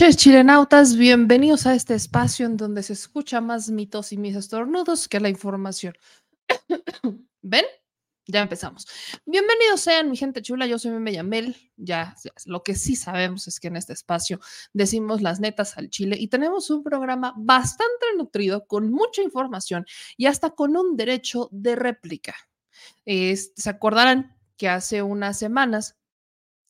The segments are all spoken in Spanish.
Noches, chilenautas. Bienvenidos a este espacio en donde se escucha más mitos y mis estornudos que la información. ¿Ven? Ya empezamos. Bienvenidos sean, mi gente chula. Yo soy Meme. Ya, ya, lo que sí sabemos es que en este espacio decimos las netas al chile y tenemos un programa bastante nutrido, con mucha información y hasta con un derecho de réplica. Se acordarán que hace unas semanas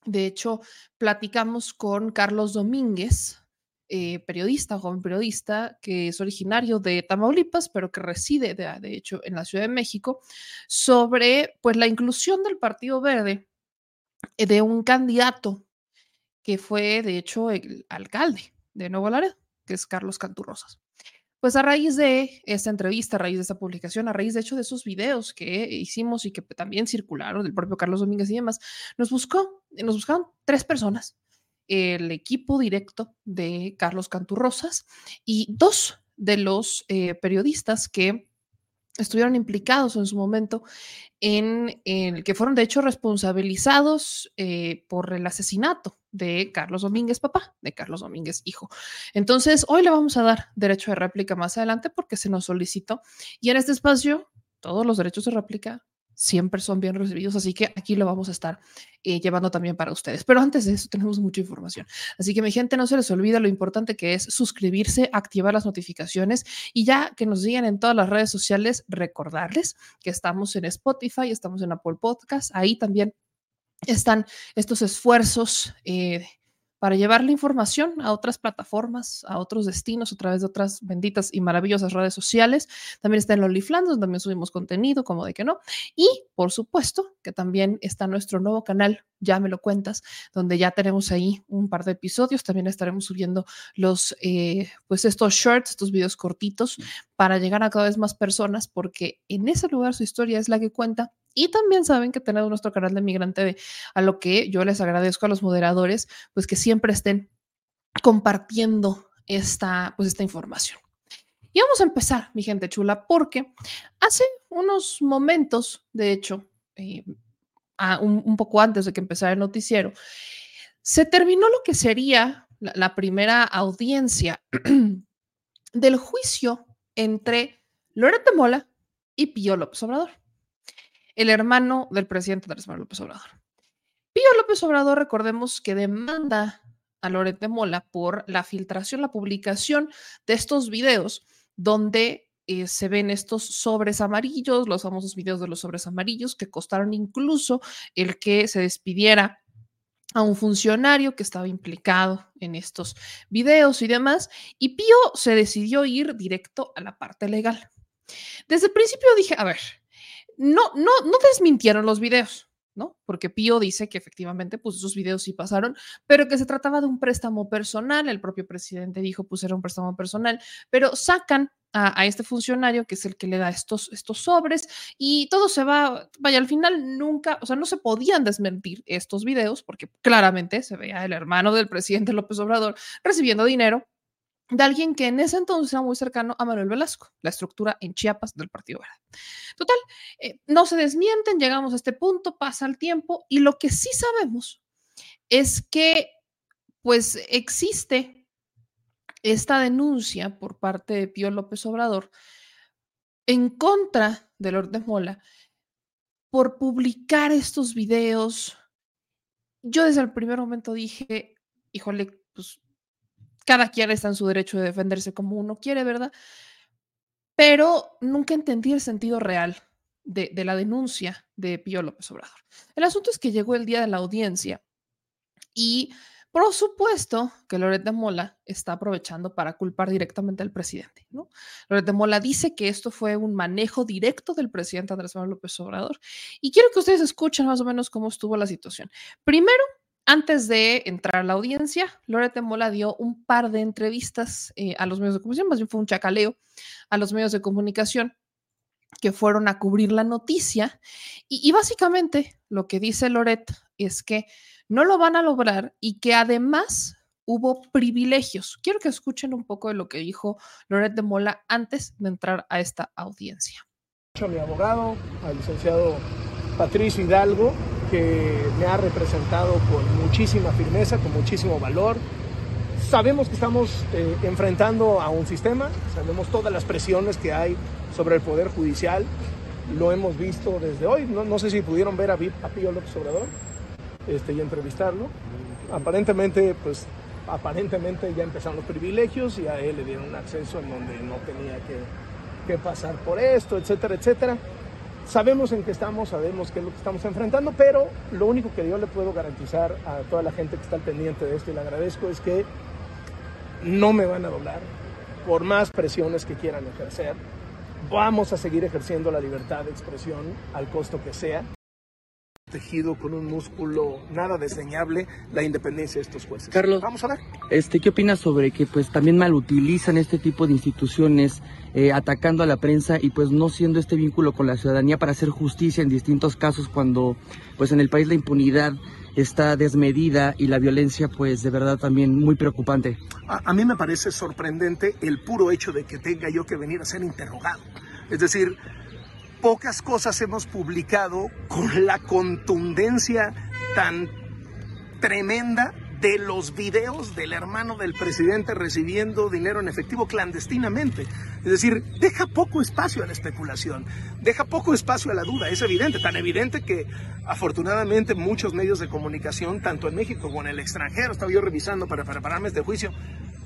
de hecho, platicamos con Carlos Domínguez, eh, periodista, joven periodista, que es originario de Tamaulipas, pero que reside, de, hecho, en la Ciudad de México, sobre pues, la inclusión del Partido Verde eh, de un candidato que fue, de hecho, el alcalde de Nuevo Laredo, que es Carlos Canturrosas. Pues a raíz de esta entrevista, a raíz de esta publicación, a raíz de hecho de esos videos que hicimos y que también circularon del propio Carlos Domínguez y demás, nos buscó, nos buscaron tres personas, el equipo directo de Carlos Canturrosas y dos de los eh, periodistas que estuvieron implicados en su momento en, el que fueron de hecho responsabilizados eh, por el asesinato de Carlos Domínguez, papá, de Carlos Domínguez, hijo. Entonces, hoy le vamos a dar derecho de réplica más adelante porque se nos solicitó y en este espacio todos los derechos de réplica siempre son bien recibidos, así que aquí lo vamos a estar eh, llevando también para ustedes. Pero antes de eso tenemos mucha información, así que mi gente no se les olvida lo importante que es suscribirse, activar las notificaciones y ya que nos sigan en todas las redes sociales, recordarles que estamos en Spotify, estamos en Apple Podcast, ahí también están estos esfuerzos eh, para llevar la información a otras plataformas, a otros destinos a través de otras benditas y maravillosas redes sociales. También está en OnlyFans, donde también subimos contenido, como de que no. Y, por supuesto, que también está nuestro nuevo canal, ya me lo cuentas, donde ya tenemos ahí un par de episodios. También estaremos subiendo los, eh, pues estos shorts, estos videos cortitos, para llegar a cada vez más personas, porque en ese lugar su historia es la que cuenta y también saben que tenemos nuestro canal de Migrante a lo que yo les agradezco a los moderadores, pues que siempre estén compartiendo esta, pues esta información. Y vamos a empezar, mi gente chula, porque hace unos momentos, de hecho, eh, un, poco antes de que empezara el noticiero, se terminó lo que sería la, la primera audiencia del juicio entre Loretta Mola y Pío López Obrador el hermano del presidente Andrés Manuel López Obrador. Pío López Obrador, recordemos que demanda a Loret Mola por la filtración, la publicación de estos videos donde eh, se ven estos sobres amarillos, los famosos videos de los sobres amarillos que costaron incluso el que se despidiera a un funcionario que estaba implicado en estos videos y demás, y Pío se decidió ir directo a la parte legal. Desde el principio dije, a ver, no, no, no desmintieron los videos, ¿no? Porque Pío dice que efectivamente, pues esos videos sí pasaron, pero que se trataba de un préstamo personal. El propio presidente dijo, pues era un préstamo personal, pero sacan a, este funcionario que es el que le da estos, estos sobres y todo se va, vaya, al final nunca, o sea, no se podían desmentir estos videos porque claramente se veía el hermano del presidente López Obrador recibiendo dinero de alguien que en ese entonces era muy cercano a Manuel Velasco, la estructura en Chiapas del Partido Verde. Total, eh, no se desmienten, llegamos a este punto, pasa el tiempo y lo que sí sabemos es que pues existe esta denuncia por parte de Pío López Obrador en contra de Lourdes Mola por publicar estos videos. Yo desde el primer momento dije, híjole, pues cada quien está en su derecho de defenderse como uno quiere, ¿verdad? Pero nunca entendí el sentido real de, la denuncia de Pío López Obrador. El asunto es que llegó el día de la audiencia y por supuesto que Loret de Mola está aprovechando para culpar directamente al presidente. ¿no? Mola dice que esto fue un manejo directo del presidente Andrés Manuel López Obrador. Y quiero que ustedes escuchen más o menos cómo estuvo la situación. Primero, antes de entrar a la audiencia, Loretta Mola dio un par de entrevistas eh, a los medios de comunicación, más bien fue un chacaleo a los medios de comunicación que fueron a cubrir la noticia. Y, básicamente lo que dice Loret es que no lo van a lograr y que además hubo privilegios. Quiero que escuchen un poco de lo que dijo Loret de Mola antes de entrar a esta audiencia. A mi abogado, al licenciado Patricio Hidalgo, que me ha representado con muchísima firmeza, con muchísimo valor. Sabemos que estamos eh, enfrentando a un sistema, sabemos todas las presiones que hay sobre el Poder Judicial, lo hemos visto desde hoy, no, sé si pudieron ver a, a Pío López Obrador este, y entrevistarlo. Aparentemente, pues aparentemente ya empezaron los privilegios y a él le dieron un acceso en donde no tenía que, que pasar por esto, etcétera, etcétera. Sabemos en qué estamos, sabemos qué es lo que estamos enfrentando, pero lo único que yo le puedo garantizar a toda la gente que está al pendiente de esto y le agradezco es que no me van a doblar por más presiones que quieran ejercer. Vamos a seguir ejerciendo la libertad de expresión al costo que sea tejido con un músculo nada desdeñable la independencia de estos jueces. Carlos, vamos a ver. Este, ¿qué opinas sobre que pues también malutilizan este tipo de instituciones eh, atacando a la prensa y pues no siendo este vínculo con la ciudadanía para hacer justicia en distintos casos cuando pues en el país la impunidad está desmedida y la violencia pues de verdad también muy preocupante? A, a mí me parece sorprendente el puro hecho de que tenga yo que venir a ser interrogado. Es decir, pocas cosas hemos publicado con la contundencia tan tremenda de los videos del hermano del presidente recibiendo dinero en efectivo clandestinamente. Es decir, deja poco espacio a la especulación, deja poco espacio a la duda, es evidente, tan evidente que afortunadamente muchos medios de comunicación, tanto en México como en el extranjero, estaba yo revisando para prepararme este juicio,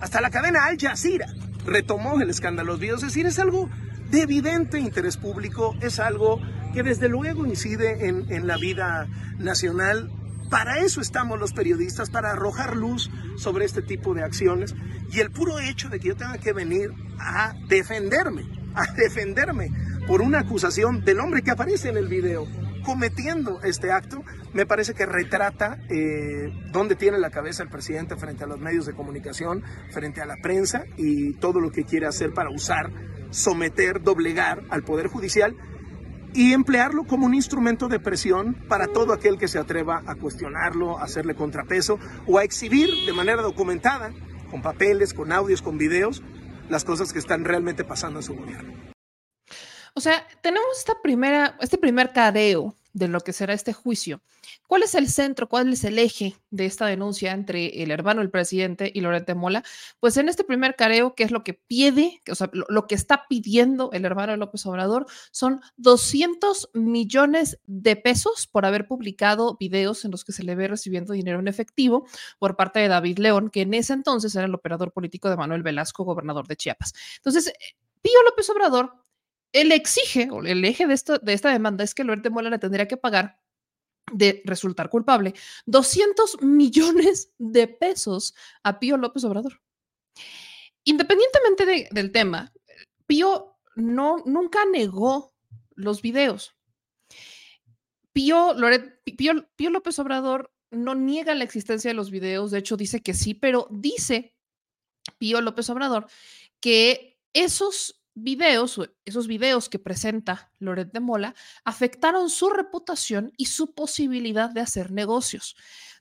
hasta la cadena Al Jazeera retomó el escándalo de los videos, es decir, es algo de evidente interés público, es algo que desde luego incide en, en la vida nacional. Para eso estamos los periodistas, para arrojar luz sobre este tipo de acciones. Y el puro hecho de que yo tenga que venir a defenderme, a defenderme por una acusación del hombre que aparece en el video cometiendo este acto, me parece que retrata eh, dónde tiene la cabeza el presidente frente a los medios de comunicación, frente a la prensa y todo lo que quiere hacer para usar someter, doblegar al Poder Judicial y emplearlo como un instrumento de presión para todo aquel que se atreva a cuestionarlo, a hacerle contrapeso o a exhibir de manera documentada, con papeles, con audios, con videos, las cosas que están realmente pasando en su gobierno. O sea, tenemos esta primera, este primer careo de lo que será este juicio. ¿Cuál es el centro, cuál es el eje de esta denuncia entre el hermano del presidente y Lorete Mola? Pues en este primer careo, ¿qué es lo que pide, o sea, lo, lo, que está pidiendo el hermano de López Obrador? Son 200 millones de pesos por haber publicado videos en los que se le ve recibiendo dinero en efectivo por parte de David León, que en ese entonces era el operador político de Manuel Velasco, gobernador de Chiapas. Entonces, Pío López Obrador él exige, o el eje de, esto, de esta demanda es que Loret de Mola le tendría que pagar de resultar culpable 200 millones de pesos a Pío López Obrador. Independientemente de, del tema, Pío no, nunca negó los videos. Pío, Pío, Pío López Obrador no niega la existencia de los videos, de hecho dice que sí, pero dice Pío López Obrador que esos videos, esos videos que presenta Loret de Mola, afectaron su reputación y su posibilidad de hacer negocios.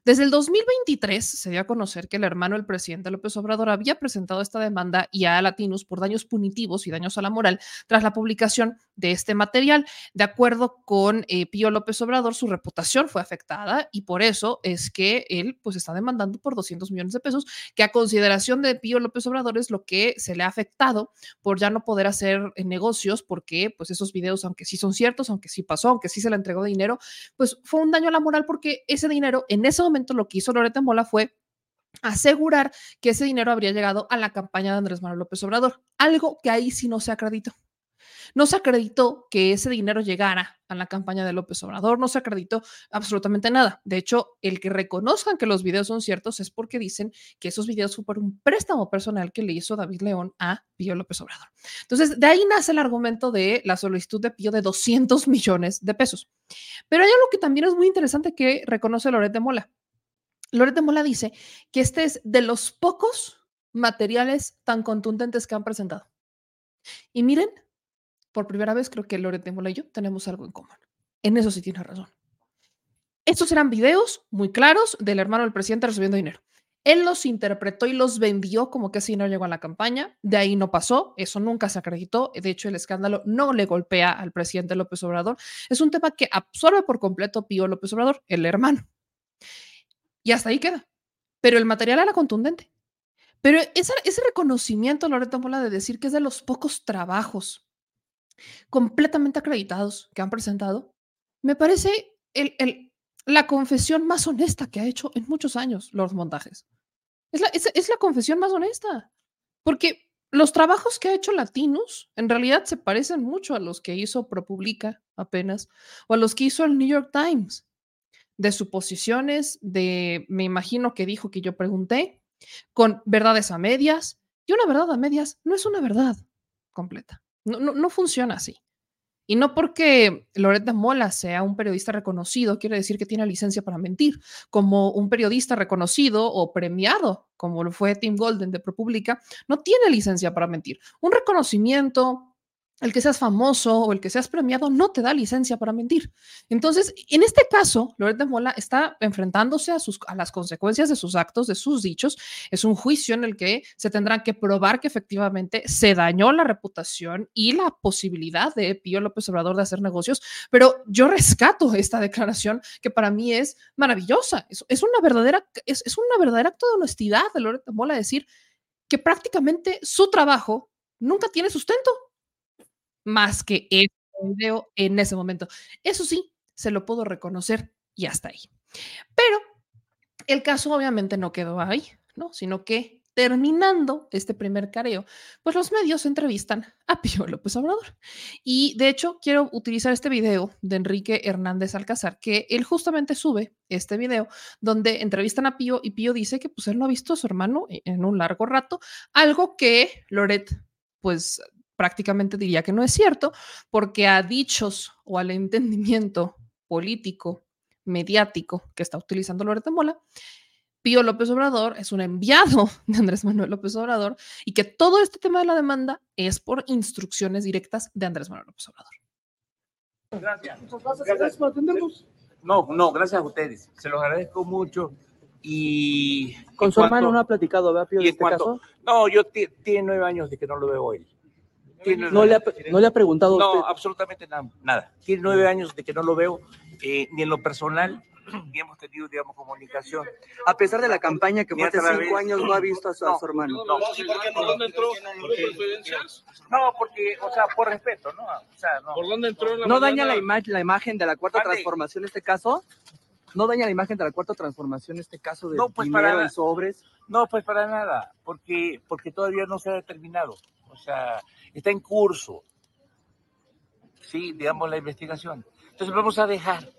Desde el 2023 se dio a conocer que el hermano del presidente López Obrador había presentado esta demanda y a Latinus por daños punitivos y daños a la moral tras la publicación de este material. De acuerdo con eh, Pío López Obrador, su reputación fue afectada y por eso es que él pues está demandando por 200 millones de pesos, que a consideración de Pío López Obrador es lo que se le ha afectado por ya no poder hacer eh, negocios porque pues esos videos, aunque sí son ciertos, aunque sí pasó, aunque sí se le entregó dinero, pues fue un daño a la moral porque ese dinero en ese momento lo que hizo Loreta Mola fue asegurar que ese dinero habría llegado a la campaña de Andrés Manuel López Obrador, algo que ahí sí no se acreditó. No se acreditó que ese dinero llegara a la campaña de López Obrador, no se acreditó absolutamente nada. De hecho, el que reconozcan que los videos son ciertos es porque dicen que esos videos fue por un préstamo personal que le hizo David León a Pío López Obrador. Entonces, de ahí nace el argumento de la solicitud de Pío de 200 millones de pesos. Pero hay algo que también es muy interesante que reconoce Loret Mola. Loret de Mola dice que este es de los pocos materiales tan contundentes que han presentado. Y miren, por primera vez creo que Loret de Mola y yo tenemos algo en común. En eso sí tiene razón. Estos eran videos muy claros del hermano del presidente recibiendo dinero. Él los interpretó y los vendió como que ese dinero llegó a la campaña. De ahí no pasó, eso nunca se acreditó. De hecho, el escándalo no le golpea al presidente López Obrador. Es un tema que absorbe por completo Pío López Obrador, el hermano. Y hasta ahí queda. Pero el material era contundente. Pero ese reconocimiento, Loreto Mola, de decir que es de los pocos trabajos completamente acreditados que han presentado, me parece el, la confesión más honesta que ha hecho en muchos años los montajes. Es la, es la confesión más honesta, porque los trabajos que ha hecho Latinus en realidad se parecen mucho a los que hizo ProPublica apenas o a los que hizo el New York Times, de suposiciones, de, me imagino que dijo que yo pregunté, con verdades a medias, y una verdad a medias no es una verdad completa, no, no, no funciona así. Y no porque Loretta Mola sea un periodista reconocido, quiere decir que tiene licencia para mentir. Como un periodista reconocido o premiado, como lo fue Tim Golden de ProPublica, no tiene licencia para mentir. Un reconocimiento, el que seas famoso o el que seas premiado no te da licencia para mentir. Entonces, en este caso, Loret Mola está enfrentándose a, sus, las consecuencias de sus actos, de sus dichos. Es un juicio en el que se tendrán que probar que efectivamente se dañó la reputación y la posibilidad de Pío López Obrador de hacer negocios. Pero yo rescato esta declaración que para mí es maravillosa. Es, una verdadera, es, es una verdadera acto de honestidad de Loret Mola decir que prácticamente su trabajo nunca tiene sustento más que este video en ese momento. Eso sí, se lo puedo reconocer y hasta ahí. Pero el caso obviamente no quedó ahí, ¿no? Sino que terminando este primer careo, pues los medios entrevistan a Pío López Obrador. Y de hecho, quiero utilizar este video de Enrique Hernández Alcázar, que él justamente sube este video donde entrevistan a Pío y Pío dice que pues él no ha visto a su hermano en un largo rato, algo que Loret pues prácticamente diría que no es cierto, porque a dichos o al entendimiento político, mediático que está utilizando Loreto Mola, Pío López Obrador es un enviado de Andrés Manuel López Obrador y que todo este tema de la demanda es por instrucciones directas de Andrés Manuel López Obrador. Gracias. gracias. gracias. No, no, gracias a ustedes. Se los agradezco mucho. Y con su hermano no ha platicado, ¿verdad, Pío, de este caso? No, yo tiene nueve años de que no lo veo él no, le ha, no le ha preguntado No, absolutamente nada, nada. Tiene nueve años de que no lo veo, eh, ni en lo personal, ni hemos tenido, digamos, comunicación. A pesar de la campaña que fue hace cinco años, no ha visto a su, hermano. No, ¿Por dónde entró? No, porque, o sea, por respeto, ¿no? O sea, no. ¿Por dónde entró? ¿No daña la, la imagen de la cuarta transformación en este caso? ¿No daña la imagen de la cuarta transformación en este caso de no, pues dinero para, sobres? No, pues para nada, porque, porque todavía no se ha determinado. O sea, está en curso, ¿sí? Digamos, la investigación. Entonces vamos a dejar,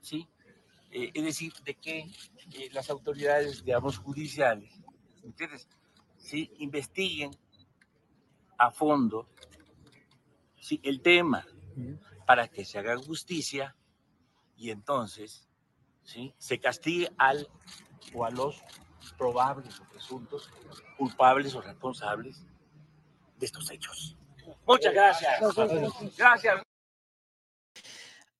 ¿sí? Eh, es decir, de que eh, las autoridades, digamos, judiciales, ¿entiendes? ¿Sí? Investiguen a fondo ¿sí? el tema para que se haga justicia y entonces ¿sí? se castigue al o a los probables o presuntos culpables o responsables de estos hechos. Muchas gracias. Gracias.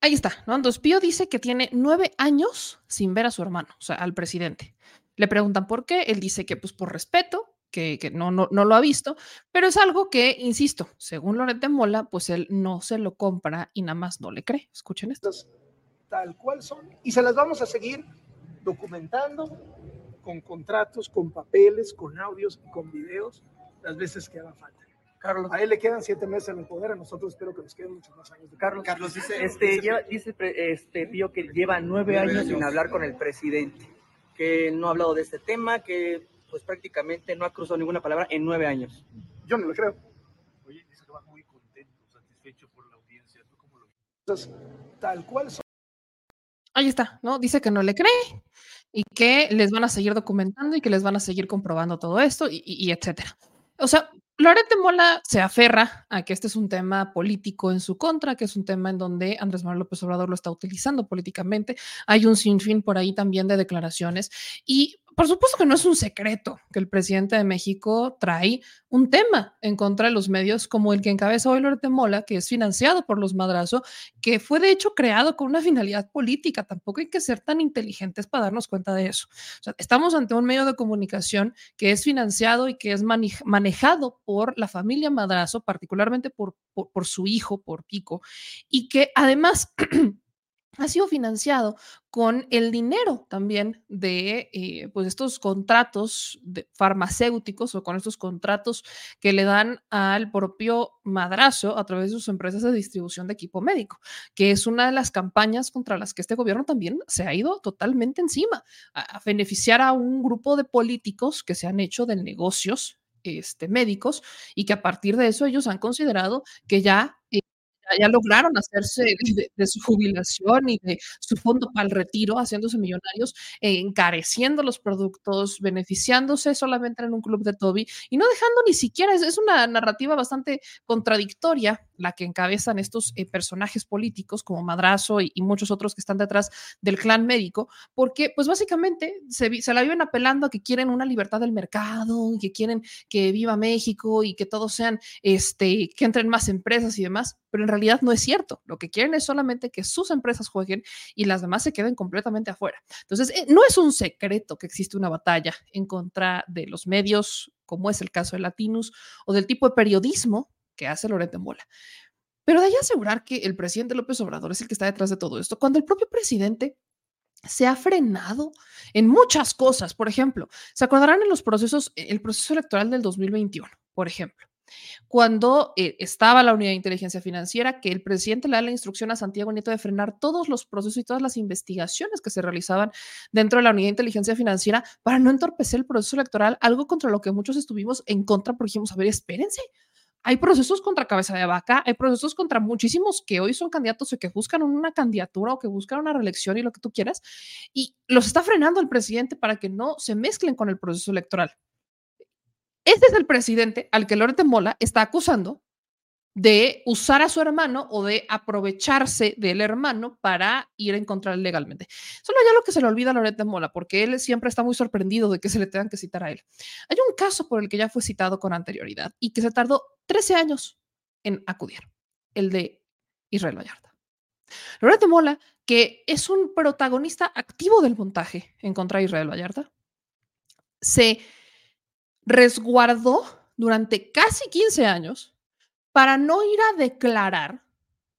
Ahí está, ¿no? Entonces Pío dice que tiene nueve años sin ver a su hermano, o sea, al presidente. Le preguntan por qué, él dice que pues por respeto, que, que no, no, no, lo ha visto, pero es algo que, insisto, según Loret de Mola, pues él no se lo compra y nada más no le cree. Escuchen esto. Tal cual son, y se las vamos a seguir documentando con contratos, con papeles, con audios y con videos, las veces que haga falta. Carlos. A él le quedan siete meses en el poder, a nosotros espero que nos queden muchos más años. De Carlos, Carlos dice, este, dice este Pío que lleva nueve, años, sin hablar con el presidente, que no ha hablado de este tema, que pues prácticamente no ha cruzado ninguna palabra en nueve años. Yo no lo creo. Oye, dice que va muy contento, satisfecho por la audiencia. ¿Tú cómo lo Entonces, tal cual son. Ahí está, ¿no? Dice que no le cree y que les van a seguir documentando y que les van a seguir comprobando todo esto y, y, y etcétera. O sea, Loret Mola se aferra a que este es un tema político en su contra, que es un tema en donde Andrés Manuel López Obrador lo está utilizando políticamente. Hay un sinfín por ahí también de declaraciones y por supuesto que no es un secreto que el presidente de México trae un tema en contra de los medios como el que encabeza hoy Loret de Mola, que es financiado por los Madrazo, que fue de hecho creado con una finalidad política. Tampoco hay que ser tan inteligentes para darnos cuenta de eso. Estamos ante un medio de comunicación que es financiado y que es manejado por la familia Madrazo, particularmente por su hijo, por Pico, y que además ha sido financiado con el dinero también de eh, pues estos contratos de farmacéuticos o con estos contratos que le dan al propio madrazo a través de sus empresas de distribución de equipo médico, que es una de las campañas contra las que este gobierno también se ha ido totalmente encima, a, beneficiar a un grupo de políticos que se han hecho de negocios este, médicos y que a partir de eso ellos han considerado que ya eh, ya lograron hacerse de, su jubilación y de su fondo para el retiro, haciéndose millonarios, eh, encareciendo los productos, beneficiándose solamente en un club de Toby y no dejando ni siquiera, es, es una narrativa bastante contradictoria la que encabezan estos eh, personajes políticos como Madrazo y, muchos otros que están detrás del clan médico, porque pues básicamente se, se la viven apelando a que quieren una libertad del mercado y que quieren que viva México y que todos sean, este, que entren más empresas y demás, pero en realidad no es cierto. Lo que quieren es solamente que sus empresas jueguen y las demás se queden completamente afuera. Entonces, eh, no es un secreto que existe una batalla en contra de los medios, como es el caso de Latinus, o del tipo de periodismo que hace Lorete Mola. Pero de ahí asegurar que el presidente López Obrador es el que está detrás de todo esto, cuando el propio presidente se ha frenado en muchas cosas. Por ejemplo, se acordarán en los procesos, el proceso electoral del 2021, por ejemplo cuando eh, estaba la unidad de inteligencia financiera, que el presidente le da la instrucción a Santiago Nieto de frenar todos los procesos y todas las investigaciones que se realizaban dentro de la unidad de inteligencia financiera para no entorpecer el proceso electoral, algo contra lo que muchos estuvimos en contra, porque dijimos, a ver, espérense. Hay procesos contra cabeza de vaca, hay procesos contra muchísimos que hoy son candidatos o que buscan una candidatura o que buscan una reelección y lo que tú quieras, y los está frenando el presidente para que no se mezclen con el proceso electoral. Este es el presidente al que Lorete Mola está acusando de usar a su hermano o de aprovecharse del hermano para ir a encontrarle legalmente. Solo ya lo que se le olvida a Mola, porque él siempre está muy sorprendido de que se le tengan que citar a él. Hay un caso por el que ya fue citado con anterioridad y que se tardó 13 años en acudir, el de Israel Vallarta. Lorete Mola, que es un protagonista activo del montaje en contra de Israel Vallarta, se resguardó durante casi 15 años para no ir a declarar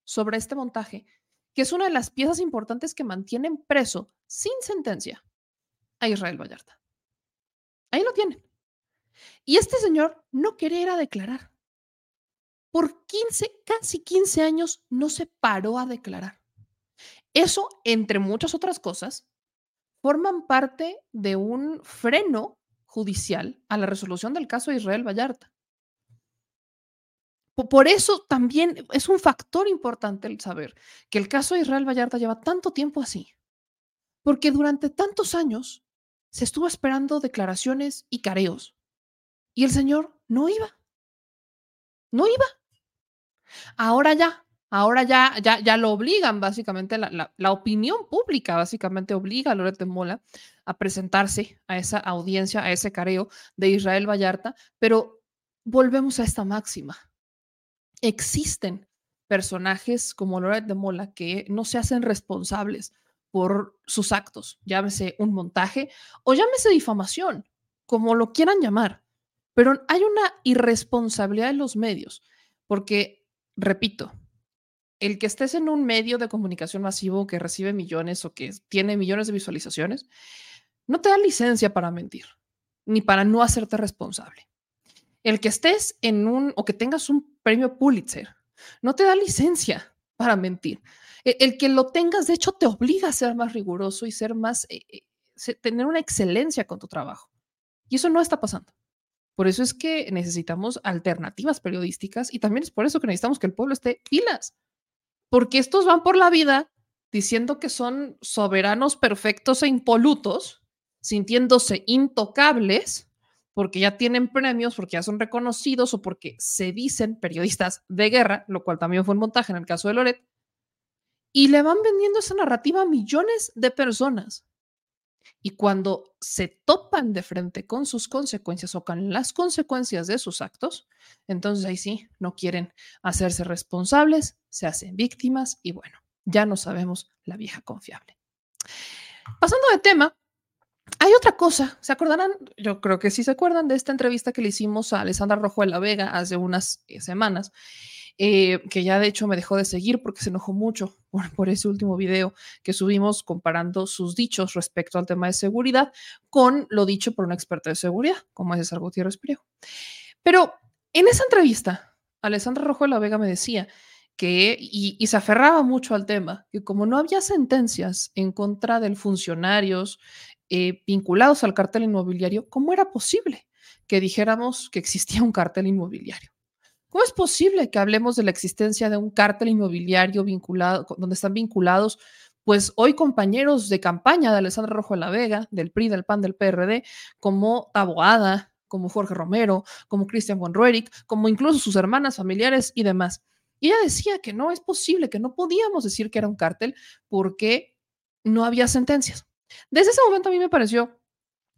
sobre este montaje, que es una de las piezas importantes que mantienen preso sin sentencia a Israel Vallarta. Ahí lo tienen. Y este señor no quería ir a declarar. Por 15, casi 15 años no se paró a declarar. Eso, entre muchas otras cosas, forman parte de un freno judicial a la resolución del caso de Israel Vallarta. Por eso también es un factor importante el saber que el caso de Israel Vallarta lleva tanto tiempo así, porque durante tantos años se estuvo esperando declaraciones y careos y el señor no iba, no iba. Ahora ya, ahora ya, ya, ya lo obligan, básicamente, la, la, opinión pública básicamente obliga a Loret de Mola a presentarse a esa audiencia, a ese careo de Israel Vallarta, pero volvemos a esta máxima. Existen personajes como Loret de Mola que no se hacen responsables por sus actos, llámese un montaje o llámese difamación, como lo quieran llamar, pero hay una irresponsabilidad en los medios, porque, repito, el que estés en un medio de comunicación masivo que recibe millones o que tiene millones de visualizaciones, no te da licencia para mentir, ni para no hacerte responsable. El que estés en un o que tengas un premio Pulitzer, no te da licencia para mentir. El, el que lo tengas, de hecho, te obliga a ser más riguroso y ser más, eh, eh, tener una excelencia con tu trabajo. Y eso no está pasando. Por eso es que necesitamos alternativas periodísticas y también es por eso que necesitamos que el pueblo esté pilas porque estos van por la vida diciendo que son soberanos perfectos e impolutos, sintiéndose intocables, porque ya tienen premios, porque ya son reconocidos o porque se dicen periodistas de guerra, lo cual también fue un montaje en el caso de Loret, y le van vendiendo esa narrativa a millones de personas. Y cuando se topan de frente con sus consecuencias o con las consecuencias de sus actos, entonces ahí sí, no quieren hacerse responsables, se hacen víctimas y bueno, ya no sabemos la vieja confiable. Pasando de tema, hay otra cosa, ¿se acordarán? Yo creo que sí se acuerdan de esta entrevista que le hicimos a Alessandra Rojo de la Vega hace unas eh, semanas, eh, que ya de hecho me dejó de seguir porque se enojó mucho por, ese último video que subimos comparando sus dichos respecto al tema de seguridad con lo dicho por un experto de seguridad, como es César Gutiérrez Priego. Pero en esa entrevista, Alessandra Rojo de la Vega me decía que, y, y, se aferraba mucho al tema, que como no había sentencias en contra de funcionarios eh, vinculados al cartel inmobiliario, ¿cómo era posible que dijéramos que existía un cartel inmobiliario? ¿Cómo es posible que hablemos de la existencia de un cártel inmobiliario vinculado, donde están vinculados, pues hoy compañeros de campaña de Alessandra Rojo de la Vega, del PRI, del PAN, del PRD, como Taboada, como Jorge Romero, como Christian von Roerich, como incluso sus hermanas, familiares y demás? Y ella decía que no es posible, que no podíamos decir que era un cártel porque no había sentencias. Desde ese momento a mí me pareció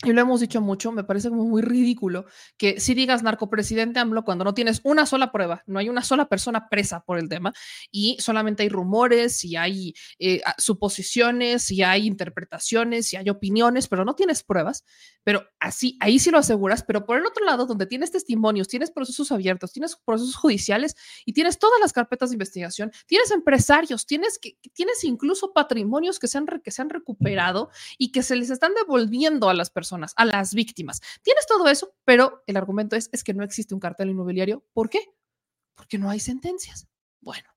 y lo hemos dicho mucho, me parece como muy ridículo que si digas narcopresidente AMLO cuando no tienes una sola prueba, no hay una sola persona presa por el tema y solamente hay rumores y hay eh, suposiciones y hay interpretaciones y hay opiniones, pero no tienes pruebas, pero así, ahí sí lo aseguras, pero por el otro lado, donde tienes testimonios, tienes procesos abiertos, tienes procesos judiciales y tienes todas las carpetas de investigación, tienes empresarios, tienes, que, tienes incluso patrimonios que se, han, que se han recuperado y que se les están devolviendo a las personas a las víctimas. Tienes todo eso, pero el argumento es, es que no existe un cartel inmobiliario. ¿Por qué? Porque no hay sentencias. Bueno,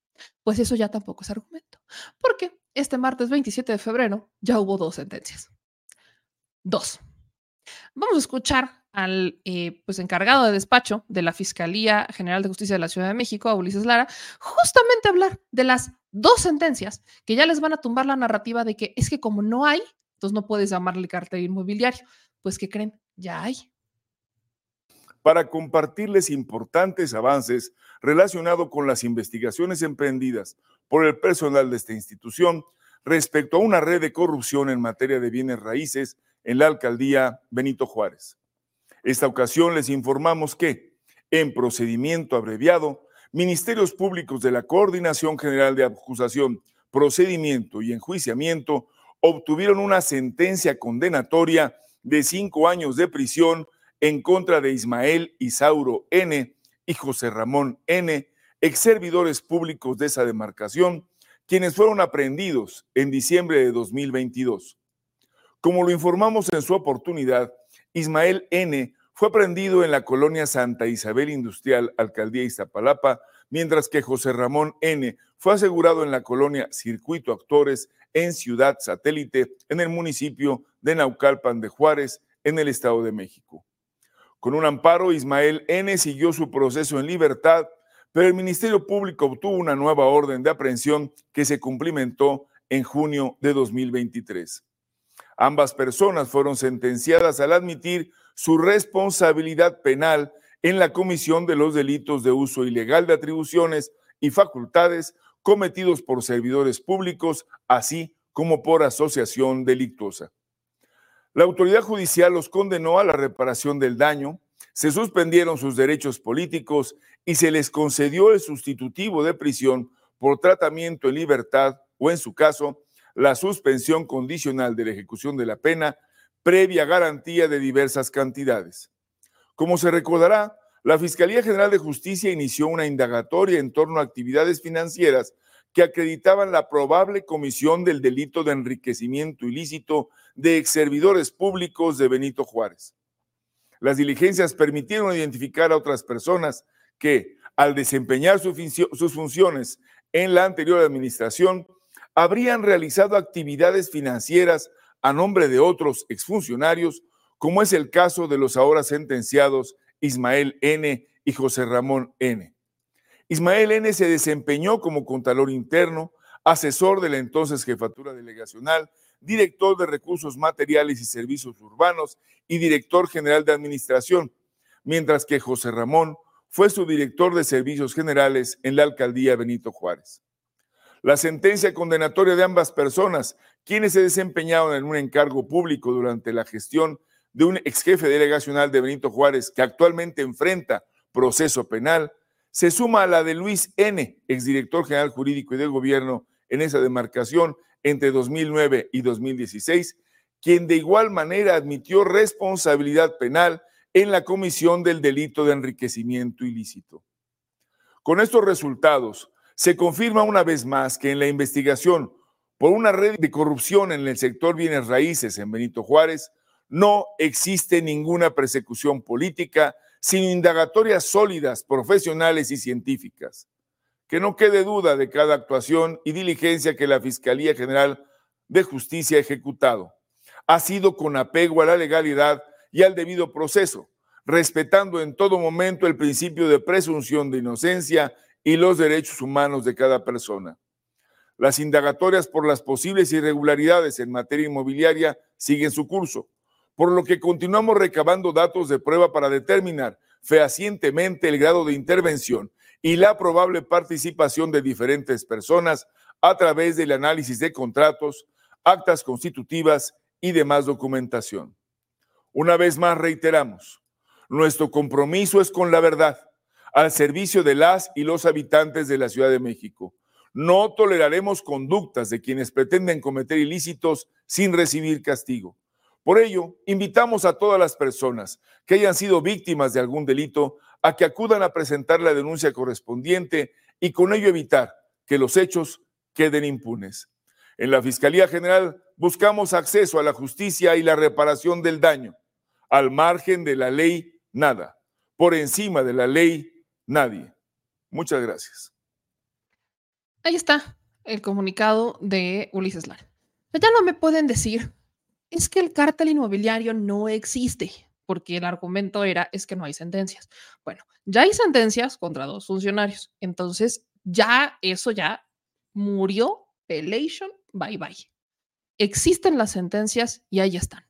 pues eso ya tampoco es argumento, porque este martes 27 de febrero ya hubo dos sentencias. Dos. Vamos a escuchar al eh, pues encargado de despacho de la Fiscalía General de Justicia de la Ciudad de México, a Ulises Lara, justamente hablar de las dos sentencias que ya les van a tumbar la narrativa de que es que como no hay, entonces no puedes llamarle cartel inmobiliario. Pues, ¿qué creen? Ya hay. Para compartirles importantes avances relacionados con las investigaciones emprendidas por el personal de esta institución respecto a una red de corrupción en materia de bienes raíces en la alcaldía Benito Juárez. Esta ocasión les informamos que, en procedimiento abreviado, Ministerios Públicos de la Coordinación General de Acusación, Procedimiento y Enjuiciamiento obtuvieron una sentencia condenatoria de cinco años de prisión en contra de Ismael Isauro N. y José Ramón N., ex servidores públicos de esa demarcación, quienes fueron aprehendidos en diciembre de 2022. Como lo informamos en su oportunidad, Ismael N. fue aprendido en la colonia Santa Isabel Industrial, Alcaldía Iztapalapa, mientras que José Ramón N. fue asegurado en la colonia Circuito Actores en Ciudad Satélite, en el municipio de Naucalpan de Juárez, en el Estado de México. Con un amparo, Ismael N. siguió su proceso en libertad, pero el Ministerio Público obtuvo una nueva orden de aprehensión que se cumplimentó en junio de 2023. Ambas personas fueron sentenciadas al admitir su responsabilidad penal en la comisión de los delitos de uso ilegal de atribuciones y facultades cometidos por servidores públicos, así como por asociación delictuosa. La autoridad judicial los condenó a la reparación del daño, se suspendieron sus derechos políticos y se les concedió el sustitutivo de prisión por tratamiento en libertad o, en su caso, la suspensión condicional de la ejecución de la pena previa garantía de diversas cantidades. Como se recordará, la Fiscalía General de Justicia inició una indagatoria en torno a actividades financieras que acreditaban la probable comisión del delito de enriquecimiento ilícito de exservidores públicos de Benito Juárez. Las diligencias permitieron identificar a otras personas que, al desempeñar sus funciones en la anterior administración, habrían realizado actividades financieras a nombre de otros exfuncionarios, como es el caso de los ahora sentenciados Ismael N. y José Ramón N. Ismael N. se desempeñó como contador interno, asesor de la entonces jefatura delegacional, director de recursos materiales y servicios urbanos y director general de administración, mientras que José Ramón fue su director de servicios generales en la alcaldía Benito Juárez. La sentencia condenatoria de ambas personas, quienes se desempeñaron en un encargo público durante la gestión de un ex jefe delegacional de Benito Juárez que actualmente enfrenta proceso penal, se suma a la de Luis N., exdirector general jurídico y del gobierno en esa demarcación entre 2009 y 2016, quien de igual manera admitió responsabilidad penal en la comisión del delito de enriquecimiento ilícito. Con estos resultados, se confirma una vez más que en la investigación por una red de corrupción en el sector bienes raíces en Benito Juárez, no existe ninguna persecución política, sino indagatorias sólidas, profesionales y científicas. Que no quede duda de cada actuación y diligencia que la Fiscalía General de Justicia ha ejecutado. Ha sido con apego a la legalidad y al debido proceso, respetando en todo momento el principio de presunción de inocencia y los derechos humanos de cada persona. Las indagatorias por las posibles irregularidades en materia inmobiliaria siguen su curso, por lo que continuamos recabando datos de prueba para determinar fehacientemente el grado de intervención y la probable participación de diferentes personas a través del análisis de contratos, actas constitutivas y demás documentación. Una vez más reiteramos, nuestro compromiso es con la verdad al servicio de las y los habitantes de la Ciudad de México. No toleraremos conductas de quienes pretenden cometer ilícitos sin recibir castigo. Por ello, invitamos a todas las personas que hayan sido víctimas de algún delito a que acudan a presentar la denuncia correspondiente y con ello evitar que los hechos queden impunes. En la Fiscalía General buscamos acceso a la justicia y la reparación del daño. Al margen de la ley, nada. Por encima de la ley, Nadie. Muchas gracias. Ahí está el comunicado de Ulises Lara. Ya no me pueden decir, es que el cártel inmobiliario no existe, porque el argumento era, es que no hay sentencias. Bueno, ya hay sentencias contra dos funcionarios, entonces ya eso ya murió, pelation, bye bye. Existen las sentencias y ahí están.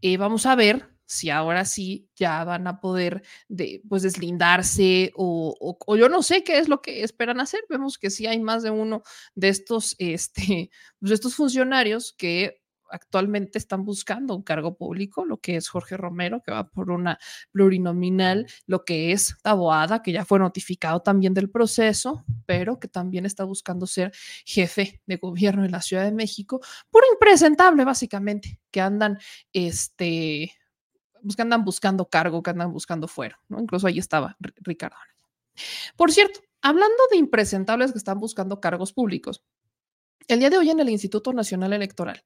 Eh, vamos a ver si ahora sí ya van a poder de, pues deslindarse o, o, yo no sé qué es lo que esperan hacer. Vemos que sí hay más de uno de estos, este, de estos funcionarios que actualmente están buscando un cargo público, lo que es Jorge Romero, que va por una plurinominal, lo que es Taboada, que ya fue notificado también del proceso, pero que también está buscando ser jefe de gobierno en la Ciudad de México, puro impresentable básicamente, que andan, este, pues, que andan buscando cargo, que andan buscando fuero, ¿no? Incluso ahí estaba Ricardo. Por cierto, hablando de impresentables que están buscando cargos públicos, el día de hoy en el Instituto Nacional Electoral,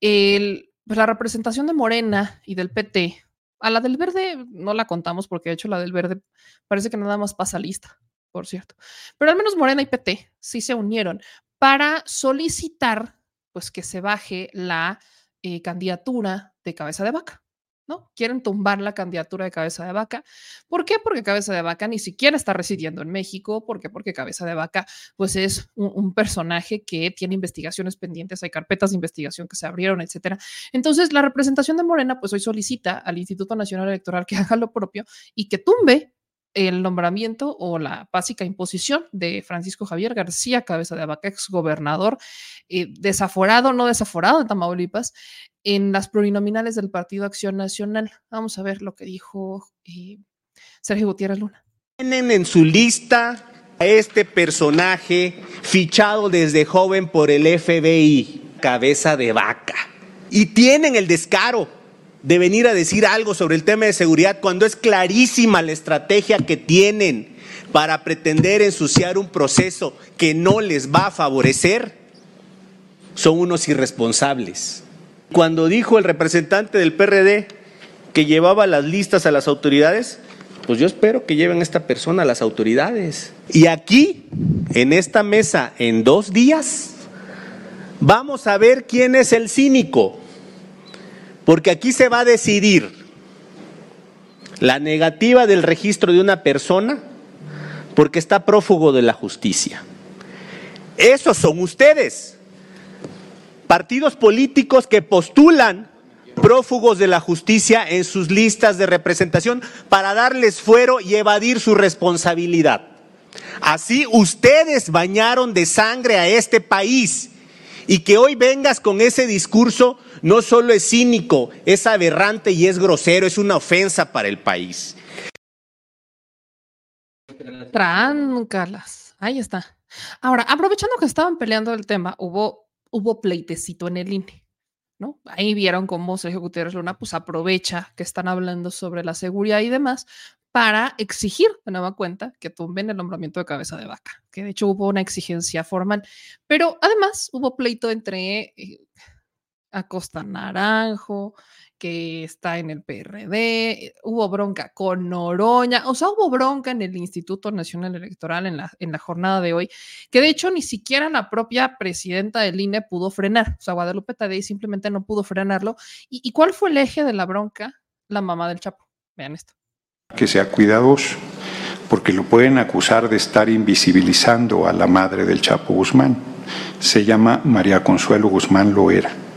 el, pues, la representación de Morena y del PT, a la del verde no la contamos porque de hecho la del verde parece que nada más pasa lista, por cierto, pero al menos Morena y PT sí se unieron para solicitar pues que se baje la eh, candidatura de cabeza de vaca. ¿No? Quieren tumbar la candidatura de Cabeza de Vaca. ¿Por qué? Porque Cabeza de Vaca ni siquiera está residiendo en México. ¿Por qué? Porque Cabeza de Vaca, pues es un, personaje que tiene investigaciones pendientes, hay carpetas de investigación que se abrieron, etcétera. Entonces, la representación de Morena, pues hoy solicita al Instituto Nacional Electoral que haga lo propio y que tumbe el nombramiento o la básica imposición de Francisco Javier García Cabeza de Abaca, ex gobernador, eh, desaforado, no desaforado de Tamaulipas, en las plurinominales del Partido Acción Nacional. Vamos a ver lo que dijo eh, Sergio Gutiérrez Luna. Tienen en su lista a este personaje fichado desde joven por el FBI, Cabeza de Vaca. Y tienen el descaro de venir a decir algo sobre el tema de seguridad cuando es clarísima la estrategia que tienen para pretender ensuciar un proceso que no les va a favorecer, son unos irresponsables. Cuando dijo el representante del PRD que llevaba las listas a las autoridades, pues yo espero que lleven a esta persona a las autoridades. Y aquí, en esta mesa, en dos días, vamos a ver quién es el cínico porque aquí se va a decidir la negativa del registro de una persona porque está prófugo de la justicia. Esos son ustedes, partidos políticos que postulan prófugos de la justicia en sus listas de representación para darles fuero y evadir su responsabilidad. Así ustedes bañaron de sangre a este país y que hoy vengas con ese discurso no solo es cínico, es aberrante y es grosero, es una ofensa para el país. Tráncalas, ahí está. Ahora, aprovechando que estaban peleando el tema, hubo, hubo pleitecito en el INE. ¿No? Ahí vieron cómo Sergio Gutiérrez Luna pues aprovecha que están hablando sobre la seguridad y demás para exigir de nueva cuenta que tumben el nombramiento de cabeza de vaca, que de hecho hubo una exigencia formal, pero además hubo pleito entre eh, Acosta Naranjo, que está en el PRD, hubo bronca con Noroña, o sea, hubo bronca en el Instituto Nacional Electoral en la, en la jornada de hoy, que de hecho ni siquiera la propia presidenta del INE pudo frenar, o sea, Guadalupe Tadei simplemente no pudo frenarlo. ¿Y, y cuál fue el eje de la bronca? La mamá del Chapo. Vean esto. Que sea cuidadoso, porque lo pueden acusar de estar invisibilizando a la madre del Chapo Guzmán. Se llama María Consuelo Guzmán Loera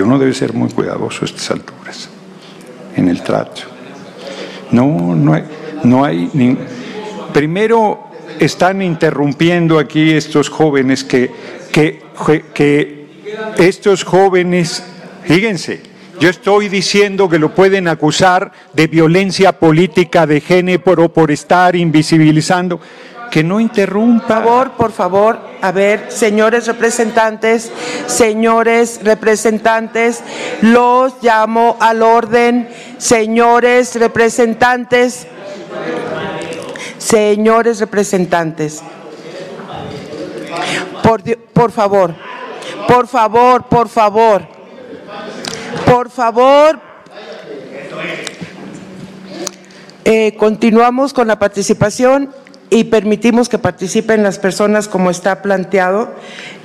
uno debe ser muy cuidadoso a estas alturas en el trato. No, no hay, no hay ni... Primero están interrumpiendo aquí estos jóvenes que, que, que estos jóvenes, fíjense, yo estoy diciendo que lo pueden acusar de violencia política de género por estar invisibilizando que no interrumpa. Por favor, por favor, a ver, señores representantes, señores representantes, los llamo al orden, señores representantes, señores representantes. Por, por favor, por favor, por favor, por favor. Eh, continuamos con la participación y permitimos que participen las personas como está planteado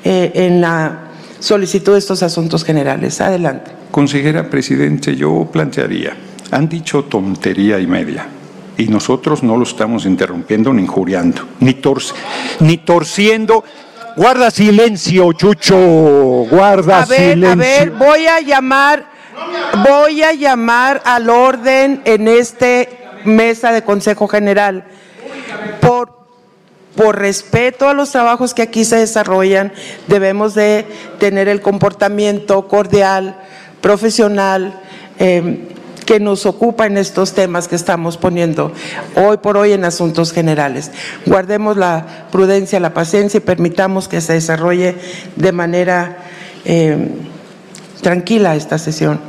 eh, en la solicitud de estos asuntos generales. Adelante. Consejera Presidente, yo plantearía, han dicho tontería y media. Y nosotros no lo estamos interrumpiendo ni injuriando, ni, ni torciendo. Guarda silencio, Chucho. Guarda a ver, silencio. A ver, voy a llamar, voy a llamar al orden en este mesa de Consejo General por, respeto a los trabajos que aquí se desarrollan, debemos de tener el comportamiento cordial, profesional, eh, que nos ocupa en estos temas que estamos poniendo hoy por hoy en asuntos generales. Guardemos la prudencia, la paciencia y permitamos que se desarrolle de manera eh, tranquila esta sesión.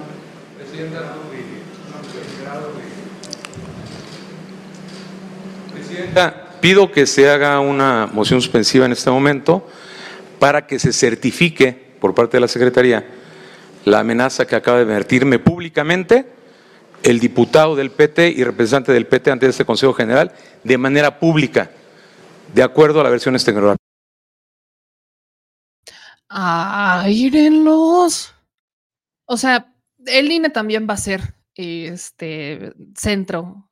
Presidenta, pido que se haga una moción suspensiva en este momento para que se certifique por parte de la Secretaría la amenaza que acaba de vertirme públicamente el diputado del PT y representante del PT ante este Consejo General de manera pública, de acuerdo a la versión external. ¡Áirenlos! O sea, el INE también va a ser este centro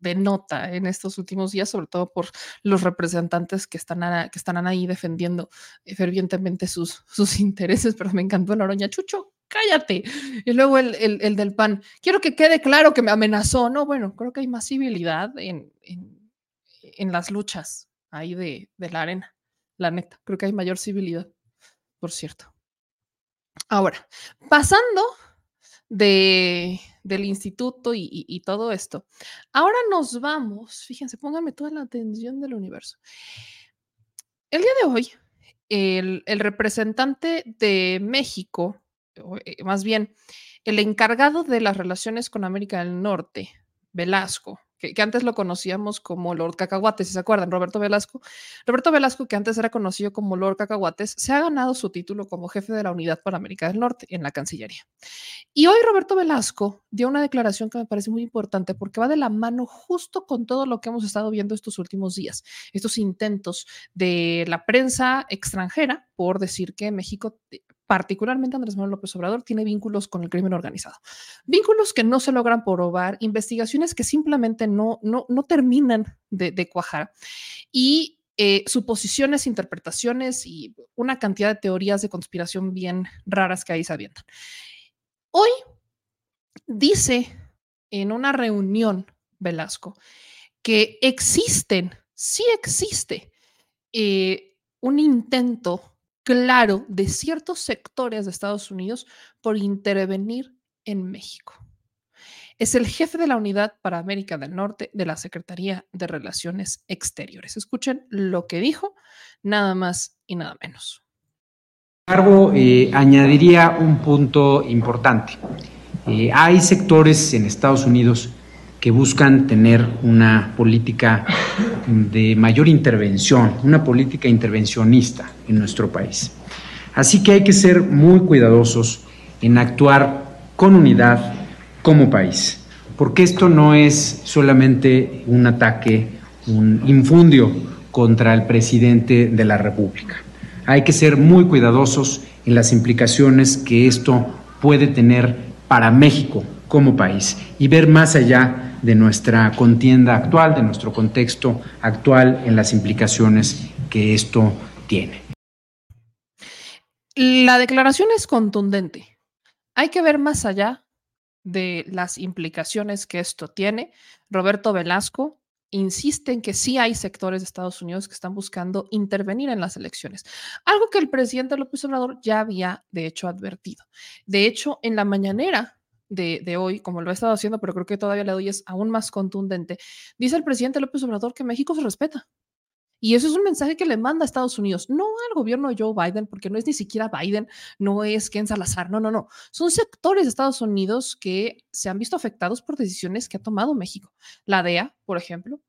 de nota en estos últimos días, sobre todo por los representantes que están, que ahí defendiendo eh, fervientemente sus, sus intereses, pero me encantó Noroña Chucho, cállate. Y luego el, el, del PAN, quiero que quede claro que me amenazó, no, bueno, creo que hay más civilidad en, en, en las luchas ahí de, de la arena, la neta, creo que hay mayor civilidad, por cierto. Ahora, pasando de, del instituto y, todo esto. Ahora nos vamos, fíjense, pónganme toda la atención del universo. El día de hoy, el, el representante de México, eh, más bien el encargado de las relaciones con América del Norte, Velasco, que, antes lo conocíamos como Lord Cacahuates, si se acuerdan, Roberto Velasco. Roberto Velasco, que antes era conocido como Lord Cacahuates, se ha ganado su título como jefe de la Unidad para América del Norte en la Cancillería. Y hoy Roberto Velasco dio una declaración que me parece muy importante porque va de la mano justo con todo lo que hemos estado viendo estos últimos días, estos intentos de la prensa extranjera por decir que México particularmente Andrés Manuel López Obrador, tiene vínculos con el crimen organizado. Vínculos que no se logran probar, investigaciones que simplemente no, no, no terminan de, cuajar y eh, suposiciones, interpretaciones y una cantidad de teorías de conspiración bien raras que ahí se avientan. Hoy dice en una reunión Velasco que existen, sí existe, eh, un intento claro de ciertos sectores de Estados Unidos por intervenir en México. Es el jefe de la unidad para América del Norte de la Secretaría de Relaciones Exteriores. Escuchen lo que dijo, nada más y nada menos. Embargo, eh, añadiría un punto importante. Eh, hay sectores en Estados Unidos que buscan tener una política de mayor intervención, una política intervencionista en nuestro país. Así que hay que ser muy cuidadosos en actuar con unidad como país, porque esto no es solamente un ataque, un infundio contra el presidente de la República. Hay que ser muy cuidadosos en las implicaciones que esto puede tener para México como país y ver más allá de nuestra contienda actual, de nuestro contexto actual en las implicaciones que esto tiene. La declaración es contundente. Hay que ver más allá de las implicaciones que esto tiene. Roberto Velasco insiste en que sí hay sectores de Estados Unidos que están buscando intervenir en las elecciones, algo que el presidente López Obrador ya había, de hecho, advertido. De hecho, en la mañanera de, hoy, como lo ha estado haciendo, pero creo que todavía le doy es aún más contundente, dice el presidente López Obrador que México se respeta. Y eso es un mensaje que le manda a Estados Unidos, no al gobierno Joe Biden, porque no es ni siquiera Biden, no es Ken Salazar, no, no, no. Son sectores de Estados Unidos que se han visto afectados por decisiones que ha tomado México. La DEA, por ejemplo,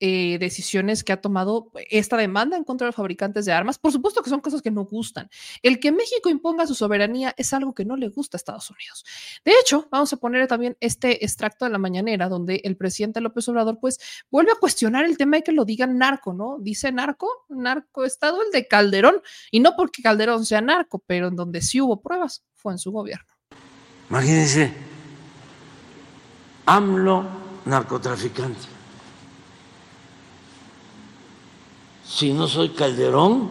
eh, decisiones que ha tomado esta demanda en contra de los fabricantes de armas. Por supuesto que son cosas que no gustan. El que México imponga su soberanía es algo que no le gusta a Estados Unidos. De hecho, vamos a poner también este extracto de la mañanera donde el presidente López Obrador pues vuelve a cuestionar el tema de que lo digan narco, ¿no? Dice narco, narco estado el de Calderón y no porque Calderón sea narco, pero en donde sí hubo pruebas fue en su gobierno. Imagínense, AMLO narcotraficante. Si no soy Calderón?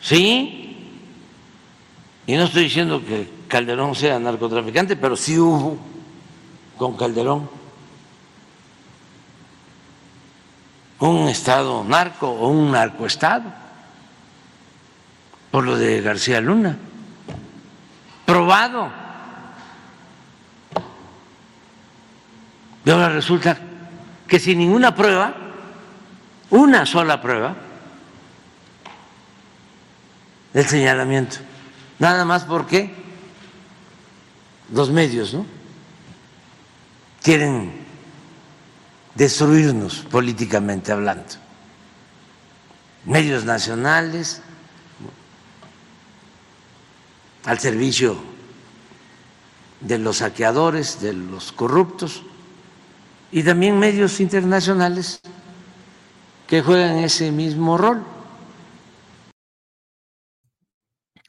Sí. Y no estoy diciendo que Calderón sea narcotraficante, pero sí hubo con Calderón un estado narco o un narcoestado por lo de García Luna. Probado. Y ahora resulta que sin ninguna prueba una sola prueba del señalamiento, nada más porque los medios ¿no? quieren destruirnos políticamente hablando, medios nacionales al servicio de los saqueadores, de los corruptos, y también medios internacionales que juegan ese mismo rol.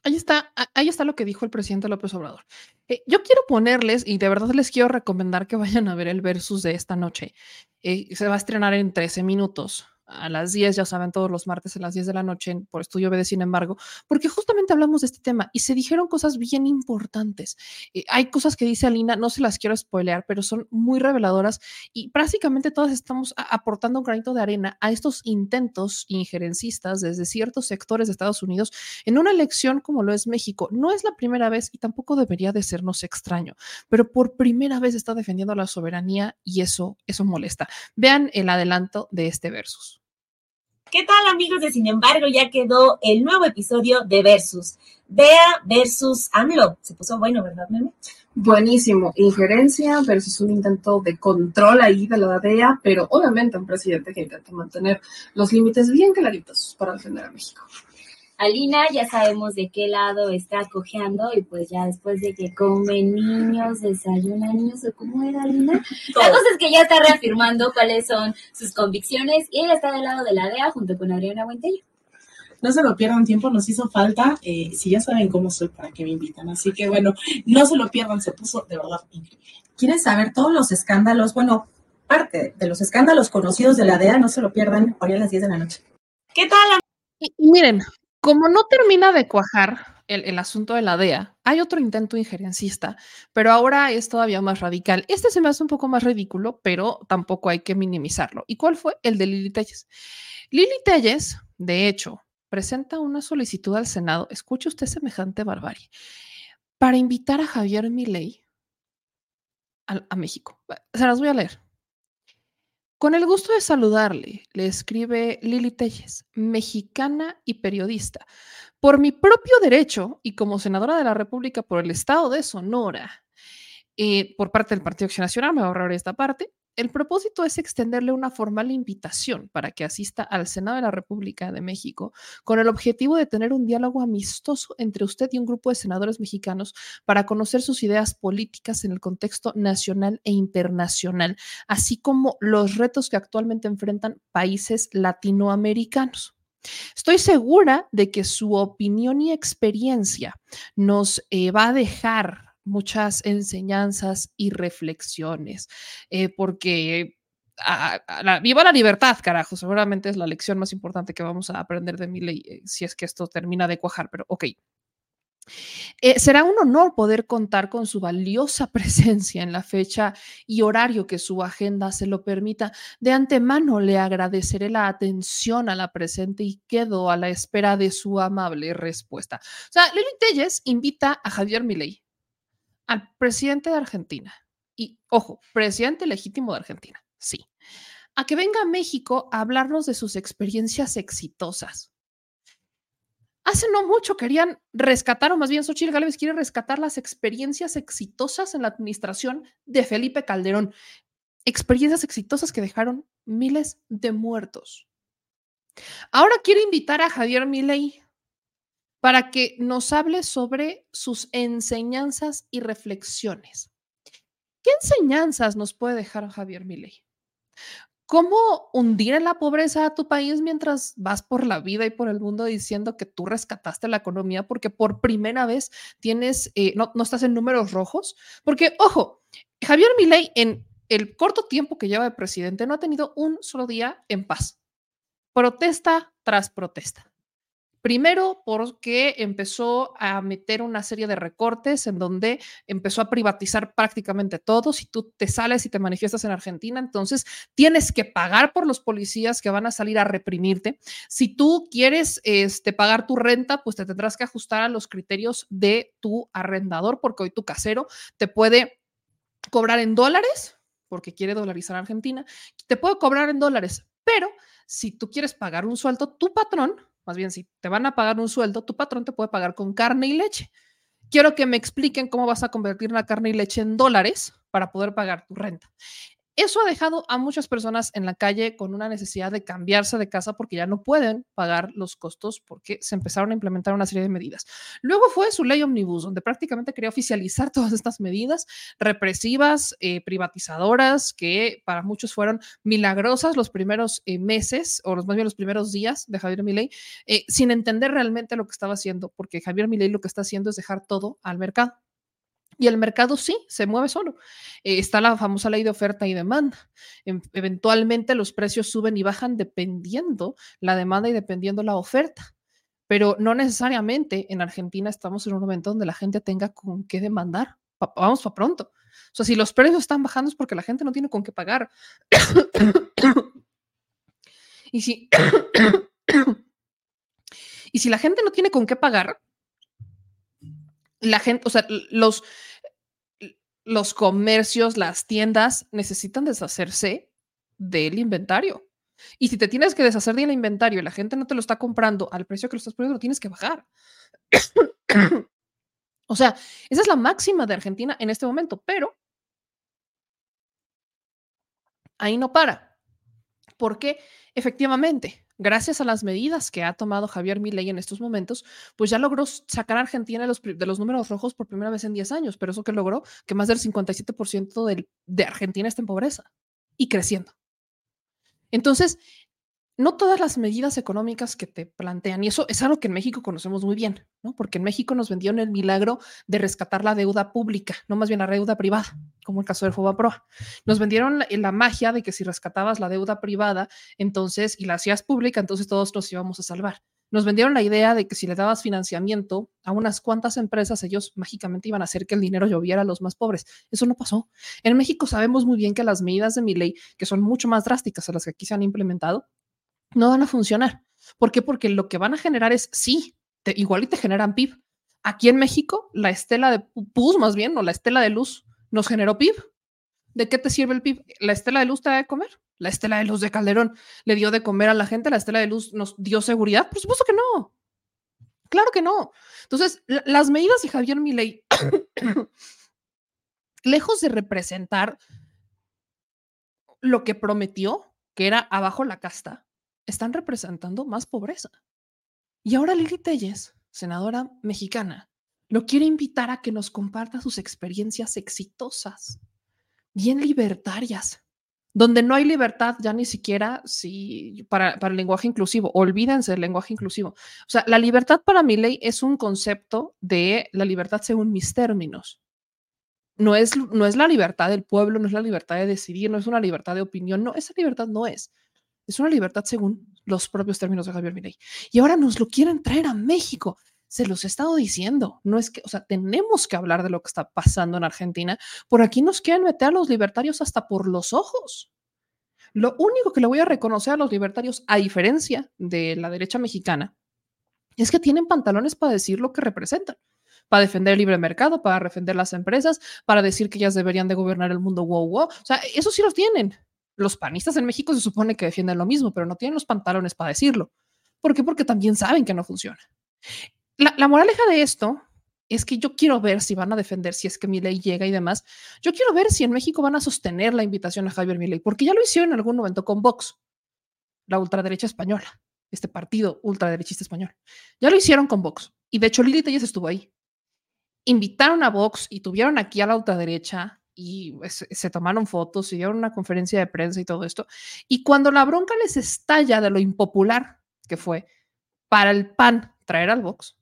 Ahí está, ahí está lo que dijo el presidente López Obrador. Eh, yo quiero ponerles, y de verdad les quiero recomendar que vayan a ver el versus de esta noche. Eh, se va a estrenar en 13 minutos a las 10, ya saben, todos los martes a las 10 de la noche por Estudio B sin embargo, porque justamente hablamos de este tema y se dijeron cosas bien importantes. Eh, hay cosas que dice Alina, no se las quiero spoilear, pero son muy reveladoras y prácticamente todas estamos aportando un granito de arena a estos intentos injerencistas desde ciertos sectores de Estados Unidos en una elección como lo es México. No es la primera vez y tampoco debería de sernos extraño, pero por primera vez está defendiendo la soberanía y eso, eso molesta. Vean el adelanto de este versus. ¿Qué tal amigos de Sin embargo? Ya quedó el nuevo episodio de Versus. Bea versus AMLO. Se puso bueno, ¿verdad, Meme? Buenísimo. Injerencia versus un intento de control ahí de la DEA, pero obviamente un presidente que intenta mantener los límites bien claritos para defender a México. Alina ya sabemos de qué lado está cojeando y pues ya después de que comen niños, desayunan niños o cómo era Alina. La cosa es que ya está reafirmando cuáles son sus convicciones y ella está del lado de la DEA junto con Adriana Buentello. No se lo pierdan tiempo, nos hizo falta. Eh, si ya saben cómo soy, para que me invitan. Así que bueno, no se lo pierdan, se puso de verdad increíble. ¿Quieren saber todos los escándalos? Bueno, parte de los escándalos conocidos de la DEA, no se lo pierdan hoy a las 10 de la noche. ¿Qué tal? Y, miren, como no termina de cuajar el, asunto de la DEA, hay otro intento injerencista, pero ahora es todavía más radical. Este se me hace un poco más ridículo, pero tampoco hay que minimizarlo. ¿Y cuál fue? El de Lili Telles. Lili Telles, de hecho, presenta una solicitud al Senado, escuche usted semejante barbarie, para invitar a Javier Milei a, a México. Se las voy a leer. Con el gusto de saludarle, le escribe Lili Telles, mexicana y periodista. Por mi propio derecho y como senadora de la República por el estado de Sonora, eh, por parte del Partido Acción Nacional, me voy a ahorrar esta parte. El propósito es extenderle una formal invitación para que asista al Senado de la República de México con el objetivo de tener un diálogo amistoso entre usted y un grupo de senadores mexicanos para conocer sus ideas políticas en el contexto nacional e internacional, así como los retos que actualmente enfrentan países latinoamericanos. Estoy segura de que su opinión y experiencia nos eh, va a dejar muchas enseñanzas y reflexiones, eh, porque viva la libertad, carajo, seguramente es la lección más importante que vamos a aprender de mi ley, eh, si es que esto termina de cuajar, pero ok. Eh, será un honor poder contar con su valiosa presencia en la fecha y horario que su agenda se lo permita. De antemano le agradeceré la atención a la presente y quedo a la espera de su amable respuesta. O sea, Lili Telles invita a Javier Milei al presidente de Argentina, y ojo, presidente legítimo de Argentina, sí, a que venga a México a hablarnos de sus experiencias exitosas. Hace no mucho querían rescatar, o más bien Xochitl Gálvez quiere rescatar las experiencias exitosas en la administración de Felipe Calderón. Experiencias exitosas que dejaron miles de muertos. Ahora quiere invitar a Javier Milei para que nos hable sobre sus enseñanzas y reflexiones. ¿Qué enseñanzas nos puede dejar Javier Milei? ¿Cómo hundir en la pobreza a tu país mientras vas por la vida y por el mundo diciendo que tú rescataste la economía porque por primera vez tienes, eh, no, no estás en números rojos? Porque, ojo, Javier Milei en el corto tiempo que lleva de presidente no ha tenido un solo día en paz. Protesta tras protesta. Primero, porque empezó a meter una serie de recortes en donde empezó a privatizar prácticamente todo. Si tú te sales y te manifiestas en Argentina, entonces tienes que pagar por los policías que van a salir a reprimirte. Si tú quieres este, pagar tu renta, pues te tendrás que ajustar a los criterios de tu arrendador, porque hoy tu casero te puede cobrar en dólares, porque quiere dolarizar Argentina, te puede cobrar en dólares, pero si tú quieres pagar un sueldo, tu patrón más bien, si te van a pagar un sueldo, tu patrón te puede pagar con carne y leche. Quiero que me expliquen cómo vas a convertir la carne y leche en dólares para poder pagar tu renta. Eso ha dejado a muchas personas en la calle con una necesidad de cambiarse de casa porque ya no pueden pagar los costos porque se empezaron a implementar una serie de medidas. Luego fue su ley omnibus, donde prácticamente quería oficializar todas estas medidas represivas, eh, privatizadoras, que para muchos fueron milagrosas los primeros eh, meses o los, más bien los primeros días de Javier Milei, eh, sin entender realmente lo que estaba haciendo, porque Javier Milei lo que está haciendo es dejar todo al mercado. Y el mercado sí, se mueve solo. Eh, está la famosa ley de oferta y demanda. eventualmente los precios suben y bajan dependiendo la demanda y dependiendo la oferta. Pero no necesariamente en Argentina estamos en un momento donde la gente tenga con qué demandar. vamos para pronto. O sea, si los precios están bajando es porque la gente no tiene con qué pagar. y si, y si la gente no tiene con qué pagar, la gente, o sea, los, los comercios, las tiendas necesitan deshacerse del inventario. Y si te tienes que deshacer del inventario y la gente no te lo está comprando al precio que lo estás poniendo, lo tienes que bajar. o sea, esa es la máxima de Argentina en este momento, pero ahí no para. Porque efectivamente, gracias a las medidas que ha tomado Javier Milei en estos momentos, pues ya logró sacar a Argentina de los, números rojos por primera vez en 10 años, pero eso que logró, que más del 57% del, de Argentina está en pobreza y creciendo. Entonces, no todas las medidas económicas que te plantean, y eso es algo que en México conocemos muy bien, ¿no? Porque en México nos vendieron el milagro de rescatar la deuda pública, no más bien la deuda privada, como el caso del Fobaproa. Nos vendieron la, magia de que si rescatabas la deuda privada, entonces, y la hacías pública, entonces todos nos íbamos a salvar. Nos vendieron la idea de que si le dabas financiamiento a unas cuantas empresas, ellos mágicamente iban a hacer que el dinero lloviera a los más pobres. Eso no pasó. En México sabemos muy bien que las medidas de mi ley, que son mucho más drásticas a las que aquí se han implementado, no van a funcionar. ¿Por qué? Porque lo que van a generar es, sí, igual y te generan PIB. Aquí en México, la estela de PUS, más bien, o la estela de luz, nos generó PIB. ¿De qué te sirve el PIB? ¿La estela de luz te da de comer? La estela de luz de Calderón le dio de comer a la gente, la estela de luz nos dio seguridad. Por supuesto que no. Claro que no. Entonces, las medidas de Javier Milei, lejos de representar lo que prometió, que era abajo la casta, están representando más pobreza. Y ahora Lili Telles, senadora mexicana, lo quiere invitar a que nos comparta sus experiencias exitosas, bien libertarias, donde no hay libertad ya ni siquiera si, para, para el lenguaje inclusivo. Olvídense del lenguaje inclusivo. O sea, la libertad para mi ley es un concepto de la libertad según mis términos. No es, no es la libertad del pueblo, no es la libertad de decidir, no es una libertad de opinión, no, esa libertad no es. Es una libertad según los propios términos de Javier Milei. Y ahora nos lo quieren traer a México. Se los he estado diciendo. No es que, o sea, tenemos que hablar de lo que está pasando en Argentina. Por aquí nos quieren meter a los libertarios hasta por los ojos. Lo único que le voy a reconocer a los libertarios, a diferencia de la derecha mexicana, es que tienen pantalones para decir lo que representan, para defender el libre mercado, para defender las empresas, para decir que ellas deberían de gobernar el mundo, wow, wow. O sea, eso sí los tienen. Los panistas en México se supone que defienden lo mismo, pero no tienen los pantalones para decirlo. ¿Por qué? Porque también saben que no funciona. La, la moraleja de esto es que yo quiero ver si van a defender, si es que mi ley llega y demás. Yo quiero ver si en México van a sostener la invitación a Javier Milei, porque ya lo hicieron en algún momento con Vox, la ultraderecha española, este partido ultraderechista español. Ya lo hicieron con Vox. Y de hecho Lili estuvo ahí. Invitaron a Vox y tuvieron aquí a la ultraderecha y se, se tomaron fotos y dieron una conferencia de prensa y todo esto. Y cuando la bronca les estalla de lo impopular que fue para el PAN traer al Vox,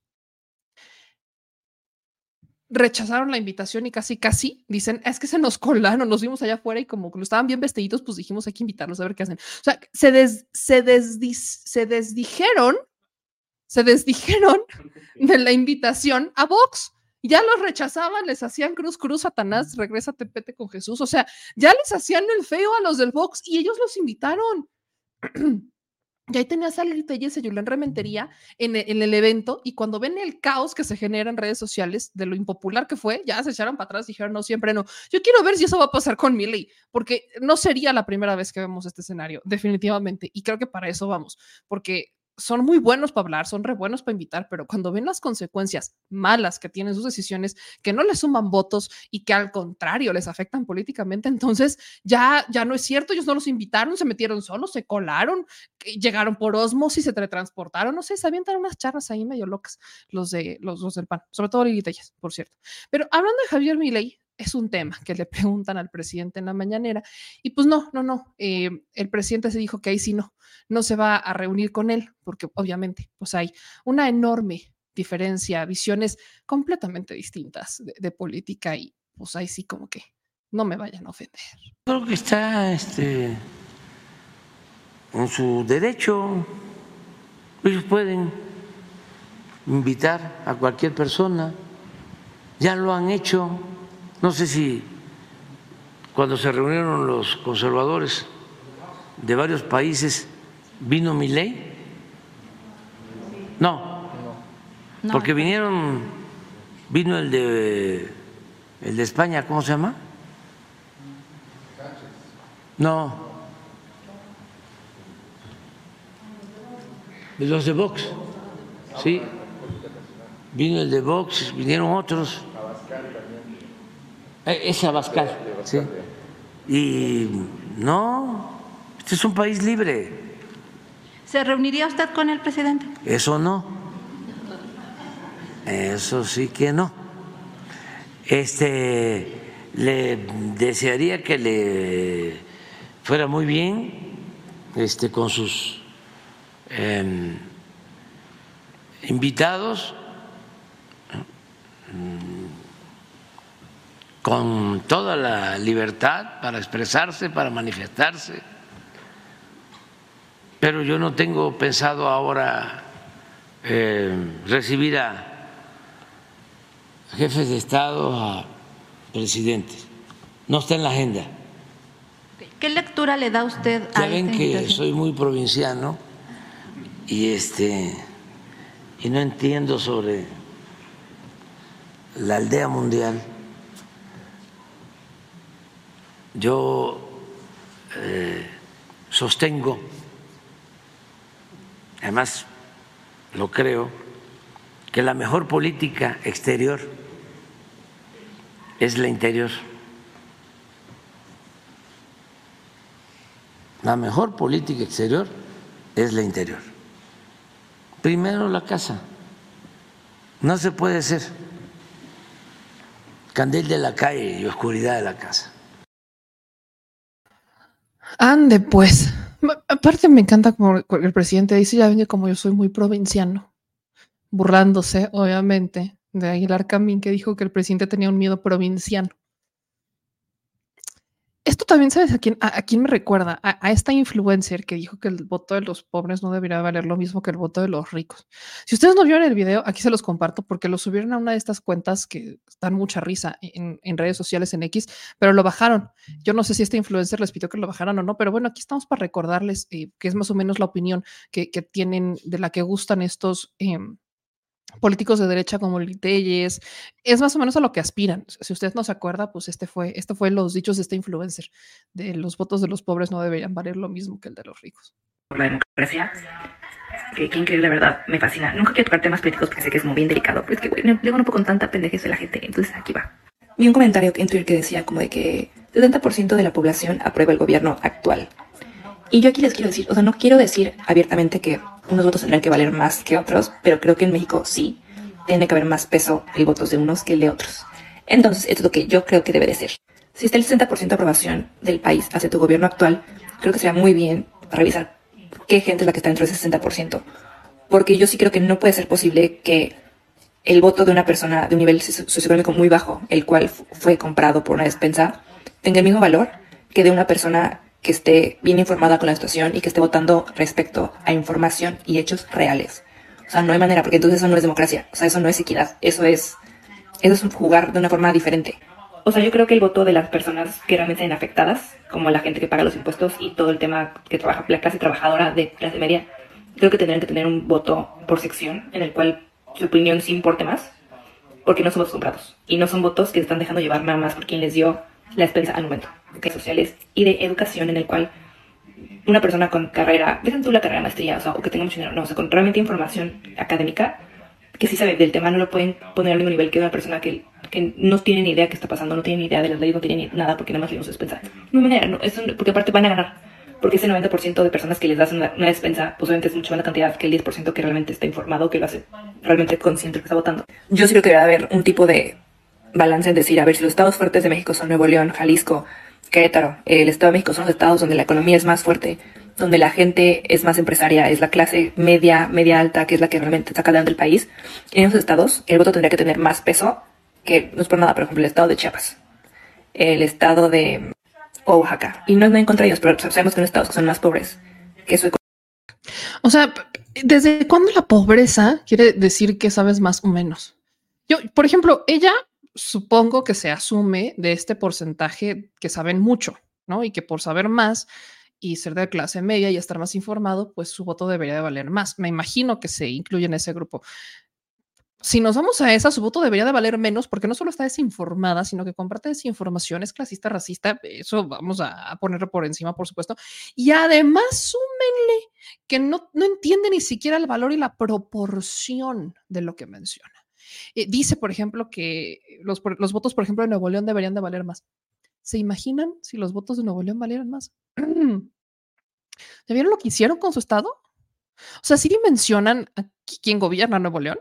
rechazaron la invitación y casi, casi dicen, es que se nos colaron, nos vimos allá afuera y como que estaban bien vestiditos, pues dijimos, hay que invitarlos a ver qué hacen. O sea, se, des, se, desdis, se desdijeron, se desdijeron de la invitación a Vox. Ya los rechazaban, les hacían cruz, cruz, Satanás, regresa, pete con Jesús. O sea, ya les hacían el feo a los del Vox y ellos los invitaron. Y ahí tenías a Lili Telles y Julián Rementería en, e- en el evento y cuando ven el caos que se genera en redes sociales de lo impopular que fue, ya se echaron para atrás y dijeron, no, siempre no. Yo quiero ver si eso va a pasar con Milei, porque no sería la primera vez que vemos este escenario, definitivamente. Y creo que para eso vamos, porque son muy buenos para hablar, son re buenos para invitar, pero cuando ven las consecuencias malas que tienen sus decisiones, que no les suman votos y que al contrario les afectan políticamente, entonces ya, ya no es cierto, ellos no los invitaron, se metieron solos, se colaron, llegaron por osmosis, se teletransportaron, no sé, se avientan unas charlas ahí medio locas los, de, los, del PAN, sobre todo Lili por cierto. Pero hablando de Javier Milei, es un tema que le preguntan al presidente en la mañanera. Y pues no, no, no. eh, el presidente se dijo que ahí sí no, no se va a reunir con él, porque obviamente pues hay una enorme diferencia, visiones completamente distintas de, de política y pues ahí sí como que no me vayan a ofender. Creo que está este, en su derecho. Ellos pueden invitar a cualquier persona. Ya lo han hecho. No sé si cuando se reunieron los conservadores de varios países vino mi ley. No, porque vinieron, vino el de el de España, ¿cómo se llama? No. De los de Vox. Sí. Vino el de Vox, vinieron otros. Eh, Ese Abascal. Sí. Y no, este es un país libre. ¿Se reuniría usted con el presidente? Eso no. Eso sí que no. Este le desearía que le fuera muy bien este con sus em, invitados con toda la libertad para expresarse, para manifestarse. Pero yo no tengo pensado ahora eh, recibir a jefes de Estado, a presidentes. No está en la agenda. ¿Qué lectura le da usted a esta que soy muy provinciano y este y no entiendo sobre la aldea mundial. Yo eh, sostengo, además lo creo, que la mejor política exterior es la interior. La mejor política exterior es la interior. Primero la casa. No se puede ser candil de la calle y oscuridad de la casa. Ande, pues. Aparte me encanta como el presidente dice, ya ven que como yo soy muy provinciano, burlándose, obviamente, de Aguilar Camín, que dijo que el presidente tenía un miedo provinciano. Esto también, ¿sabes a quién, a, quién me recuerda? A, esta influencer que dijo que el voto de los pobres no debería valer lo mismo que el voto de los ricos. Si ustedes no vieron el video, aquí se los comparto porque lo subieron a una de estas cuentas que dan mucha risa en, redes sociales en X, pero lo bajaron. Yo no sé si esta influencer les pidió que lo bajaran o no, pero bueno, aquí estamos para recordarles eh, que es más o menos la opinión que, tienen de la que gustan estos. Em, políticos de derecha como Liteyes, es más o menos a lo que aspiran. Si usted no se acuerda, pues este fue, este fue los dichos de este influencer, de los votos de los pobres no deberían valer lo mismo que el de los ricos. La democracia, que quien cree la verdad me fascina. Nunca quiero tocar temas políticos porque sé que es muy bien delicado, pero es que güey, luego no puedo con tanta pendejez de la gente, entonces aquí va. Vi un comentario en Twitter que decía como de que 70% de la población aprueba el gobierno actual. Y yo aquí les quiero decir, o sea, no quiero decir abiertamente que unos votos tendrán que valer más que otros, pero creo que en México sí tiene que haber más peso el votos de unos que el de otros. Entonces, esto es lo que yo creo que debe de ser. Si está el 60% de aprobación del país hacia tu gobierno actual, creo que sería muy bien revisar qué gente es la que está dentro de ese 60%. Porque yo sí creo que no puede ser posible que el voto de una persona de un nivel socioeconómico muy bajo, el cual fue comprado por una despensa, tenga el mismo valor que de una persona que esté bien informada con la situación y que esté votando respecto a información y hechos reales. O sea, no hay manera, porque entonces eso no es democracia, o sea, eso no es equidad, eso es, eso es jugar de una forma diferente. O sea, yo creo que el voto de las personas que realmente están afectadas, como la gente que paga los impuestos y todo el tema que trabaja, la clase trabajadora de clase media, creo que tendrían que tener un voto por sección en el cual su opinión sí importe más, porque no somos comprados. Y no son votos que se están dejando llevar nada más por quien les dio la expensa al momento, sociales y de educación en el cual una persona con carrera, dejen tú la carrera maestría, o, sea, o que tenga mucho dinero, no, o sea, con realmente información académica, que sí sabe del tema, no lo pueden poner al mismo nivel que una persona que, que no tiene ni idea qué está pasando, no tiene ni idea de las leyes, no tiene ni nada, porque nada más le despensa. No hay manera, no, eso, porque aparte van a ganar, porque ese 90% de personas que les das una, despensa, pues obviamente es mucho más la cantidad que el 10% que realmente está informado, que lo hace realmente consciente que está votando. Yo sí creo que debe haber un tipo de balance en decir, a ver, si los estados fuertes de México son Nuevo León, Jalisco, Querétaro, el Estado de México son los estados donde la economía es más fuerte, donde la gente es más empresaria, es la clase media, media alta, que es la que realmente saca adelante el país. En esos estados, el voto tendría que tener más peso que, no es por nada, por ejemplo, el estado de Chiapas, el estado de Oaxaca. Y no es en contra de ellos, pero sabemos que son estados que son más pobres que su O sea, ¿desde cuándo la pobreza quiere decir que sabes más o menos? Yo, por ejemplo, ella supongo que se asume de este porcentaje que saben mucho, ¿no? Y que por saber más y ser de clase media y estar más informado, pues su voto debería de valer más. Me imagino que se incluye en ese grupo. Si nos vamos a esa, su voto debería de valer menos porque no solo está desinformada, sino que comparte desinformación, es clasista, racista, eso vamos a ponerlo por encima, por supuesto. Y además, súmenle que no, no entiende ni siquiera el valor y la proporción de lo que menciona. Eh, dice, por ejemplo, que los, los, votos, por ejemplo, de Nuevo León deberían de valer más. ¿Se imaginan si los votos de Nuevo León valieran más? ¿Ya vieron lo que hicieron con su estado? O sea, si dimensionan a quién gobierna Nuevo León.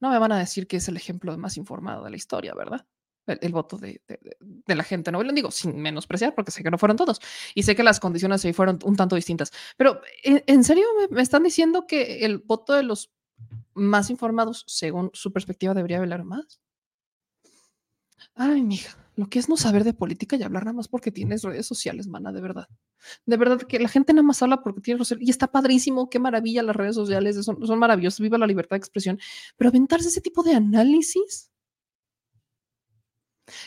No me van a decir que es el ejemplo más informado de la historia, ¿verdad? El, voto de, la gente de Nuevo León, digo, sin menospreciar, porque sé que no fueron todos y sé que las condiciones ahí fueron un tanto distintas. Pero, ¿en, serio me están diciendo que el voto de los más informados según su perspectiva debería hablar más. Ay, mija, lo que es no saber de política y hablar nada más porque tienes redes sociales, mana, de verdad. De verdad que la gente nada más habla porque tiene redes y está padrísimo, qué maravilla las redes sociales, son, son maravillosas, viva la libertad de expresión, pero aventarse ese tipo de análisis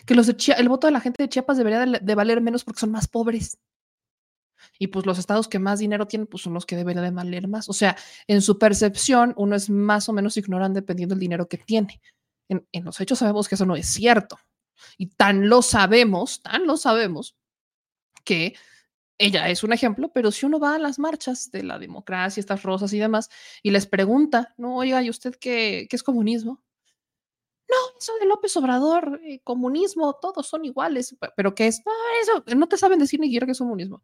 que los el voto de la gente de Chiapas debería de, valer menos porque son más pobres. Y pues los estados que más dinero tienen, pues son los que deben de valer más. O sea, en su percepción, uno es más o menos ignorante dependiendo del dinero que tiene. En, en los hechos sabemos que eso no es cierto. Y tan lo sabemos, tan lo sabemos, que ella es un ejemplo, pero si uno va a las marchas de la democracia, estas rosas y demás, y les pregunta, no, oiga, ¿y usted qué, qué es comunismo? Eso de López Obrador, eh, comunismo, todos son iguales, pe- pero ¿qué es? No, eso, no te saben decir ni siquiera qué es comunismo.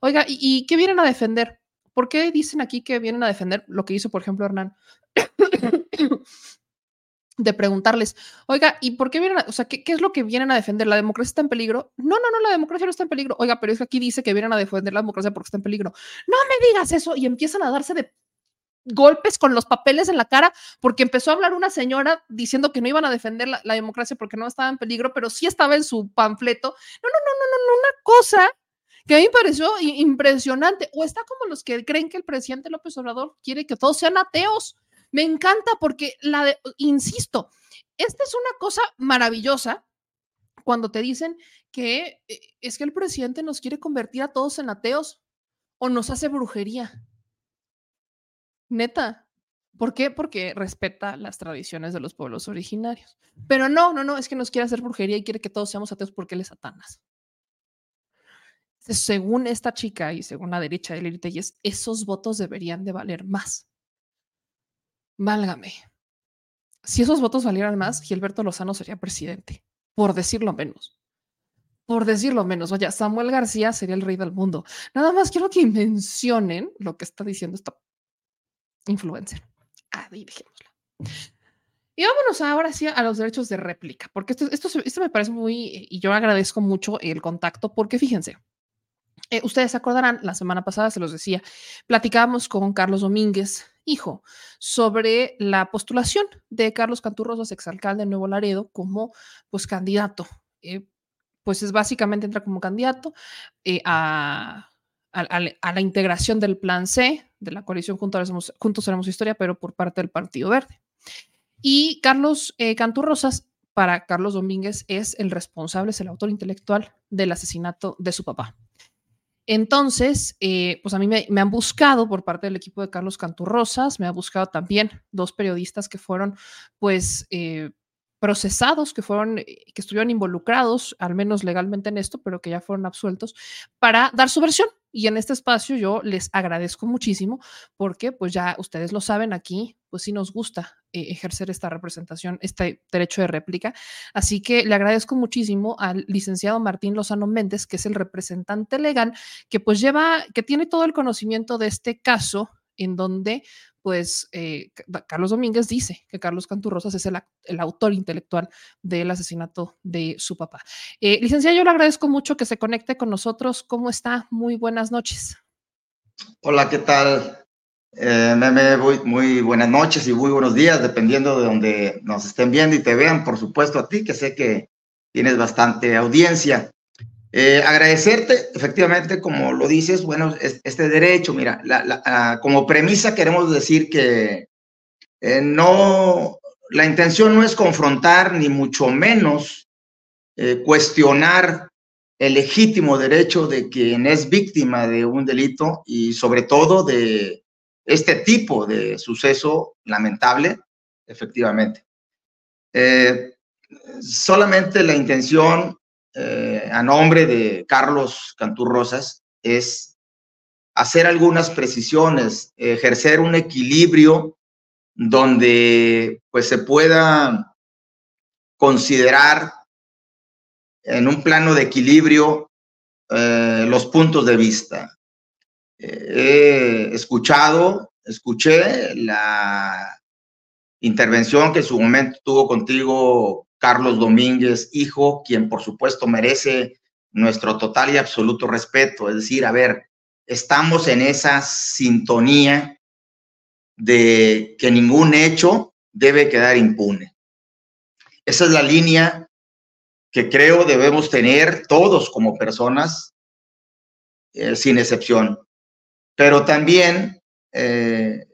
Oiga, ¿y, y qué vienen a defender? ¿Por qué dicen aquí que vienen a defender lo que hizo, por ejemplo, Hernán? de preguntarles, oiga, ¿y por qué vienen a, o sea, ¿qué, qué es lo que vienen a defender? ¿La democracia está en peligro? No, no, no, la democracia no está en peligro. Oiga, pero es que aquí dice que vienen a defender la democracia porque está en peligro. No me digas eso y empiezan a darse de golpes con los papeles en la cara porque empezó a hablar una señora diciendo que no iban a defender la, democracia porque no estaba en peligro, pero sí estaba en su panfleto. No, no, no, no, no, una cosa que a mí me pareció impresionante. O está como los que creen que el presidente López Obrador quiere que todos sean ateos. Me encanta porque la de, insisto, esta es una cosa maravillosa cuando te dicen que eh, es que el presidente nos quiere convertir a todos en ateos o nos hace brujería. Neta. ¿Por qué? Porque respeta las tradiciones de los pueblos originarios. Pero no, no, no, es que nos quiere hacer brujería y quiere que todos seamos ateos porque él es Satanás. Según esta chica y según la derecha del élite, esos votos deberían de valer más. Válgame. Si esos votos valieran más, Gilberto Lozano sería presidente, por decirlo menos. Por decirlo menos, vaya, Samuel García sería el rey del mundo. Nada más quiero que mencionen lo que está diciendo esta influencer. Ahí dejémoslo. Y vámonos ahora sí a los derechos de réplica, porque esto, esto, esto me parece muy, y yo agradezco mucho el contacto, porque fíjense, eh, ustedes se acordarán, la semana pasada se los decía, platicábamos con Carlos Domínguez, hijo, sobre la postulación de Carlos Canturrosas, exalcalde de Nuevo Laredo, como pues candidato. Eh, pues es básicamente entra como candidato eh, a, a la integración del plan C de la coalición Juntos Haremos, Historia, pero por parte del Partido Verde. Y Carlos eh, Canturrosas, para Carlos Domínguez, es el responsable, es el autor intelectual del asesinato de su papá. Entonces, eh, pues a mí me, me han buscado por parte del equipo de Carlos Canturrosas, me ha buscado también dos periodistas que fueron, pues, eh, procesados, que fueron, eh, que estuvieron involucrados, al menos legalmente en esto, pero que ya fueron absueltos, para dar su versión. Y en este espacio yo les agradezco muchísimo porque, pues ya ustedes lo saben, aquí, pues sí nos gusta eh, ejercer esta representación, este derecho de réplica. Así que le agradezco muchísimo al licenciado Martín Lozano Méndez, que es el representante legal, que pues lleva, que tiene todo el conocimiento de este caso en donde pues eh, Ca- Carlos Domínguez dice que Carlos Canturrosas es el, autor intelectual del asesinato de su papá. Eh, licenciado, yo le agradezco mucho que se conecte con nosotros. ¿Cómo está? Muy buenas noches. Hola, ¿qué tal? Eh, Meme, muy, muy buenas noches y muy buenos días, dependiendo de donde nos estén viendo y te vean, por supuesto a ti, que sé que tienes bastante audiencia. Eh, agradecerte, efectivamente, como lo dices, bueno, es- este derecho, mira, la- la- ah, como premisa queremos decir que eh, no, la intención no es confrontar, ni mucho menos eh, cuestionar el legítimo derecho de quien es víctima de un delito y sobre todo de este tipo de suceso lamentable, efectivamente. Solamente la intención eh, a nombre de Carlos Canturrosas es hacer algunas precisiones, ejercer un equilibrio donde pues se pueda considerar en un plano de equilibrio eh, los puntos de vista. Eh, he escuchado, escuché la intervención que en su momento tuvo contigo Carlos Domínguez, hijo, quien por supuesto merece nuestro total y absoluto respeto. Es decir, a ver, estamos en esa sintonía de que ningún hecho debe quedar impune. Esa es la línea que creo debemos tener todos como personas, eh, sin excepción. Pero también eh,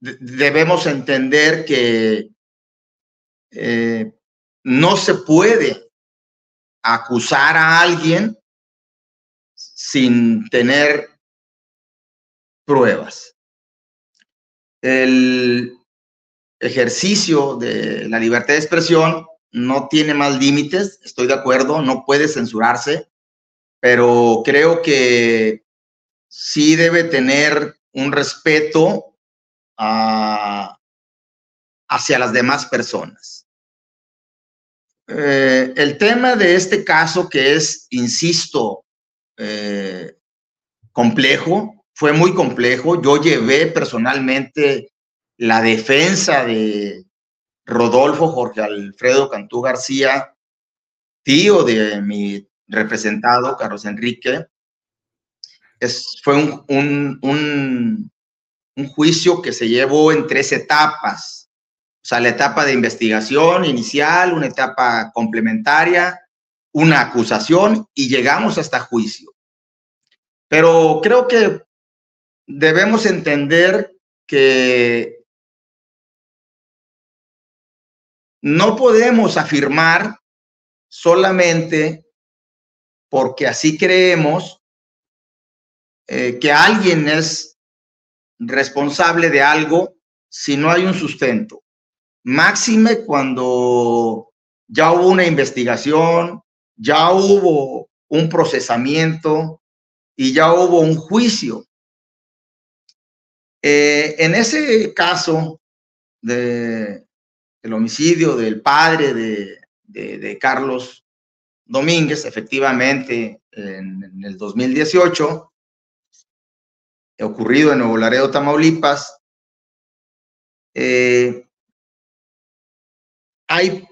de- debemos entender que eh, no se puede acusar a alguien sin tener pruebas. El ejercicio de la libertad de expresión no tiene más límites, estoy de acuerdo, no puede censurarse, pero creo que sí debe tener un respeto a- hacia las demás personas. Eh, el tema de este caso que es, insisto, eh, complejo, fue muy complejo. Yo llevé personalmente la defensa de Rodolfo Jorge Alfredo Cantú García, tío de mi representado, Carlos Enrique. Es, fue un, un, un, un juicio que se llevó en tres etapas. O sea, la etapa de investigación inicial, una etapa complementaria, una acusación y llegamos hasta juicio. Pero creo que debemos entender que no podemos afirmar solamente porque así creemos eh, que alguien es responsable de algo si no hay un sustento. Máxime cuando ya hubo una investigación, ya hubo un procesamiento y ya hubo un juicio. Eh, en ese caso de, del homicidio del padre de, de, de Carlos Domínguez, efectivamente, en, en, el 2018, ocurrido en Nuevo Laredo, Tamaulipas, eh, hay,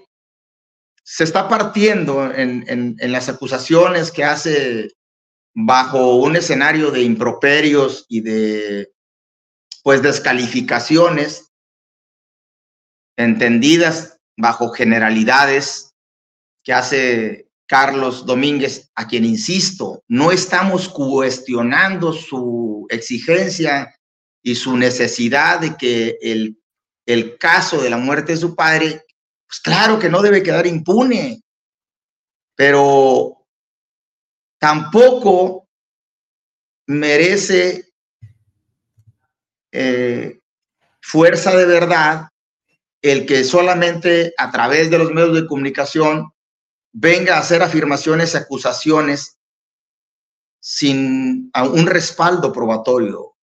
se está partiendo en, en, las acusaciones que hace bajo un escenario de improperios y de pues descalificaciones entendidas bajo generalidades que hace Carlos Domínguez, a quien insisto, no estamos cuestionando su exigencia y su necesidad de que el, el caso de la muerte de su padre pues claro que no debe quedar impune, pero tampoco merece eh, fuerza de verdad el que solamente a través de los medios de comunicación venga a hacer afirmaciones y acusaciones sin un respaldo probatorio.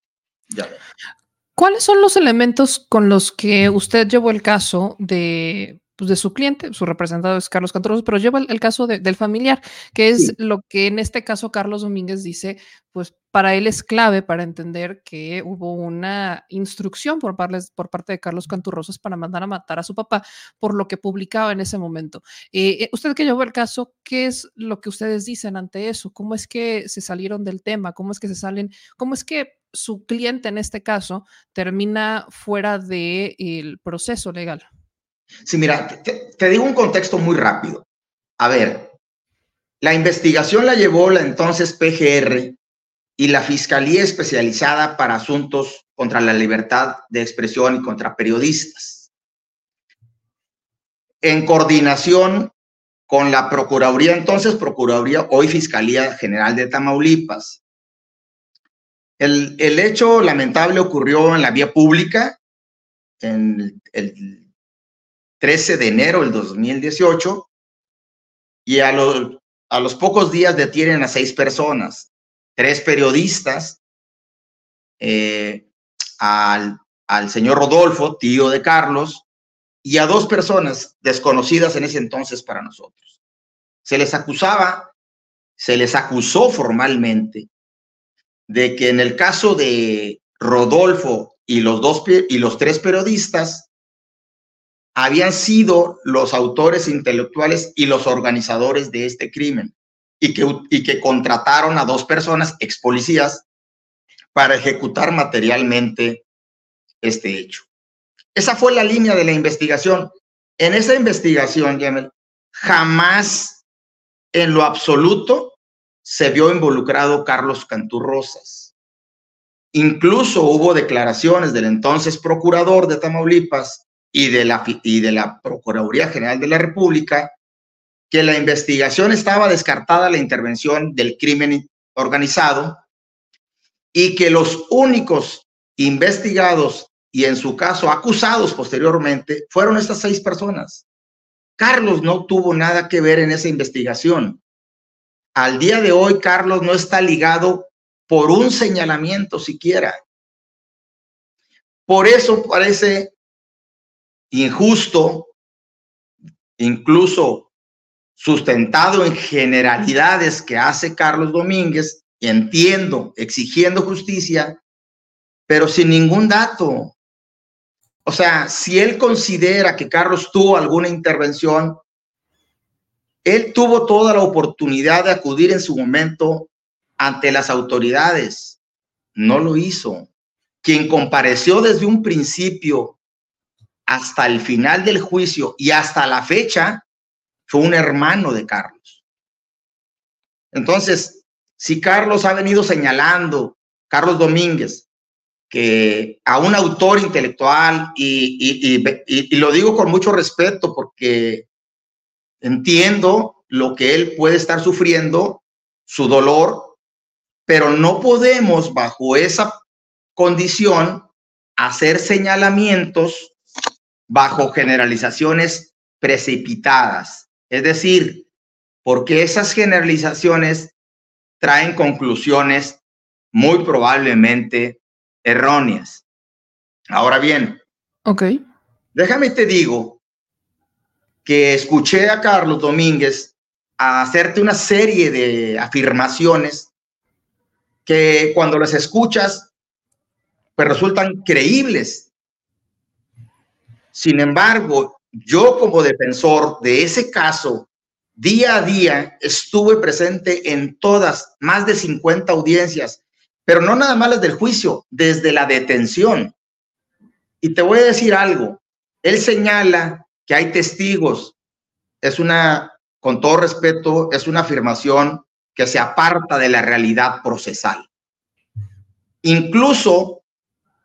¿Cuáles son los elementos con los que usted llevó el caso de pues, de su cliente, su representado es Carlos Cantoros, pero lleva el, el caso de, del familiar, que es sí. lo que en este caso Carlos Domínguez dice, pues para él es clave para entender que hubo una instrucción por, parles, por parte de Carlos Canturrosas para mandar a matar a su papá por lo que publicaba en ese momento. Eh, usted que llevó el caso, ¿qué es lo que ustedes dicen ante eso? ¿Cómo es que se salieron del tema? ¿Cómo es que se salen? ¿Cómo es que su cliente en este caso termina fuera del de proceso legal? Sí, mira, te, digo un contexto muy rápido. A ver, la investigación la llevó la entonces PGR y la Fiscalía Especializada para Asuntos contra la Libertad de Expresión y contra Periodistas. En coordinación con la Procuraduría, entonces Procuraduría, hoy Fiscalía General de Tamaulipas. El, el hecho lamentable ocurrió en la vía pública, en el 13 de enero del 2018 y a, lo, a los pocos días detienen a seis personas, tres periodistas, eh, al, al señor Rodolfo, tío de Carlos, y a dos personas desconocidas en ese entonces para nosotros. Se les acusaba, se les acusó formalmente de que en el caso de Rodolfo y los dos y los tres periodistas habían sido los autores intelectuales y los organizadores de este crimen y que, y que contrataron a dos personas, ex policías, para ejecutar materialmente este hecho. Esa fue la línea de la investigación. En esa investigación, Yamel, jamás en lo absoluto se vio involucrado Carlos Cantú Rosas. Incluso hubo declaraciones del entonces procurador de Tamaulipas, y de, la, y de la Procuraduría General de la República que la investigación estaba descartada la intervención del crimen organizado y que los únicos investigados y en su caso acusados posteriormente fueron estas seis personas. Carlos no tuvo nada que ver en esa investigación. Al día de hoy, Carlos no está ligado por un señalamiento siquiera. Por eso parece injusto, incluso sustentado en generalidades que hace Carlos Domínguez, entiendo, exigiendo justicia, pero sin ningún dato. O sea, si él considera que Carlos tuvo alguna intervención, él tuvo toda la oportunidad de acudir en su momento ante las autoridades. No lo hizo. Quien compareció desde un principio hasta el final del juicio y hasta la fecha fue un hermano de Carlos. Entonces, si Carlos ha venido señalando, Carlos Domínguez, que a un autor intelectual, y, y, lo digo con mucho respeto porque entiendo lo que él puede estar sufriendo, su dolor, pero no podemos bajo esa condición hacer señalamientos bajo generalizaciones precipitadas. Es decir, porque esas generalizaciones traen conclusiones muy probablemente erróneas. Ahora bien, ok. Déjame te digo que escuché a Carlos Domínguez a hacerte una serie de afirmaciones que cuando las escuchas, pues resultan creíbles. Sin embargo, yo como defensor de ese caso, día a día estuve presente en todas, más de 50 audiencias, pero no nada más las del juicio, desde la detención. Y te voy a decir algo, él señala que hay testigos, es una, con todo respeto, es una afirmación que se aparta de la realidad procesal. Incluso,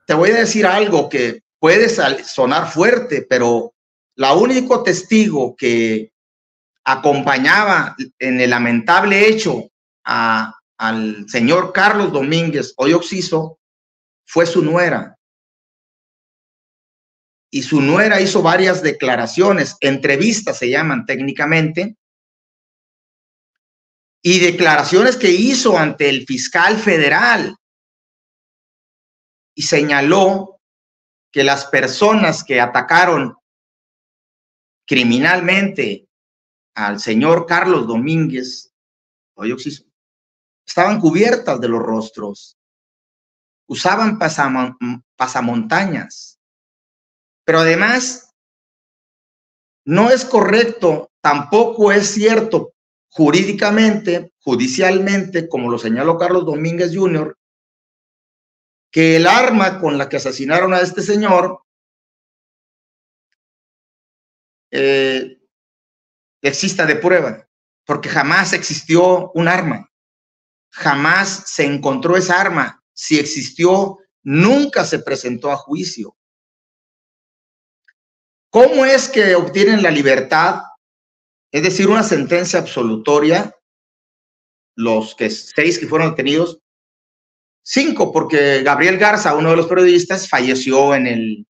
te voy a decir algo que puede sonar fuerte, pero la único testigo que acompañaba en el lamentable hecho al señor Carlos Domínguez, hoy Oxiso, fue su nuera. Y su nuera hizo varias declaraciones, entrevistas se llaman técnicamente, y declaraciones que hizo ante el fiscal federal. Y señaló que las personas que atacaron criminalmente al señor Carlos Domínguez, estaban cubiertas de los rostros, usaban pasamontañas, pero además no es correcto, tampoco es cierto jurídicamente, judicialmente, como lo señaló Carlos Domínguez Jr., que el arma con la que asesinaron a este señor eh, exista de prueba, porque jamás existió un arma, jamás se encontró esa arma. Si existió, nunca se presentó a juicio. ¿Cómo es que obtienen la libertad? Es decir, una sentencia absolutoria, los que seis que fueron detenidos, cinco, porque Gabriel Garza, uno de los periodistas, falleció en el,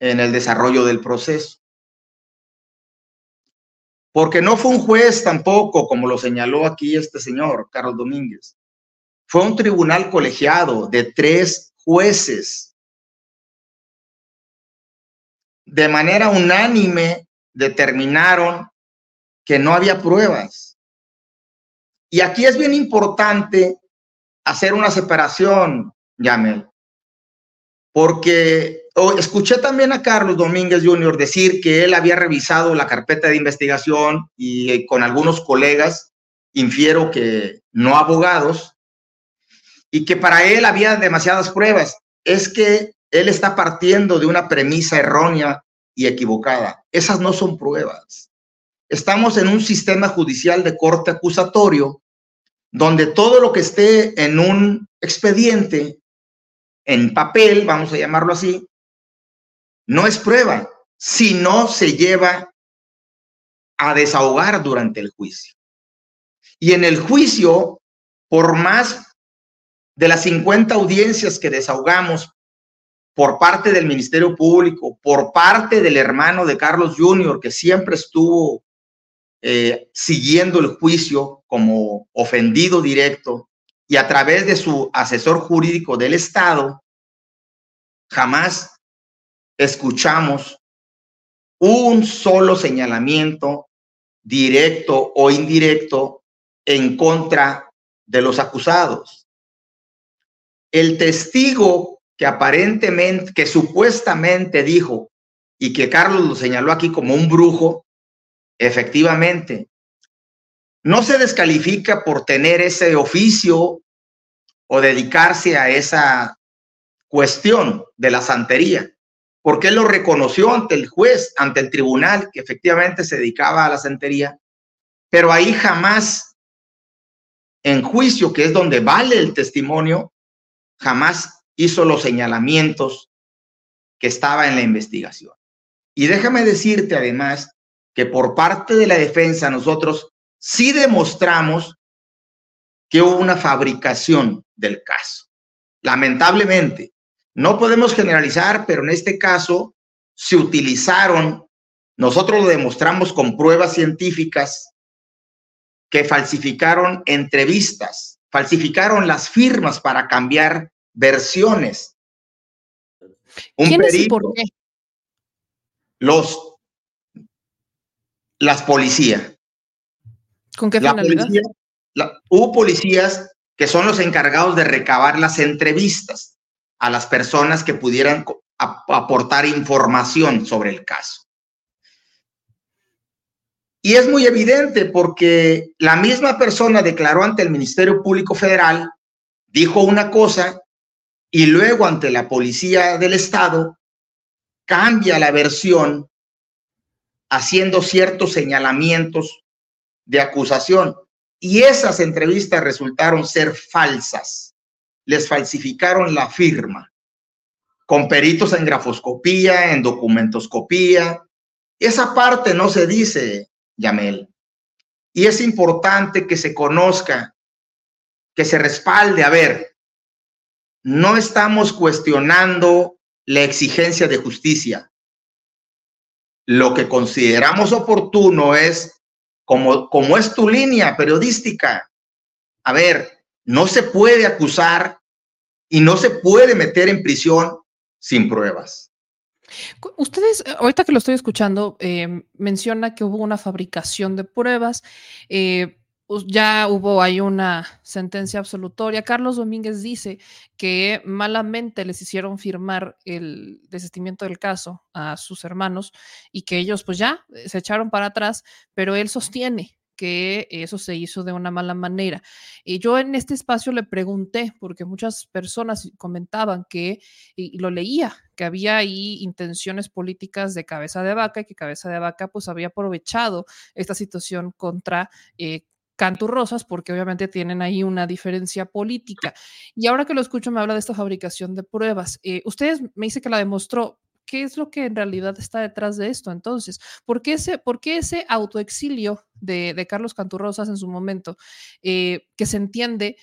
en el desarrollo del proceso porque no fue un juez tampoco, como lo señaló aquí este señor, Carlos Domínguez. Fue un tribunal colegiado de tres jueces. De manera unánime determinaron que no había pruebas. Y aquí es bien importante hacer una separación, Yamel, porque escuché también a Carlos Domínguez Jr. decir que él había revisado la carpeta de investigación y eh, con algunos colegas, infiero que no abogados, y que para él había demasiadas pruebas. Es que él está partiendo de una premisa errónea y equivocada. Esas no son pruebas. Estamos en un sistema judicial de corte acusatorio donde todo lo que esté en un expediente, en papel, vamos a llamarlo así, no es prueba si no se lleva a desahogar durante el juicio. Y en el juicio, por más de las 50 audiencias que desahogamos por parte del Ministerio Público, por parte del hermano de Carlos Jr., que siempre estuvo eh, siguiendo el juicio como ofendido directo, y a través de su asesor jurídico del Estado, jamás escuchamos un solo señalamiento directo o indirecto en contra de los acusados. El testigo que aparentemente, que supuestamente dijo y que Carlos lo señaló aquí como un brujo, efectivamente, no se descalifica por tener ese oficio o dedicarse a esa cuestión de la santería, porque él lo reconoció ante el juez, ante el tribunal, que efectivamente se dedicaba a la santería, pero ahí jamás, en juicio, que es donde vale el testimonio, jamás hizo los señalamientos que estaba en la investigación. Y déjame decirte además que por parte de la defensa nosotros sí demostramos que hubo una fabricación del caso. Lamentablemente, no podemos generalizar, pero en este caso se utilizaron, nosotros lo demostramos con pruebas científicas que falsificaron entrevistas, falsificaron las firmas para cambiar versiones. Un ¿Quiénes y perito, por qué? los las policías. ¿Con qué La finalidad? policía, la- hubo policías que son los encargados de recabar las entrevistas a las personas que pudieran ap- aportar información sobre el caso. Y es muy evidente porque la misma persona declaró ante el Ministerio Público Federal, dijo una cosa y luego ante la Policía del Estado cambia la versión haciendo ciertos señalamientos de acusación. Y esas entrevistas resultaron ser falsas. Les falsificaron la firma con peritos en grafoscopía, en documentoscopía. Esa parte no se dice, Yamel. Y es importante que se conozca, que se respalde. A ver, no estamos cuestionando la exigencia de justicia. Lo que consideramos oportuno es como, como es tu línea periodística, a ver, no se puede acusar y no se puede meter en prisión sin pruebas. Ustedes, ahorita que lo estoy escuchando, eh, menciona que hubo una fabricación de pruebas, eh, ya hubo, hay una sentencia absolutoria. Carlos Domínguez dice que malamente les hicieron firmar el desistimiento del caso a sus hermanos y que ellos pues ya eh, se echaron para atrás, pero él sostiene que eso se hizo de una mala manera. Y yo en este espacio le pregunté, porque muchas personas comentaban que, y lo leía, que había ahí intenciones políticas de cabeza de vaca y que cabeza de vaca pues había aprovechado esta situación contra eh, Canturrosas porque obviamente tienen ahí una diferencia política. Y ahora que lo escucho me habla de esta fabricación de pruebas. Eh, ustedes me dice que la demostró. ¿Qué es lo que en realidad está detrás de esto? Entonces, ¿por qué ese, por qué ese autoexilio de, Carlos Canturrosas en su momento, eh, que se entiende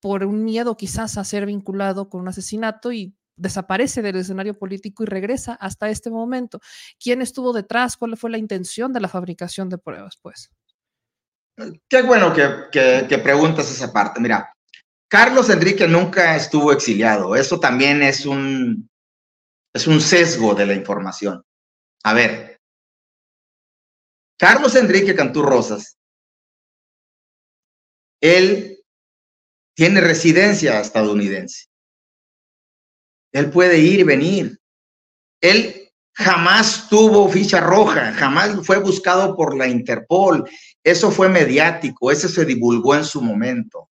por un miedo quizás a ser vinculado con un asesinato y desaparece del escenario político y regresa hasta este momento. ¿Quién estuvo detrás? ¿Cuál fue la intención de la fabricación de pruebas? Pues Qué bueno que, preguntas esa parte. Mira, Carlos Enrique nunca estuvo exiliado. Eso también es un, es un sesgo de la información. A ver, Carlos Enrique Cantú Rosas, él tiene residencia estadounidense. Él puede ir y venir. Él jamás tuvo ficha roja, jamás fue buscado por la Interpol. Eso fue mediático, eso se divulgó en su momento.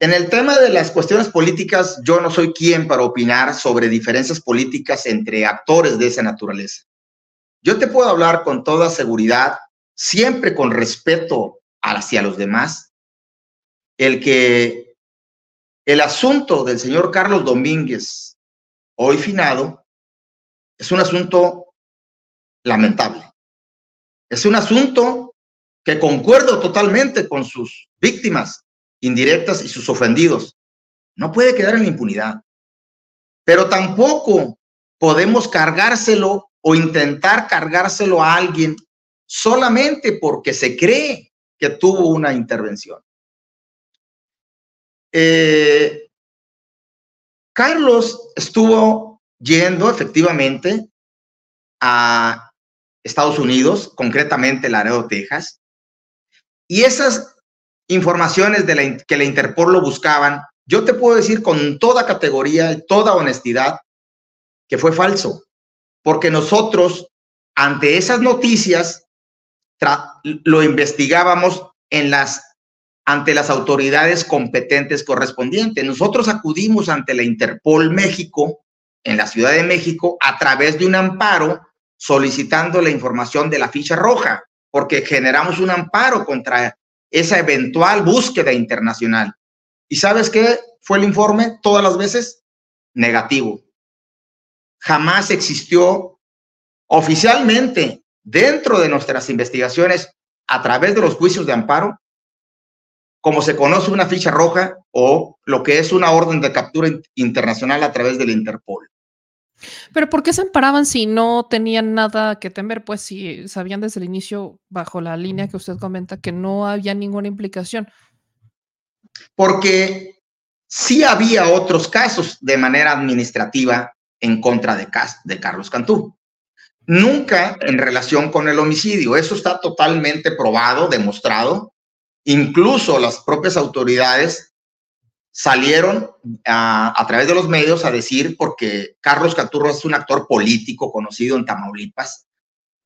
En el tema de las cuestiones políticas, yo no soy quien para opinar sobre diferencias políticas entre actores de esa naturaleza. Yo te puedo hablar con toda seguridad, siempre con respeto hacia los demás, el que el asunto del señor Carlos Domínguez, hoy finado, es un asunto lamentable. Es un asunto que concuerdo totalmente con sus víctimas indirectas y sus ofendidos. No puede quedar en la impunidad. Pero tampoco podemos cargárselo o intentar cargárselo a alguien solamente porque se cree que tuvo una intervención. Eh, Carlos estuvo yendo efectivamente a Estados Unidos, concretamente Laredo, Texas. Y esas informaciones de la, que la Interpol lo buscaban, yo te puedo decir con toda categoría y toda honestidad que fue falso, porque nosotros ante esas noticias lo investigábamos en las ante las autoridades competentes correspondientes. Nosotros acudimos ante la Interpol México en la Ciudad de México a través de un amparo solicitando la información de la ficha roja, porque generamos un amparo contra esa eventual búsqueda internacional. ¿Y sabes qué fue el informe todas las veces? Negativo. Jamás existió oficialmente dentro de nuestras investigaciones a través de los juicios de amparo, como se conoce una ficha roja o lo que es una orden de captura internacional a través del Interpol. Pero ¿por qué se amparaban si no tenían nada que temer? Pues si sabían desde el inicio, bajo la línea que usted comenta, que no había ninguna implicación. Porque sí había otros casos de manera administrativa en contra de, de Carlos Cantú. Nunca en relación con el homicidio. Eso está totalmente probado, demostrado. Incluso las propias autoridades salieron a, través de los medios a decir, porque Carlos Caturro es un actor político conocido en Tamaulipas,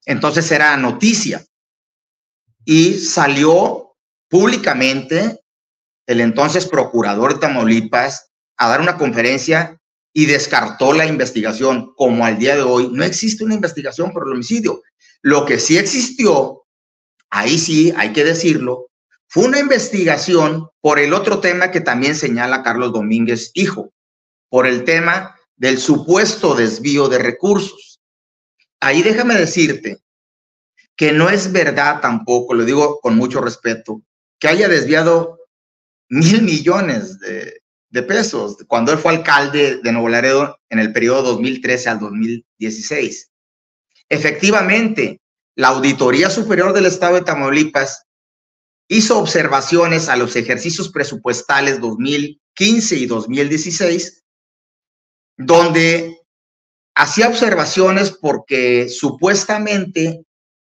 entonces era noticia. Y salió públicamente el entonces procurador de Tamaulipas a dar una conferencia y descartó la investigación, como al día de hoy no existe una investigación por el homicidio. Lo que sí existió, ahí sí hay que decirlo, fue una investigación por el otro tema que también señala Carlos Domínguez, hijo, por el tema del supuesto desvío de recursos. Ahí déjame decirte que no es verdad tampoco, lo digo con mucho respeto, que haya desviado mil millones de, pesos cuando él fue alcalde de Nuevo Laredo en el periodo 2013 al 2016. Efectivamente, la Auditoría Superior del Estado de Tamaulipas hizo observaciones a los ejercicios presupuestales 2015 y 2016, donde hacía observaciones porque supuestamente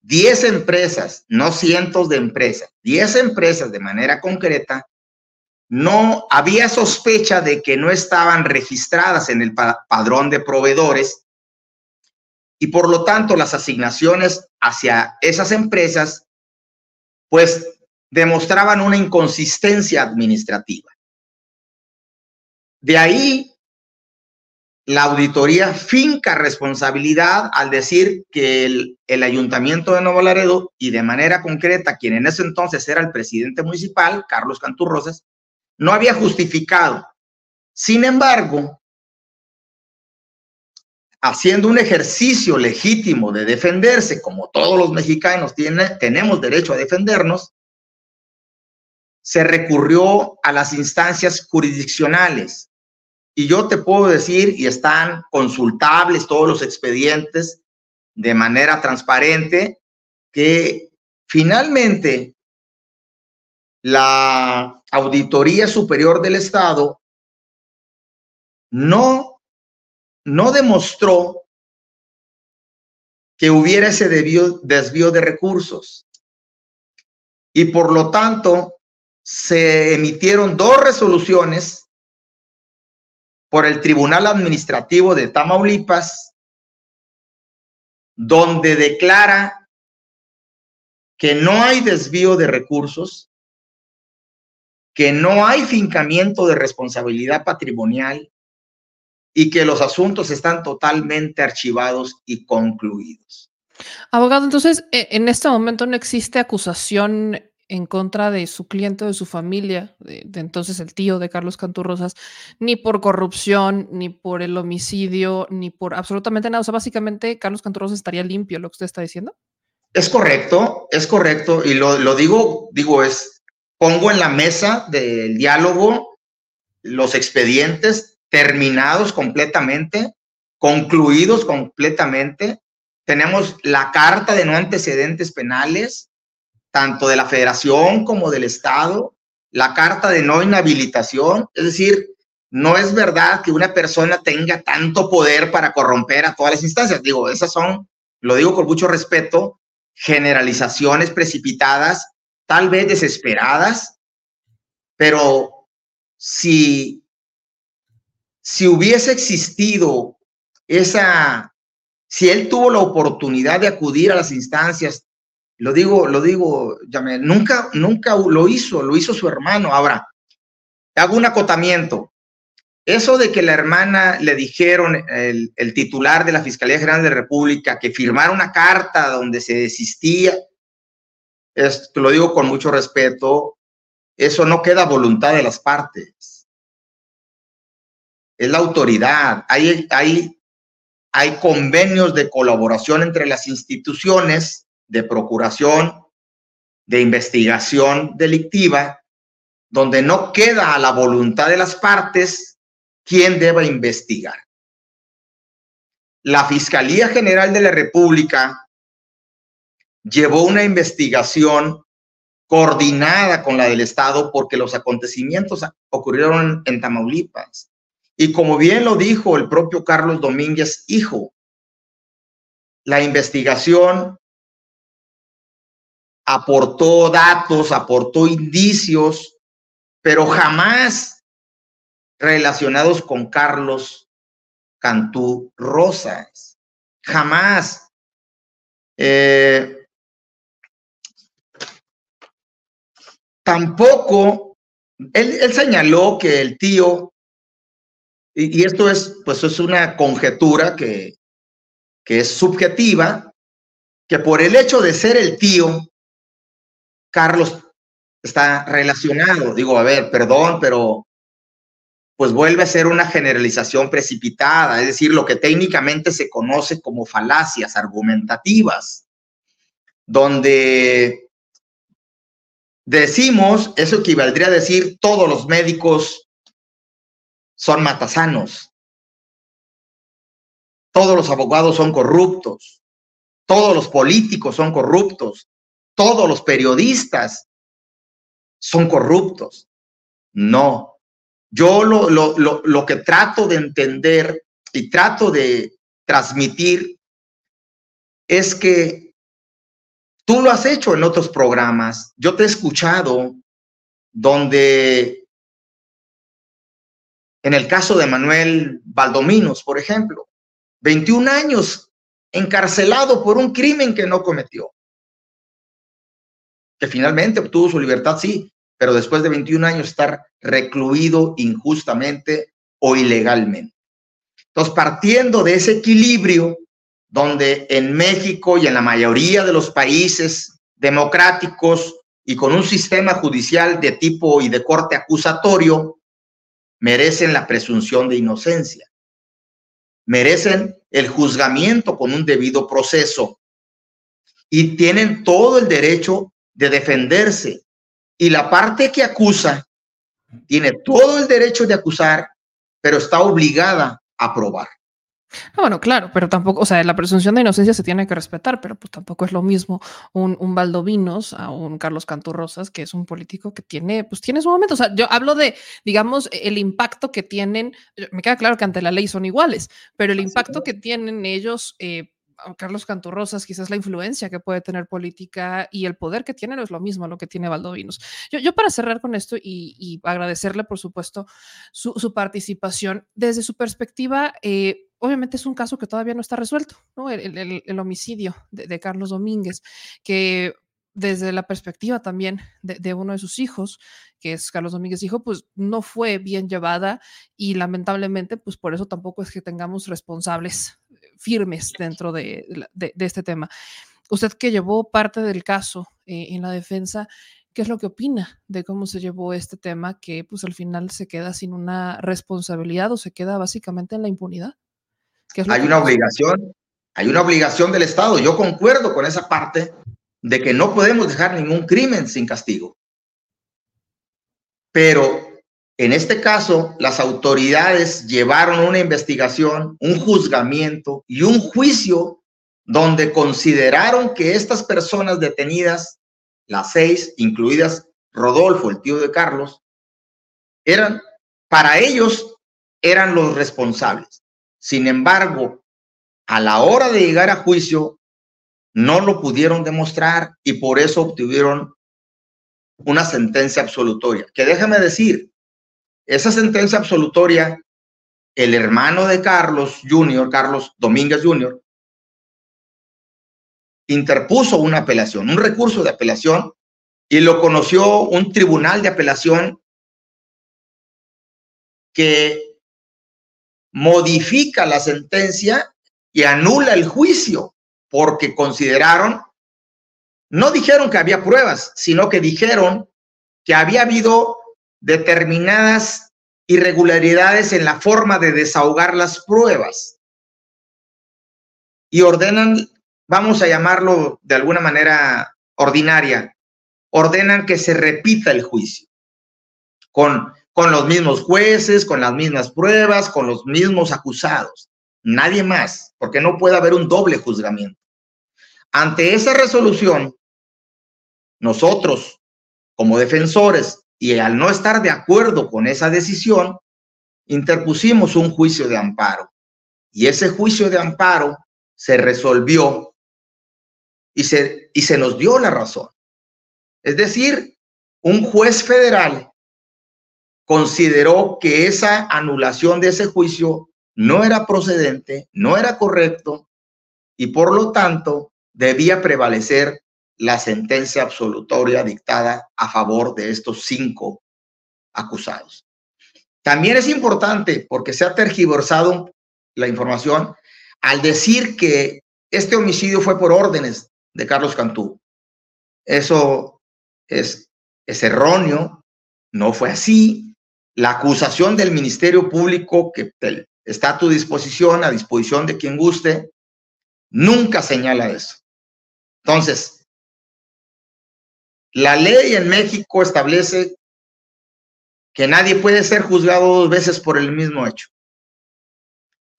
10 empresas, no cientos de empresas, 10 empresas de manera concreta, no había sospecha de que no estaban registradas en el padrón de proveedores y por lo tanto las asignaciones hacia esas empresas pues demostraban una inconsistencia administrativa. De ahí la auditoría finca responsabilidad al decir que el, ayuntamiento de Nuevo Laredo y de manera concreta quien en ese entonces era el presidente municipal, Carlos Canturrosas, no había justificado. Sin embargo, haciendo un ejercicio legítimo de defenderse, como todos los mexicanos tenemos derecho a defendernos, se recurrió a las instancias jurisdiccionales. Y yo te puedo decir, y están consultables todos los expedientes de manera transparente, que finalmente la Auditoría Superior del Estado no, no demostró que hubiera ese desvío de recursos. Y por lo tanto, se emitieron dos resoluciones por el Tribunal Administrativo de Tamaulipas, donde declara que no hay desvío de recursos, que no hay fincamiento de responsabilidad patrimonial y que los asuntos están totalmente archivados y concluidos. Abogado, entonces, e, en este momento no existe acusación en contra de su cliente de su familia, de, entonces el tío de Carlos Canturrosas, ni por corrupción, ni por el homicidio, ni por absolutamente nada. O sea, básicamente Carlos Canturrosas estaría limpio, lo que usted está diciendo. Es correcto, es correcto. Y lo, lo digo, digo, es, pongo en la mesa del diálogo los expedientes terminados completamente, concluidos completamente. Tenemos la carta de no antecedentes penales, tanto de la federación como del Estado, la carta de no inhabilitación, es decir, no es verdad que una persona tenga tanto poder para corromper a todas las instancias. Digo, esas son lo digo con mucho respeto, generalizaciones precipitadas, tal vez desesperadas, pero si, si hubiese existido esa, si él tuvo la oportunidad de acudir a las instancias, lo digo, lo digo, nunca, nunca lo hizo, lo hizo su hermano. Ahora, hago un acotamiento. Eso de que la hermana le dijeron, el, titular de la Fiscalía General de la República, que firmara una carta donde se desistía, esto lo digo con mucho respeto, eso no queda voluntad de las partes. Es la autoridad. Hay, hay, hay convenios de colaboración entre las instituciones de procuración, de investigación delictiva, donde no queda a la voluntad de las partes quién deba investigar. La Fiscalía General de la República llevó una investigación coordinada con la del Estado porque los acontecimientos ocurrieron en Tamaulipas. Y como bien lo dijo el propio Carlos Domínguez, hijo, la investigación aportó datos, aportó indicios, pero jamás relacionados con Carlos Cantú Rosas. Jamás. Eh, tampoco, él, señaló que el tío, y, y, esto es, pues es una conjetura que, que es subjetiva, que por el hecho de ser el tío, Carlos está relacionado. Digo, a ver, perdón, pero pues vuelve a ser una generalización precipitada, es decir, lo que técnicamente se conoce como falacias argumentativas, donde decimos, eso equivaldría a decir, todos los médicos son matasanos, todos los abogados son corruptos, todos los políticos son corruptos, todos los periodistas son corruptos. No, yo lo, lo, lo, lo que trato de entender y trato de transmitir es que tú lo has hecho en otros programas. Yo te he escuchado donde, en el caso de Manuel Valdominos, por ejemplo, 21 años encarcelado por un crimen que no cometió, finalmente obtuvo su libertad, sí, pero después de 21 años estar recluido injustamente o ilegalmente. Entonces, partiendo de ese equilibrio, donde en México y en la mayoría de los países democráticos y con un sistema judicial de tipo y de corte acusatorio, merecen la presunción de inocencia, merecen el juzgamiento con un debido proceso y tienen todo el derecho de defenderse y la parte que acusa tiene todo el derecho de acusar, pero está obligada a probar. Ah, bueno, claro, pero tampoco, o sea, la presunción de inocencia se tiene que respetar, pero pues tampoco es lo mismo un, un Valdovinos a un Carlos Canturrosas, que es un político que tiene, pues tiene su momento. O sea, yo hablo de, digamos, el impacto que tienen, me queda claro que ante la ley son iguales, pero el impacto que tienen ellos eh, Carlos Canturrosas, quizás la influencia que puede tener política y el poder que tiene no es lo mismo lo que tiene Valdovinos. Yo, yo para cerrar con esto y, agradecerle, por supuesto, su, participación, desde su perspectiva, eh, obviamente es un caso que todavía no está resuelto, ¿no? El, homicidio de, Carlos Domínguez, que desde la perspectiva también de, de, uno de sus hijos, que es Carlos Domínguez hijo, pues no fue bien llevada y lamentablemente, pues por eso tampoco es que tengamos responsables firmes dentro de, este tema. Usted que llevó parte del caso eh, en la defensa, ¿qué es lo que opina de cómo se llevó este tema que pues al final se queda sin una responsabilidad o se queda básicamente en la impunidad? hay una obligación, hay una obligación del Estado. Yo concuerdo con esa parte de que no podemos dejar ningún crimen sin castigo. Pero en este caso, las autoridades llevaron una investigación, un juzgamiento y un juicio donde consideraron que estas personas detenidas, las seis, incluidas Rodolfo, el tío de Carlos, eran, para ellos, eran los responsables. Sin embargo, a la hora de llegar a juicio, no lo pudieron demostrar y por eso obtuvieron una sentencia absolutoria. Que déjame decir, esa sentencia absolutoria, el hermano de Carlos Jr., Carlos Domínguez Jr., interpuso una apelación, un recurso de apelación, y lo conoció un tribunal de apelación que modifica la sentencia y anula el juicio porque consideraron, no dijeron que había pruebas, sino que dijeron que había habido determinadas irregularidades en la forma de desahogar las pruebas. Y ordenan, vamos a llamarlo de alguna manera ordinaria, ordenan que se repita el juicio con con los mismos jueces, con las mismas pruebas, con los mismos acusados. Nadie más, porque no puede haber un doble juzgamiento. Ante esa resolución, nosotros, como defensores, y al no estar de acuerdo con esa decisión, interpusimos un juicio de amparo. Y ese juicio de amparo se resolvió y se, y se nos dio la razón. Es decir, un juez federal consideró que esa anulación de ese juicio no era procedente, no era correcto y por lo tanto debía prevalecer la sentencia absolutoria dictada a favor de estos cinco acusados. También es importante porque se ha tergiversado la información al decir que este homicidio fue por órdenes de Carlos Cantú. Eso es, es erróneo, no fue así. La acusación del Ministerio Público que está a tu disposición, a disposición de quien guste, nunca señala eso. Entonces, la ley en México establece que nadie puede ser juzgado dos veces por el mismo hecho.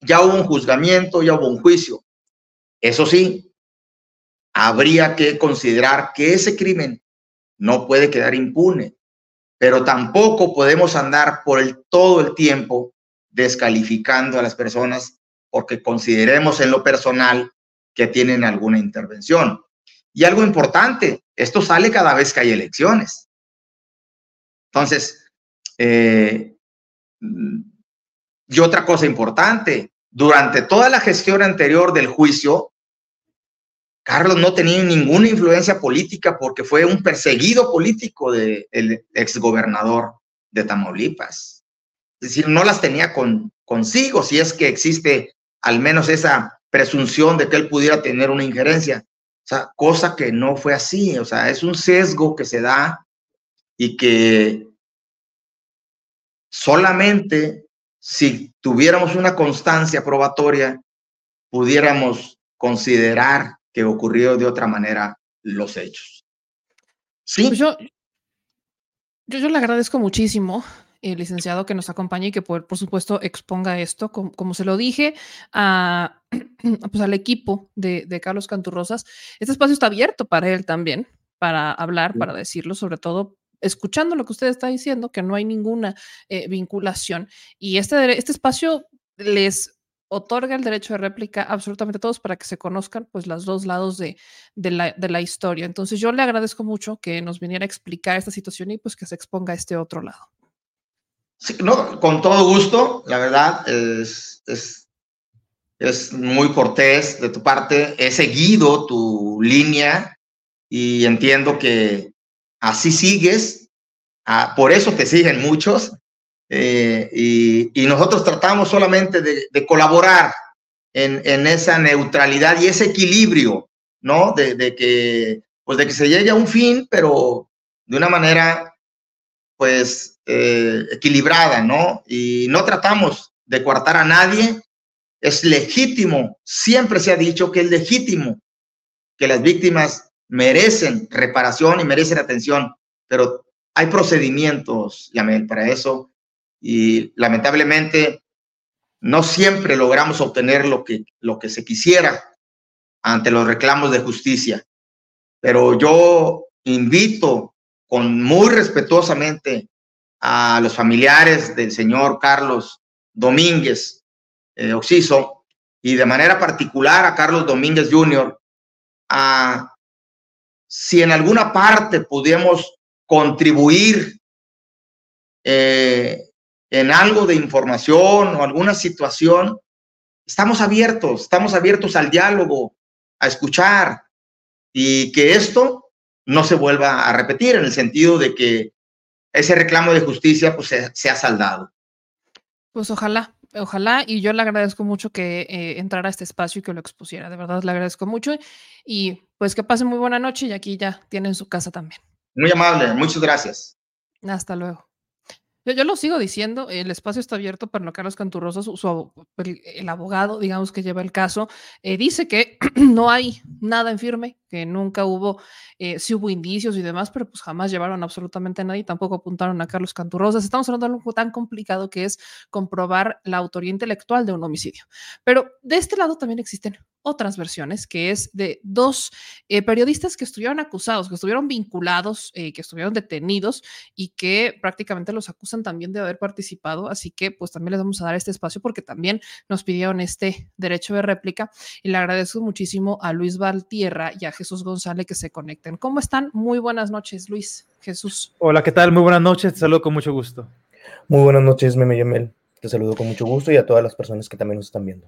Ya hubo un juzgamiento, ya hubo un juicio. Eso sí, habría que considerar que ese crimen no puede quedar impune pero tampoco podemos andar por el, todo el tiempo descalificando a las personas porque consideremos en lo personal que tienen alguna intervención. Y algo importante, esto sale cada vez que hay elecciones. Entonces, eh, y otra cosa importante, durante toda la gestión anterior del juicio, Carlos no tenía ninguna influencia política porque fue un perseguido político del exgobernador de Tamaulipas. Es decir, no las tenía con, consigo, si es que existe al menos esa presunción de que él pudiera tener una injerencia. O sea, cosa que no fue así. O sea, es un sesgo que se da y que solamente si tuviéramos una constancia probatoria, pudiéramos considerar que ocurrió de otra manera los hechos. Sí. Pues yo, yo, le agradezco muchísimo, el licenciado, que nos acompañe y que por, por supuesto exponga esto, como, se lo dije a, pues al equipo de, de, Carlos Canturrosas. Este espacio está abierto para él también, para hablar, para decirlo, sobre todo escuchando lo que usted está diciendo, que no hay ninguna eh, vinculación. Y este, este espacio les otorga el derecho de réplica absolutamente a todos para que se conozcan pues los dos lados de, de, la, de, la, historia. Entonces yo le agradezco mucho que nos viniera a explicar esta situación y pues que se exponga a este otro lado. Sí, no, con todo gusto, la verdad, es, es, es muy cortés de tu parte. He seguido tu línea y entiendo que así sigues. Por eso te siguen muchos eh, y, nosotros tratamos solamente de, colaborar en, esa neutralidad y ese equilibrio, ¿no? De, que, pues de que se llegue a un fin, pero de una manera, pues, eh, equilibrada, ¿no? Y no tratamos de coartar a nadie. Es legítimo, siempre se ha dicho que es legítimo que las víctimas merecen reparación y merecen atención, pero hay procedimientos, para eso y lamentablemente no siempre logramos obtener lo que, lo que se quisiera ante los reclamos de justicia. Pero yo invito con muy respetuosamente a los familiares del señor Carlos Domínguez eh, Oxiso y de manera particular a Carlos Domínguez Jr., a si en alguna parte pudiéramos contribuir eh, en algo de información o alguna situación, estamos abiertos, estamos abiertos al diálogo, a escuchar y que esto no se vuelva a repetir en el sentido de que ese reclamo de justicia pues se, ha saldado. Pues ojalá, ojalá, y yo le agradezco mucho que eh, entrara a este espacio y que lo expusiera, de verdad le agradezco mucho y pues que pase muy buena noche y aquí ya tienen su casa también. Muy amable, muchas gracias. Hasta luego. Yo, lo sigo diciendo, el espacio está abierto para Carlos Canturrosa, su, el, abogado, digamos, que lleva el caso, eh, dice que no hay nada en firme, que nunca hubo, eh, sí hubo indicios y demás, pero pues jamás llevaron absolutamente a nadie, tampoco apuntaron a Carlos Canturrosas. Estamos hablando de algo tan complicado que es comprobar la autoría intelectual de un homicidio. Pero de este lado también existen otras versiones, que es de dos eh, periodistas que estuvieron acusados, que estuvieron vinculados, eh, que estuvieron detenidos y que prácticamente los acusan también de haber participado. Así que pues también les vamos a dar este espacio porque también nos pidieron este derecho de réplica y le agradezco muchísimo a Luis Valtierra y a Jesús González que se conecten. ¿Cómo están? Muy buenas noches, Luis. Jesús. Hola, ¿qué tal? Muy buenas noches. Te saludo con mucho gusto. Muy buenas noches, Meme Yamel. Te saludo con mucho gusto y a todas las personas que también nos están viendo.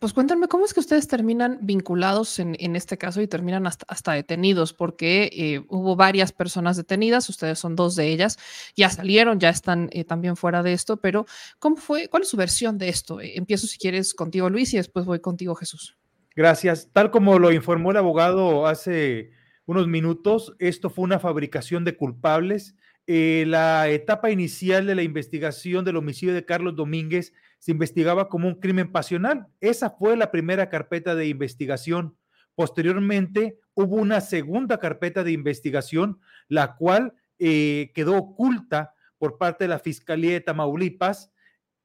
Pues cuéntame, ¿cómo es que ustedes terminan vinculados en, este caso y terminan hasta, detenidos? Porque eh, hubo varias personas detenidas, ustedes son dos de ellas, ya salieron, ya están eh, también fuera de esto, pero ¿cómo fue? ¿Cuál es su versión de esto? Eh, empiezo si quieres contigo, Luis, y después voy contigo, Jesús. Gracias. Tal como lo informó el abogado hace unos minutos, esto fue una fabricación de culpables. La etapa inicial de la investigación del homicidio de Carlos Domínguez se investigaba como un crimen pasional. Esa fue la primera carpeta de investigación. Posteriormente hubo una segunda carpeta de investigación, la cual eh, quedó oculta por parte de la Fiscalía de Tamaulipas,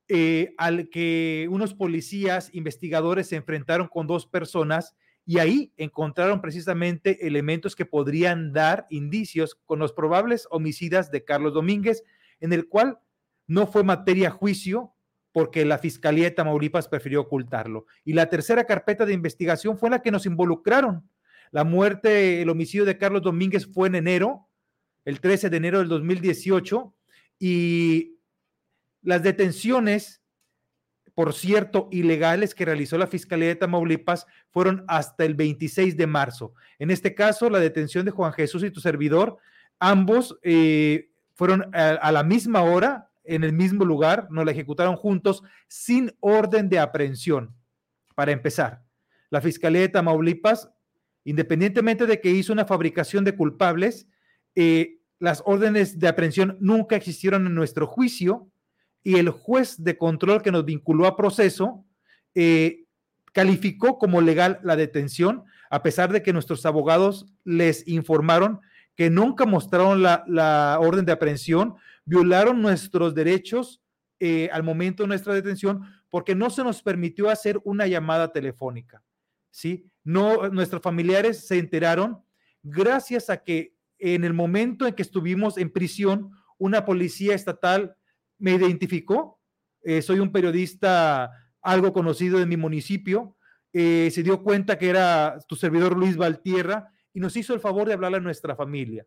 eh, al que unos policías investigadores se enfrentaron con dos personas y ahí encontraron precisamente elementos que podrían dar indicios con los probables homicidas de Carlos Domínguez, en el cual no fue materia juicio, porque la Fiscalía de Tamaulipas prefirió ocultarlo. Y la tercera carpeta de investigación fue la que nos involucraron. La muerte, el homicidio de Carlos Domínguez fue en enero, el 13 de enero del 2018, y las detenciones, por cierto, ilegales que realizó la Fiscalía de Tamaulipas fueron hasta el 26 de marzo. En este caso, la detención de Juan Jesús y tu servidor, ambos eh, fueron a la misma hora, en el mismo lugar, nos la ejecutaron juntos sin orden de aprehensión. Para empezar, la Fiscalía de Tamaulipas, independientemente de que hizo una fabricación de culpables, eh, las órdenes de aprehensión nunca existieron en nuestro juicio y el juez de control que nos vinculó a proceso eh, calificó como legal la detención, a pesar de que nuestros abogados les informaron que nunca mostraron la, orden de aprehensión, violaron nuestros derechos eh, al momento de nuestra detención porque no se nos permitió hacer una llamada telefónica. ¿sí? No, nuestros familiares se enteraron gracias a que en el momento en que estuvimos en prisión, una policía estatal me identificó. Eh, soy un periodista algo conocido en mi municipio. Eh, se dio cuenta que era tu servidor Luis Valtierra y nos hizo el favor de hablar a nuestra familia.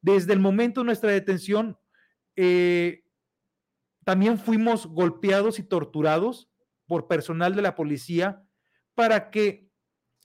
Desde el momento de nuestra detención, eh, también fuimos golpeados y torturados por personal de la policía para que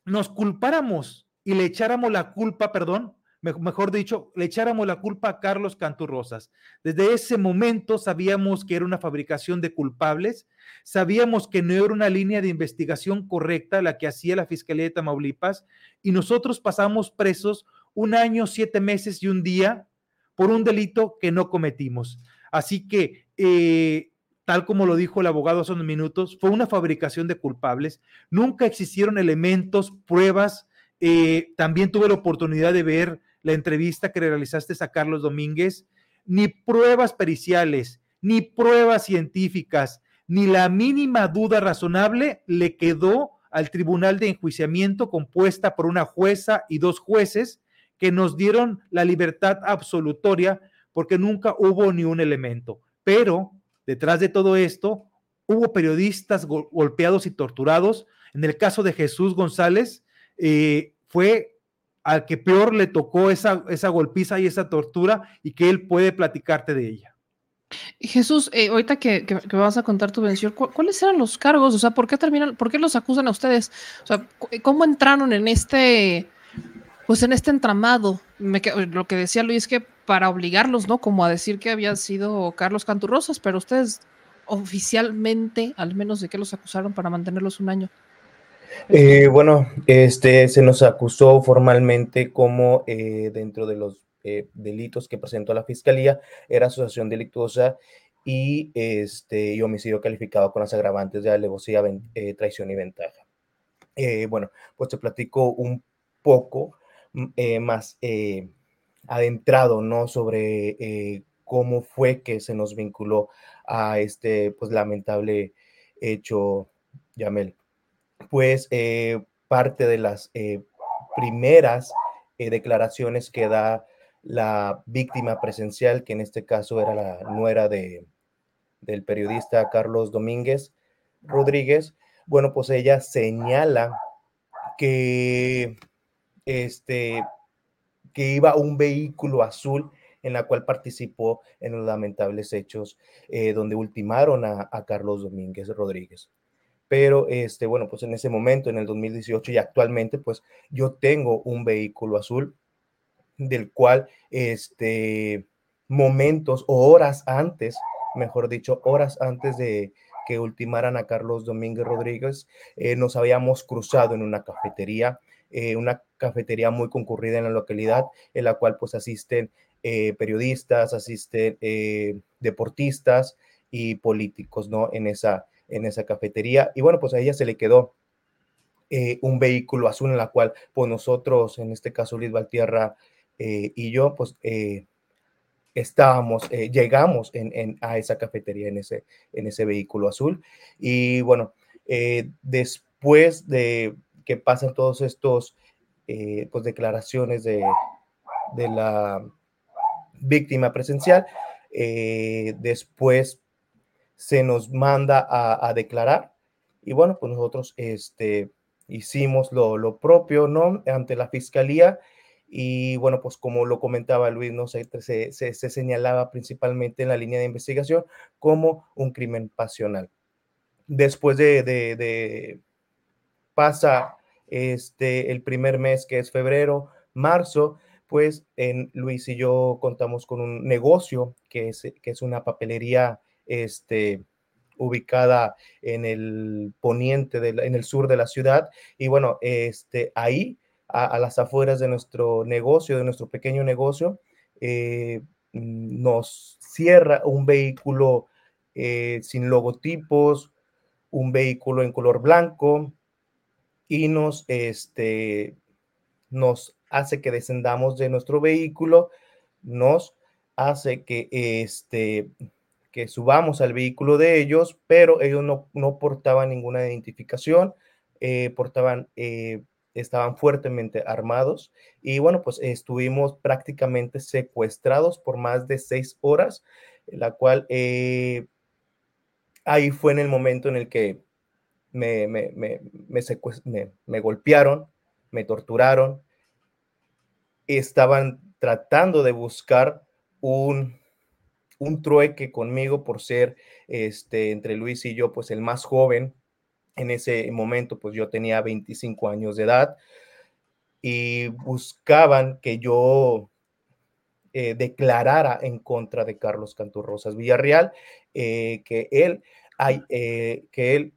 nos culpáramos y le echáramos la culpa, perdón, mejor dicho, le echáramos la culpa a Carlos Canturrosas. Desde ese momento sabíamos que era una fabricación de culpables, sabíamos que no era una línea de investigación correcta la que hacía la Fiscalía de Tamaulipas y nosotros pasamos presos un año, siete meses y un día por un delito que no cometimos. Así que, eh, tal como lo dijo el abogado hace unos minutos, fue una fabricación de culpables. Nunca existieron elementos, pruebas. Eh, también tuve la oportunidad de ver la entrevista que realizaste a Carlos Domínguez. Ni pruebas periciales, ni pruebas científicas, ni la mínima duda razonable le quedó al tribunal de enjuiciamiento compuesta por una jueza y dos jueces que nos dieron la libertad absolutoria porque nunca hubo ni un elemento. Pero detrás de todo esto hubo periodistas golpeados y torturados. En el caso de Jesús González, eh, fue al que peor le tocó esa, esa golpiza y esa tortura y que él puede platicarte de ella. Jesús, eh, ahorita que, que, vas a contar tu vención, ¿cu ¿cuáles eran los cargos? O sea, ¿por qué terminan, por qué los acusan a ustedes? O sea, ¿cómo entraron en este, pues en este entramado? Lo que decía Luis, que para obligarlos, ¿no? Como a decir que había sido Carlos Canturrosas, pero ustedes oficialmente, al menos de qué los acusaron para mantenerlos un año. Eh, bueno, este se nos acusó formalmente como eh, dentro de los eh, delitos que presentó la fiscalía era asociación delictuosa y este y homicidio calificado con las agravantes de alevosía, traición y ventaja. Bueno, pues te platico un poco mm, más adentrado, ¿no? Sobre cómo fue que se nos vinculó a este, pues, lamentable hecho, Yamel. Pues parte de las primeras declaraciones que da la víctima presencial, que en este caso era la nuera de, del periodista Carlos Domínguez Rodríguez, bueno, pues ella señala que, este, que iba un vehículo azul en la cual participó en los lamentables hechos eh, donde ultimaron a, a, Carlos Domínguez Rodríguez. Pero, este, bueno, pues en ese momento, en el 2018 y actualmente, pues yo tengo un vehículo azul del cual este, momentos o horas antes, mejor dicho, horas antes de que ultimaran a Carlos Domínguez Rodríguez, eh, nos habíamos cruzado en una cafetería, eh, una cafetería muy concurrida en la localidad, en la cual pues asisten eh, periodistas, asisten deportistas y políticos, ¿no? En esa, en esa cafetería. Y bueno, pues a ella se le quedó un vehículo azul en la cual pues nosotros, en este caso Luis Valtierra, eh, y yo pues eh, estábamos, eh, llegamos en, a esa cafetería en ese, en ese vehículo azul y bueno, después de que pasan todos estos pues declaraciones de, de la víctima presencial, después se nos manda a, declarar y bueno, pues nosotros este, hicimos lo, lo propio, ¿no? Ante la fiscalía y bueno, pues como lo comentaba Luis, ¿no? se, se, se, señalaba principalmente en la línea de investigación como un crimen pasional. Después de, de, de pasa este, el primer mes que es febrero, marzo, pues en Luis y yo contamos con un negocio que es, que es una papelería este, ubicada en el poniente, de en el sur de la ciudad. Y bueno, este, ahí a, las afueras de nuestro negocio, de nuestro pequeño negocio, eh, nos cierra un vehículo eh, sin logotipos, un vehículo en color blanco y nos, este, nos hace que descendamos de nuestro vehículo, nos hace que, este, que subamos al vehículo de ellos, pero ellos no, no portaban ninguna identificación, eh, portaban estaban fuertemente armados y bueno, pues estuvimos prácticamente secuestrados por más de seis horas, la cual eh, ahí fue en el momento en el que me, me, me, me, golpearon, me torturaron, estaban tratando de buscar un, un trueque conmigo por ser este, entre Luis y yo, pues el más joven. En ese momento, pues yo tenía 25 años de edad y buscaban que yo eh, declarara en contra de Carlos Canturrosas Villarreal, eh, que, él, eh, que él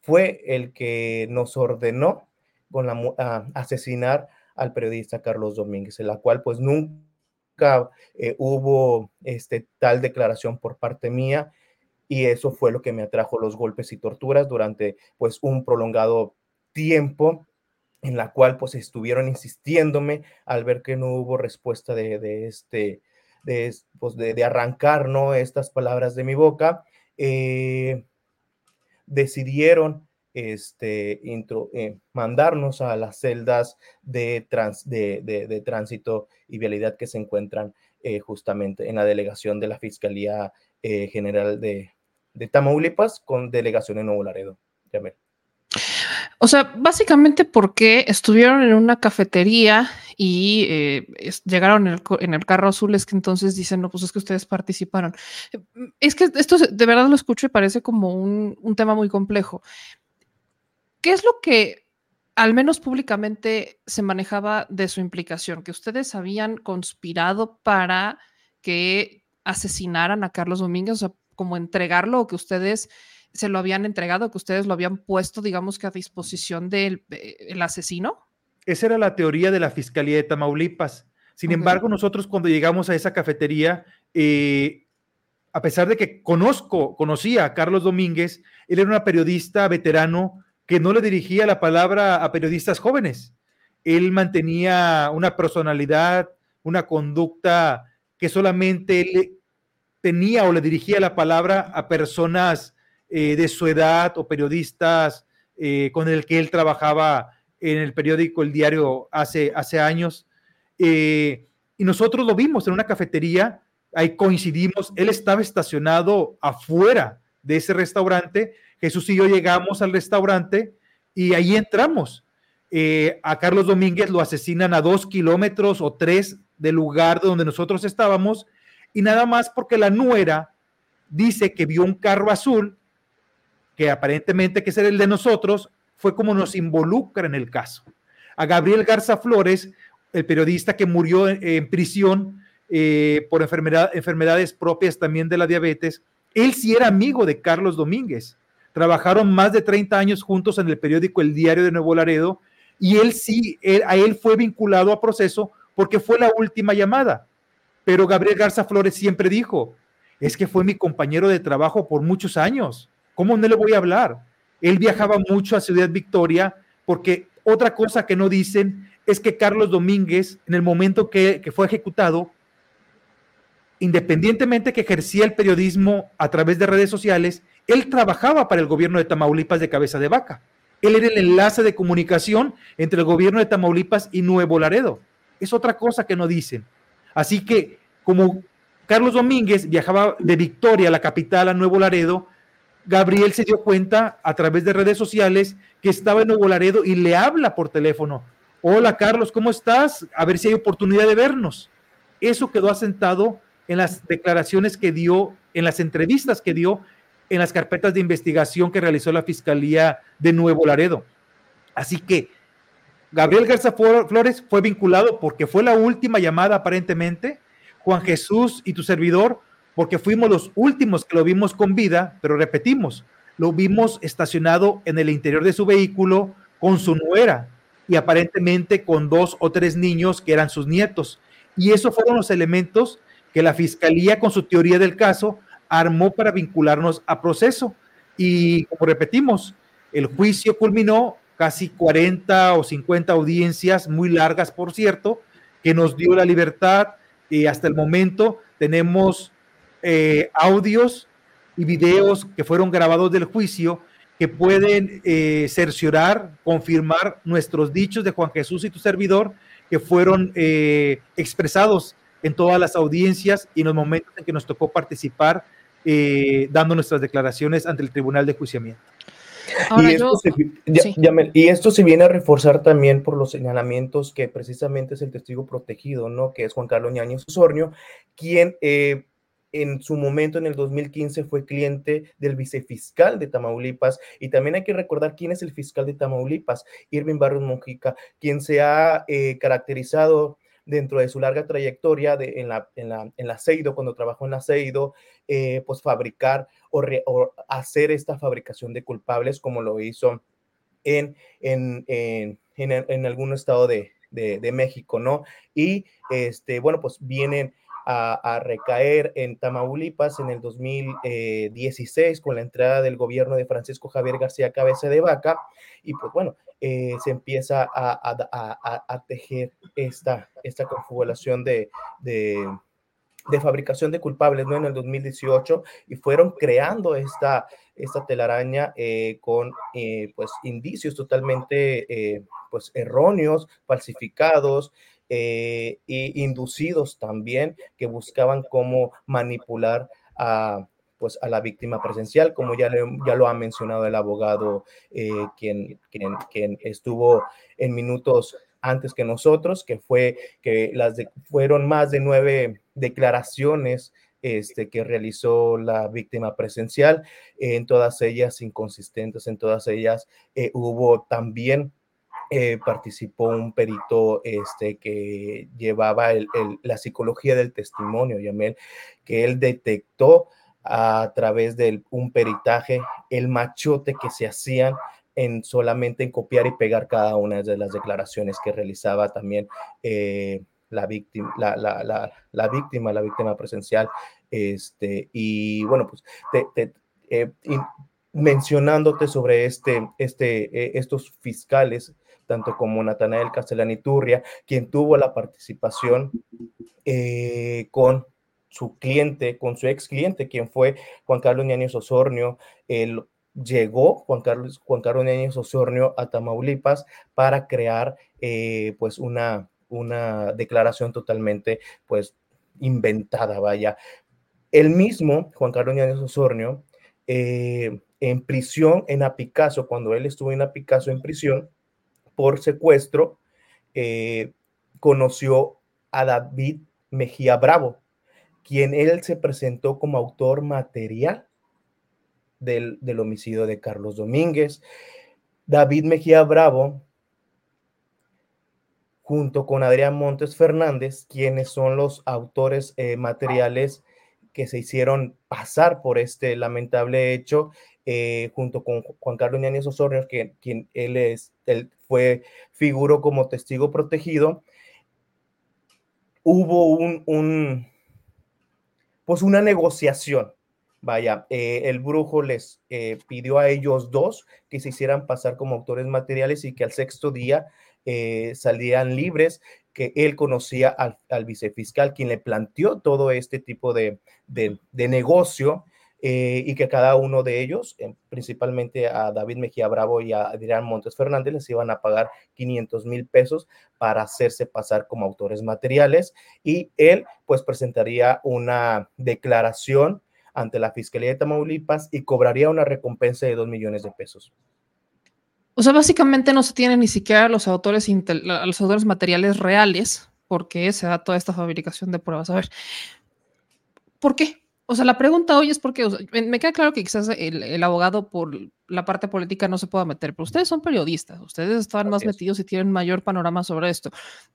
fue el que nos ordenó con la, asesinar al periodista Carlos Domínguez, en la cual pues nunca hubo este, tal declaración por parte mía y eso fue lo que me atrajo los golpes y torturas durante pues un prolongado tiempo en la cual pues estuvieron insistiéndome al ver que no hubo respuesta de, este, de, pues, de, arrancar ¿no? estas palabras de mi boca, eh, decidieron este, intro, eh, mandarnos a las celdas de, trans, de, tránsito y vialidad que se encuentran eh, justamente en la delegación de la Fiscalía General de, Tamaulipas con delegación en Nuevo Laredo. O sea, básicamente porque estuvieron en una cafetería y eh, llegaron en el, carro azul, es que entonces dicen, no, pues es que ustedes participaron. Es que esto de verdad lo escucho y parece como un tema muy complejo. ¿Qué es lo que al menos públicamente se manejaba de su implicación? Que ustedes habían conspirado para que asesinaran a Carlos Domínguez, o sea, como entregarlo o que ustedes se lo habían entregado, que ustedes lo habían puesto, digamos que a disposición del eh, el asesino. Esa era la teoría de la Fiscalía de Tamaulipas. Sin embargo, nosotros cuando llegamos a esa cafetería, eh, a pesar de que conozco, conocía a Carlos Domínguez, él era una periodista veterano que no le dirigía la palabra a periodistas jóvenes. Él mantenía una personalidad, una conducta que solamente él tenía o le dirigía la palabra a personas eh, de su edad o periodistas eh, con el que él trabajaba en el periódico El Diario hace, hace años. Eh, y nosotros lo vimos en una cafetería, ahí coincidimos, él estaba estacionado afuera de ese restaurante, Jesús y yo llegamos al restaurante y ahí entramos. Eh, a Carlos Domínguez lo asesinan a dos kilómetros o tres del lugar donde nosotros estábamos y nada más porque la nuera dice que vio un carro azul que aparentemente que es el de nosotros, fue como nos involucra en el caso. A Gabriel Garza Flores, el periodista que murió en, prisión eh, por enfermedad, enfermedades propias también de la diabetes, él sí era amigo de Carlos Domínguez. Trabajaron más de 30 años juntos en el periódico El Diario de Nuevo Laredo y él sí, a él fue vinculado a proceso porque fue la última llamada. Pero Gabriel Garza Flores siempre dijo, es que fue mi compañero de trabajo por muchos años. ¿Cómo no le voy a hablar? Él viajaba mucho a Ciudad Victoria porque otra cosa que no dicen es que Carlos Domínguez, en el momento que fue ejecutado, independientemente que ejercía el periodismo a través de redes sociales, él trabajaba para el gobierno de Tamaulipas de cabeza de vaca. Él era el enlace de comunicación entre el gobierno de Tamaulipas y Nuevo Laredo. Es otra cosa que no dicen. Así que, como Carlos Domínguez viajaba de Victoria, la capital, a Nuevo Laredo, Gabriel se dio cuenta a través de redes sociales que estaba en Nuevo Laredo y le habla por teléfono. Hola Carlos, ¿cómo estás? A ver si hay oportunidad de vernos. Eso quedó asentado en las declaraciones que dio, en las entrevistas que dio, en las carpetas de investigación que realizó la Fiscalía de Nuevo Laredo. Así que Gabriel Garza Flor- Flores fue vinculado porque fue la última llamada aparentemente. Juan Jesús y tu servidor, porque fuimos los últimos que lo vimos con vida, pero repetimos, lo vimos estacionado en el interior de su vehículo con su nuera y aparentemente con dos o tres niños que eran sus nietos. Y esos fueron los elementos que la fiscalía con su teoría del caso armó para vincularnos a proceso. Y como repetimos, el juicio culminó casi 40 o 50 audiencias, muy largas por cierto, que nos dio la libertad y hasta el momento tenemos eh, audios y videos que fueron grabados del juicio que pueden eh, cerciorar, confirmar nuestros dichos de Juan Jesús y tu servidor que fueron eh, expresados en todas las audiencias y en los momentos en que nos tocó participar eh, dando nuestras declaraciones ante el Tribunal de Juiciamiento. Ahora y, esto yo- se, vi- ya- sí. Yamel, y esto se viene a reforzar también por los señalamientos que precisamente es el testigo protegido, ¿no? Que es Juan Carlos Ñañez Osornio, quien eh, en su momento, en el 2015, fue cliente del vicefiscal de Tamaulipas. Y también hay que recordar quién es el fiscal de Tamaulipas, Irving Barros Monjica, quien se ha eh, caracterizado dentro de su larga trayectoria de, en, la, en, la, en la CEIDO, cuando trabajó en la CEIDO, eh, pues fabricar o, re- o hacer esta fabricación de culpables como lo hizo en, en, en, en, en algún estado de, de, de México, ¿no? Y este, bueno, pues vienen a, recaer en Tamaulipas en el 2016 con la entrada del gobierno de Francisco Javier García Cabeza de Vaca y pues bueno, eh, se empieza a, a, tejer esta, esta confabulación de, de, fabricación de culpables ¿no? en el 2018 y fueron creando esta, esta telaraña eh, con eh, pues indicios totalmente eh, pues erróneos, falsificados eh, e inducidos también que buscaban cómo manipular a pues a la víctima presencial, como ya, ya lo ha mencionado el abogado eh, quien, quien, quien estuvo en minutos antes que nosotros, que fue que las fueron más de nueve declaraciones este, que realizó la víctima presencial, en todas ellas inconsistentes, en todas ellas eh, hubo también eh, participó un perito este, que llevaba la psicología del testimonio, Yamel, que él detectó a través de un peritaje el machote que se hacían en solamente en copiar y pegar cada una de las declaraciones que realizaba también eh, la, víctima, la, la, la, víctima, la víctima presencial. Este, y bueno, pues te, eh, mencionándote sobre este, este, estos fiscales tanto como Natanael Castellani Turria, quien tuvo la participación eh, con su cliente, con su ex cliente, quien fue Juan Carlos Ñañez Osornio. Él llegó Juan Carlos, Juan Carlos Ñañez Osornio a Tamaulipas para crear eh, pues una, una declaración totalmente pues inventada, vaya. El mismo Juan Carlos Ñañez Osornio eh, en prisión en Apicaso, cuando él estuvo en Apicaso en prisión, por secuestro, eh, conoció a David Mejía Bravo, quien él se presentó como autor material del, del homicidio de Carlos Domínguez. David Mejía Bravo, junto con Adrián Montes Fernández, quienes son los autores eh, materiales que se hicieron pasar por este lamentable hecho, eh, junto con Juan Carlos Ñañez Osornio, que, quien él es, él fue, figuró como testigo protegido, hubo un, pues una negociación. Vaya, eh, el brujo les eh, pidió a ellos dos que se hicieran pasar como autores materiales y que al sexto día salieran libres, que él conocía al, vicefiscal, quien le planteó todo este tipo de, de negocio eh, y que cada uno de ellos, eh, principalmente a David Mejía Bravo y a Adrián Montes Fernández, les iban a pagar 500 mil pesos para hacerse pasar como autores materiales y él pues presentaría una declaración ante la Fiscalía de Tamaulipas y cobraría una recompensa de 2 millones de pesos. O sea, básicamente no se tienen ni siquiera los autores, los autores materiales reales, porque se da toda esta fabricación de pruebas. A ver, ¿por qué? O sea, la pregunta hoy es porque me queda claro que quizás el, abogado por la parte política no se pueda meter, pero ustedes son periodistas, ustedes están más metidos y tienen mayor panorama sobre esto.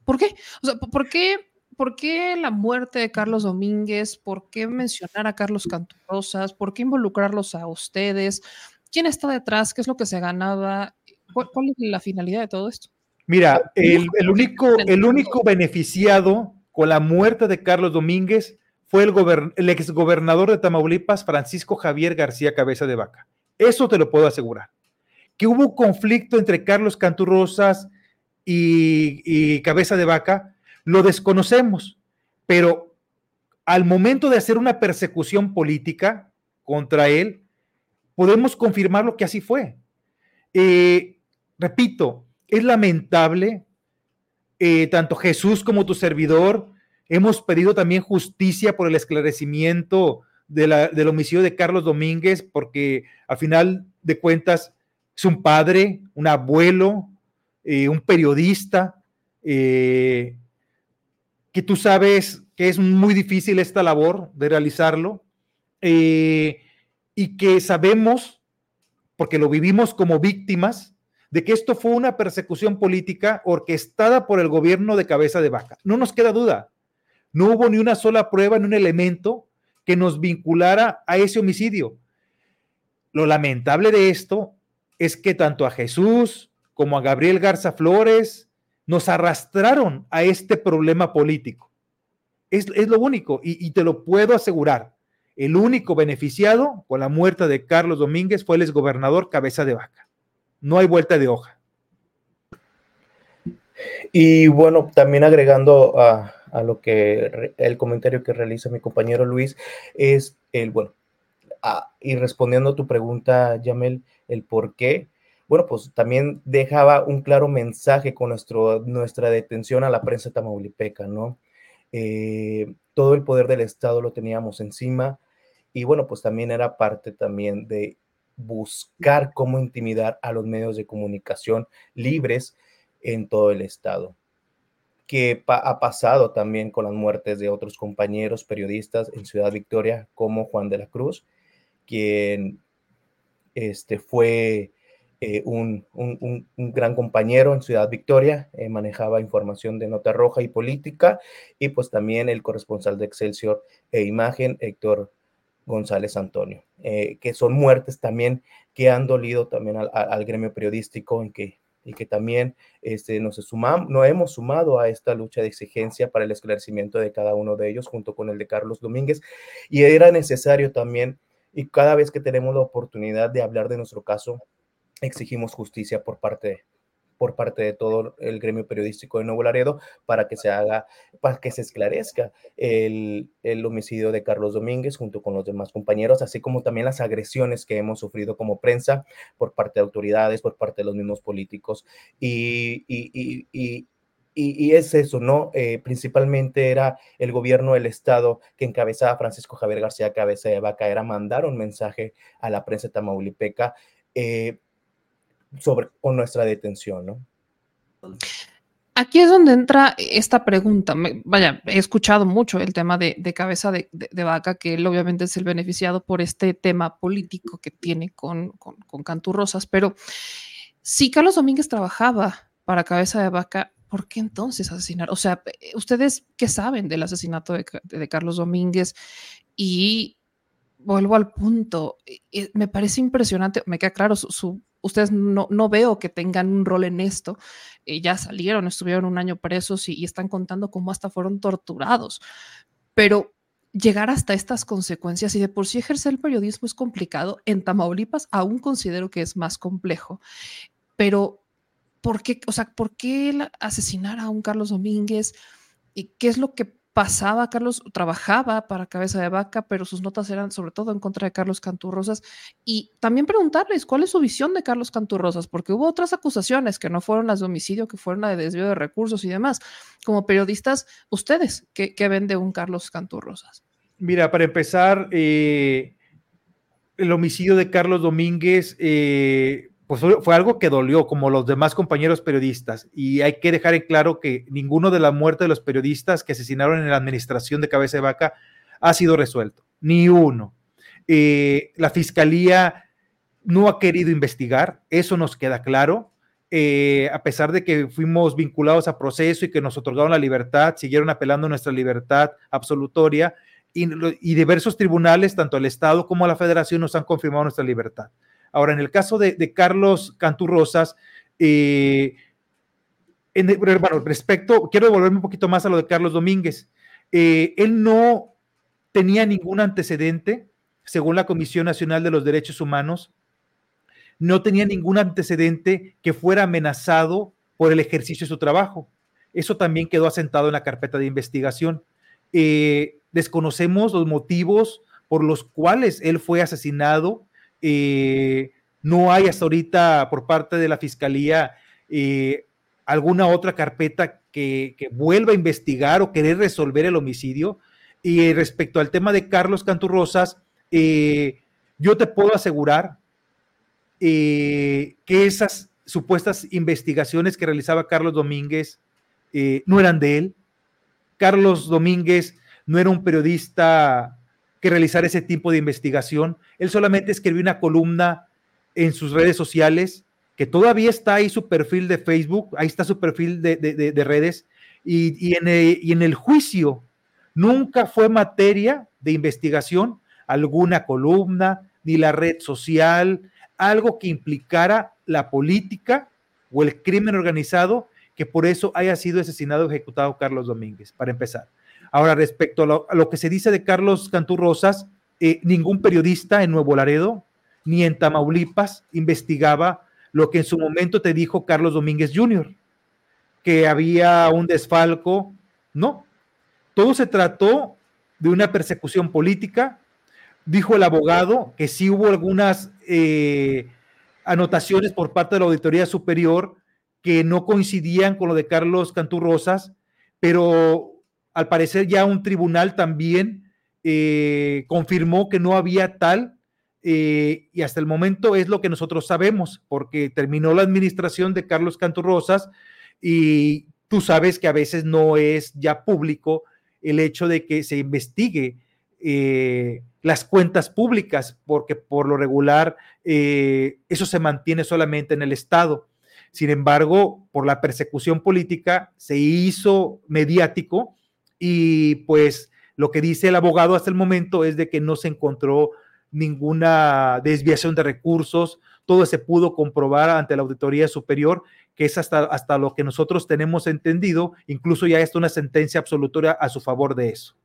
¿Por qué? O sea, ¿por qué, ¿por qué la muerte de Carlos Domínguez? ¿Por qué mencionar a Carlos Cantorosas? ¿Por qué involucrarlos a ustedes? ¿Quién está detrás? ¿Qué es lo que se ganaba? ¿Cuál, es la finalidad de todo esto? Mira, el, el, único, el único beneficiado con la muerte de Carlos Domínguez fue el, el exgobernador de Tamaulipas, Francisco Javier García Cabeza de Vaca. Eso te lo puedo asegurar. Que hubo conflicto entre Carlos Canturrosas y, y Cabeza de Vaca, lo desconocemos, pero al momento de hacer una persecución política contra él, podemos confirmar lo que así fue. Eh, repito, es lamentable, eh, tanto Jesús como tu servidor, Hemos pedido también justicia por el esclarecimiento del homicidio de Carlos Domínguez, porque al final de cuentas es un padre, un abuelo, eh, un periodista, eh, que tú sabes que es muy difícil esta labor de realizarlo, eh, y que sabemos, porque lo vivimos como víctimas, de que esto fue una persecución política orquestada por el gobierno de cabeza de vaca. No nos queda duda. No hubo ni una sola prueba, ni un elemento que nos vinculara a ese homicidio. Lo lamentable de esto es que tanto a Jesús como a Gabriel Garza Flores nos arrastraron a este problema político. Es, lo único, y, y, te lo puedo asegurar. El único beneficiado con la muerte de Carlos Domínguez fue el exgobernador Cabeza de Vaca. No hay vuelta de hoja. Y bueno, también agregando a, a lo que el comentario que realiza mi compañero Luis es el, bueno, y respondiendo a tu pregunta, Yamel, el por qué, bueno, pues también dejaba un claro mensaje con nuestro, nuestra detención a la prensa tamaulipeca, ¿no? Eh, todo el poder del Estado lo teníamos encima y bueno, pues también era parte también de buscar cómo intimidar a los medios de comunicación libres en todo el estado que ha pasado también con las muertes de otros compañeros periodistas en Ciudad Victoria, como Juan de la Cruz, quien este, fue eh, un, gran compañero en Ciudad Victoria, eh, manejaba información de nota roja y política, y pues también el corresponsal de Excelsior e Imagen, Héctor González Antonio, eh, que son muertes también que han dolido también al, al gremio periodístico en que y que también este, nos, hemos sumado a esta lucha de exigencia para el esclarecimiento de cada uno de ellos, junto con el de Carlos Domínguez. Y era necesario también, y cada vez que tenemos la oportunidad de hablar de nuestro caso, exigimos justicia por parte por parte de todo el gremio periodístico de Nuevo Laredo para que se haga, para que se esclarezca el, el, homicidio de Carlos Domínguez junto con los demás compañeros, así como también las agresiones que hemos sufrido como prensa por parte de autoridades, por parte de los mismos políticos. Y, y, y, y es eso, ¿no? Eh, principalmente era el gobierno del Estado que encabezaba Francisco Javier García Cabeza de Vaca, era mandar un mensaje a la prensa tamaulipeca eh, sobre con nuestra detención, ¿no? Aquí es donde entra esta pregunta. vaya, he escuchado mucho el tema de, cabeza de, vaca, que él obviamente es el beneficiado por este tema político que tiene con, con, con Canturrosas, pero si Carlos Domínguez trabajaba para cabeza de vaca, ¿por qué entonces asesinar? O sea, ¿ustedes qué saben del asesinato de, Carlos Domínguez? Y vuelvo al punto, me parece impresionante, me queda claro su ustedes no, no veo que tengan un rol en esto. Eh, ya salieron, estuvieron un año presos y, están contando cómo hasta fueron torturados. Pero llegar hasta estas consecuencias y de por sí ejercer el periodismo es complicado. En Tamaulipas aún considero que es más complejo. Pero, ¿por qué, o sea, ¿por qué asesinar a un Carlos Domínguez? ¿Y qué es lo que pasaba, Carlos trabajaba para Cabeza de Vaca, pero sus notas eran sobre todo en contra de Carlos Canturrosas. Y también preguntarles cuál es su visión de Carlos Canturrosas, porque hubo otras acusaciones que no fueron las de homicidio, que fueron la de desvío de recursos y demás. Como periodistas, ustedes, ¿qué, ven de un Carlos Canturrosas? Mira, para empezar, eh, el homicidio de Carlos Domínguez, eh, pues fue, algo que dolió, como los demás compañeros periodistas. Y hay que dejar en claro que ninguno de la muerte de los periodistas que asesinaron en la administración de Cabeza de Vaca ha sido resuelto, ni uno. Eh, la fiscalía no ha querido investigar, eso nos queda claro. Eh, a pesar de que fuimos vinculados a proceso y que nos otorgaron la libertad, siguieron apelando nuestra libertad absolutoria y, y diversos tribunales, tanto el Estado como la Federación, nos han confirmado nuestra libertad. Ahora, en el caso de, Carlos Canturrosas, eh, bueno, respecto, quiero devolverme un poquito más a lo de Carlos Domínguez. Eh, él no tenía ningún antecedente, según la Comisión Nacional de los Derechos Humanos, no tenía ningún antecedente que fuera amenazado por el ejercicio de su trabajo. Eso también quedó asentado en la carpeta de investigación. Eh, desconocemos los motivos por los cuales él fue asesinado eh, no hay hasta ahorita por parte de la Fiscalía eh, alguna otra carpeta que, vuelva a investigar o querer resolver el homicidio. Y respecto al tema de Carlos Canturrosas, eh, yo te puedo asegurar que esas supuestas investigaciones que realizaba Carlos Domínguez no eran de él. Carlos Domínguez no era un periodista que realizar ese tipo de investigación. Él solamente escribió una columna en sus redes sociales, que todavía está ahí su perfil de Facebook, ahí está su perfil de, redes, y, en el, y en el juicio nunca fue materia de investigación alguna columna, ni la red social, algo que implicara la política o el crimen organizado, que por eso haya sido asesinado o ejecutado Carlos Domínguez, para empezar. Ahora, respecto a lo, que se dice de Carlos Cantú Rosas, eh, ningún periodista en Nuevo Laredo ni en Tamaulipas investigaba lo que en su momento te dijo Carlos Domínguez Jr., que había un desfalco. No, todo se trató de una persecución política. Dijo el abogado que sí hubo algunas eh, anotaciones por parte de la Auditoría Superior que no coincidían con lo de Carlos Cantú Rosas, pero al parecer ya un tribunal también eh, confirmó que no había tal eh, y hasta el momento es lo que nosotros sabemos, porque terminó la administración de Carlos Canturrosas y tú sabes que a veces no es ya público el hecho de que se investigue eh, las cuentas públicas, porque por lo regular eso se mantiene solamente en el Estado. Sin embargo, por la persecución política se hizo mediático y pues lo que dice el abogado hasta el momento es de que no se encontró ninguna desviación de recursos, todo se pudo comprobar ante la Auditoría Superior, que es hasta, hasta lo que nosotros tenemos entendido, incluso ya está una sentencia absolutoria a su favor de eso.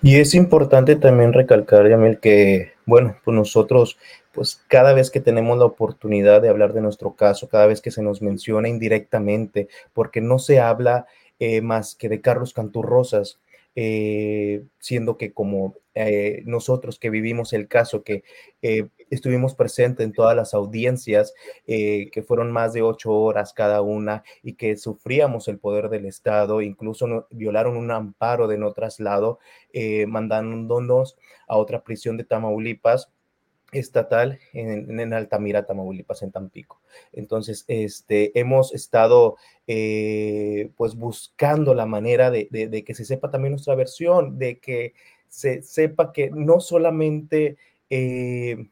Y es importante también recalcar, Yamil, que, bueno, pues nosotros, pues cada vez que tenemos la oportunidad de hablar de nuestro caso, cada vez que se nos menciona indirectamente, porque no se habla eh, más que de Carlos Canturrosas, eh, siendo que como eh, nosotros que vivimos el caso, que eh, estuvimos presentes en todas las audiencias, que fueron más de ocho horas cada una y que sufríamos el poder del Estado, incluso violaron un amparo de no traslado, mandándonos a otra prisión de Tamaulipas estatal en, en, Altamira, Tamaulipas, en Tampico. Entonces, este, hemos estado eh, pues buscando la manera de, de, que se sepa también nuestra versión, de que se sepa que no solamente eh,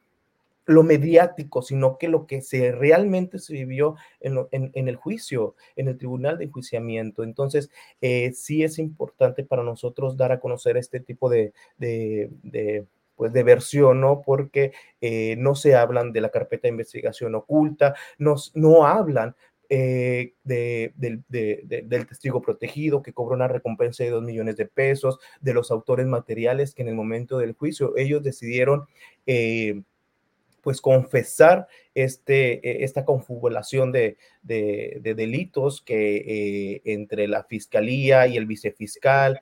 lo mediático, sino que lo que se realmente se vivió en, en, en el juicio, en el tribunal de enjuiciamiento. Entonces, eh, sí es importante para nosotros dar a conocer este tipo de, de pues de versión, ¿no? Porque eh, no se hablan de la carpeta de investigación oculta, no, no hablan eh, de, del testigo protegido que cobró una recompensa de dos millones de pesos, de los autores materiales que en el momento del juicio ellos decidieron eh, pues confesar este, esta confabulación de, delitos que entre la fiscalía y el vicefiscal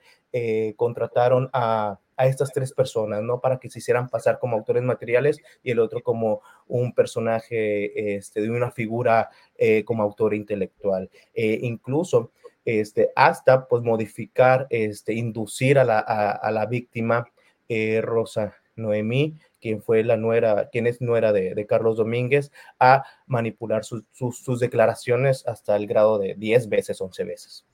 contrataron a a estas tres personas, ¿no? Para que se hicieran pasar como autores materiales y el otro como un personaje este, de una figura eh, como autor intelectual. Eh, incluso este, hasta pues modificar, este, inducir a la, a, la víctima eh, Rosa Noemí, quien fue la nuera, quien es nuera de, Carlos Domínguez, a manipular sus, sus, declaraciones hasta el grado de 10 veces, 11 veces.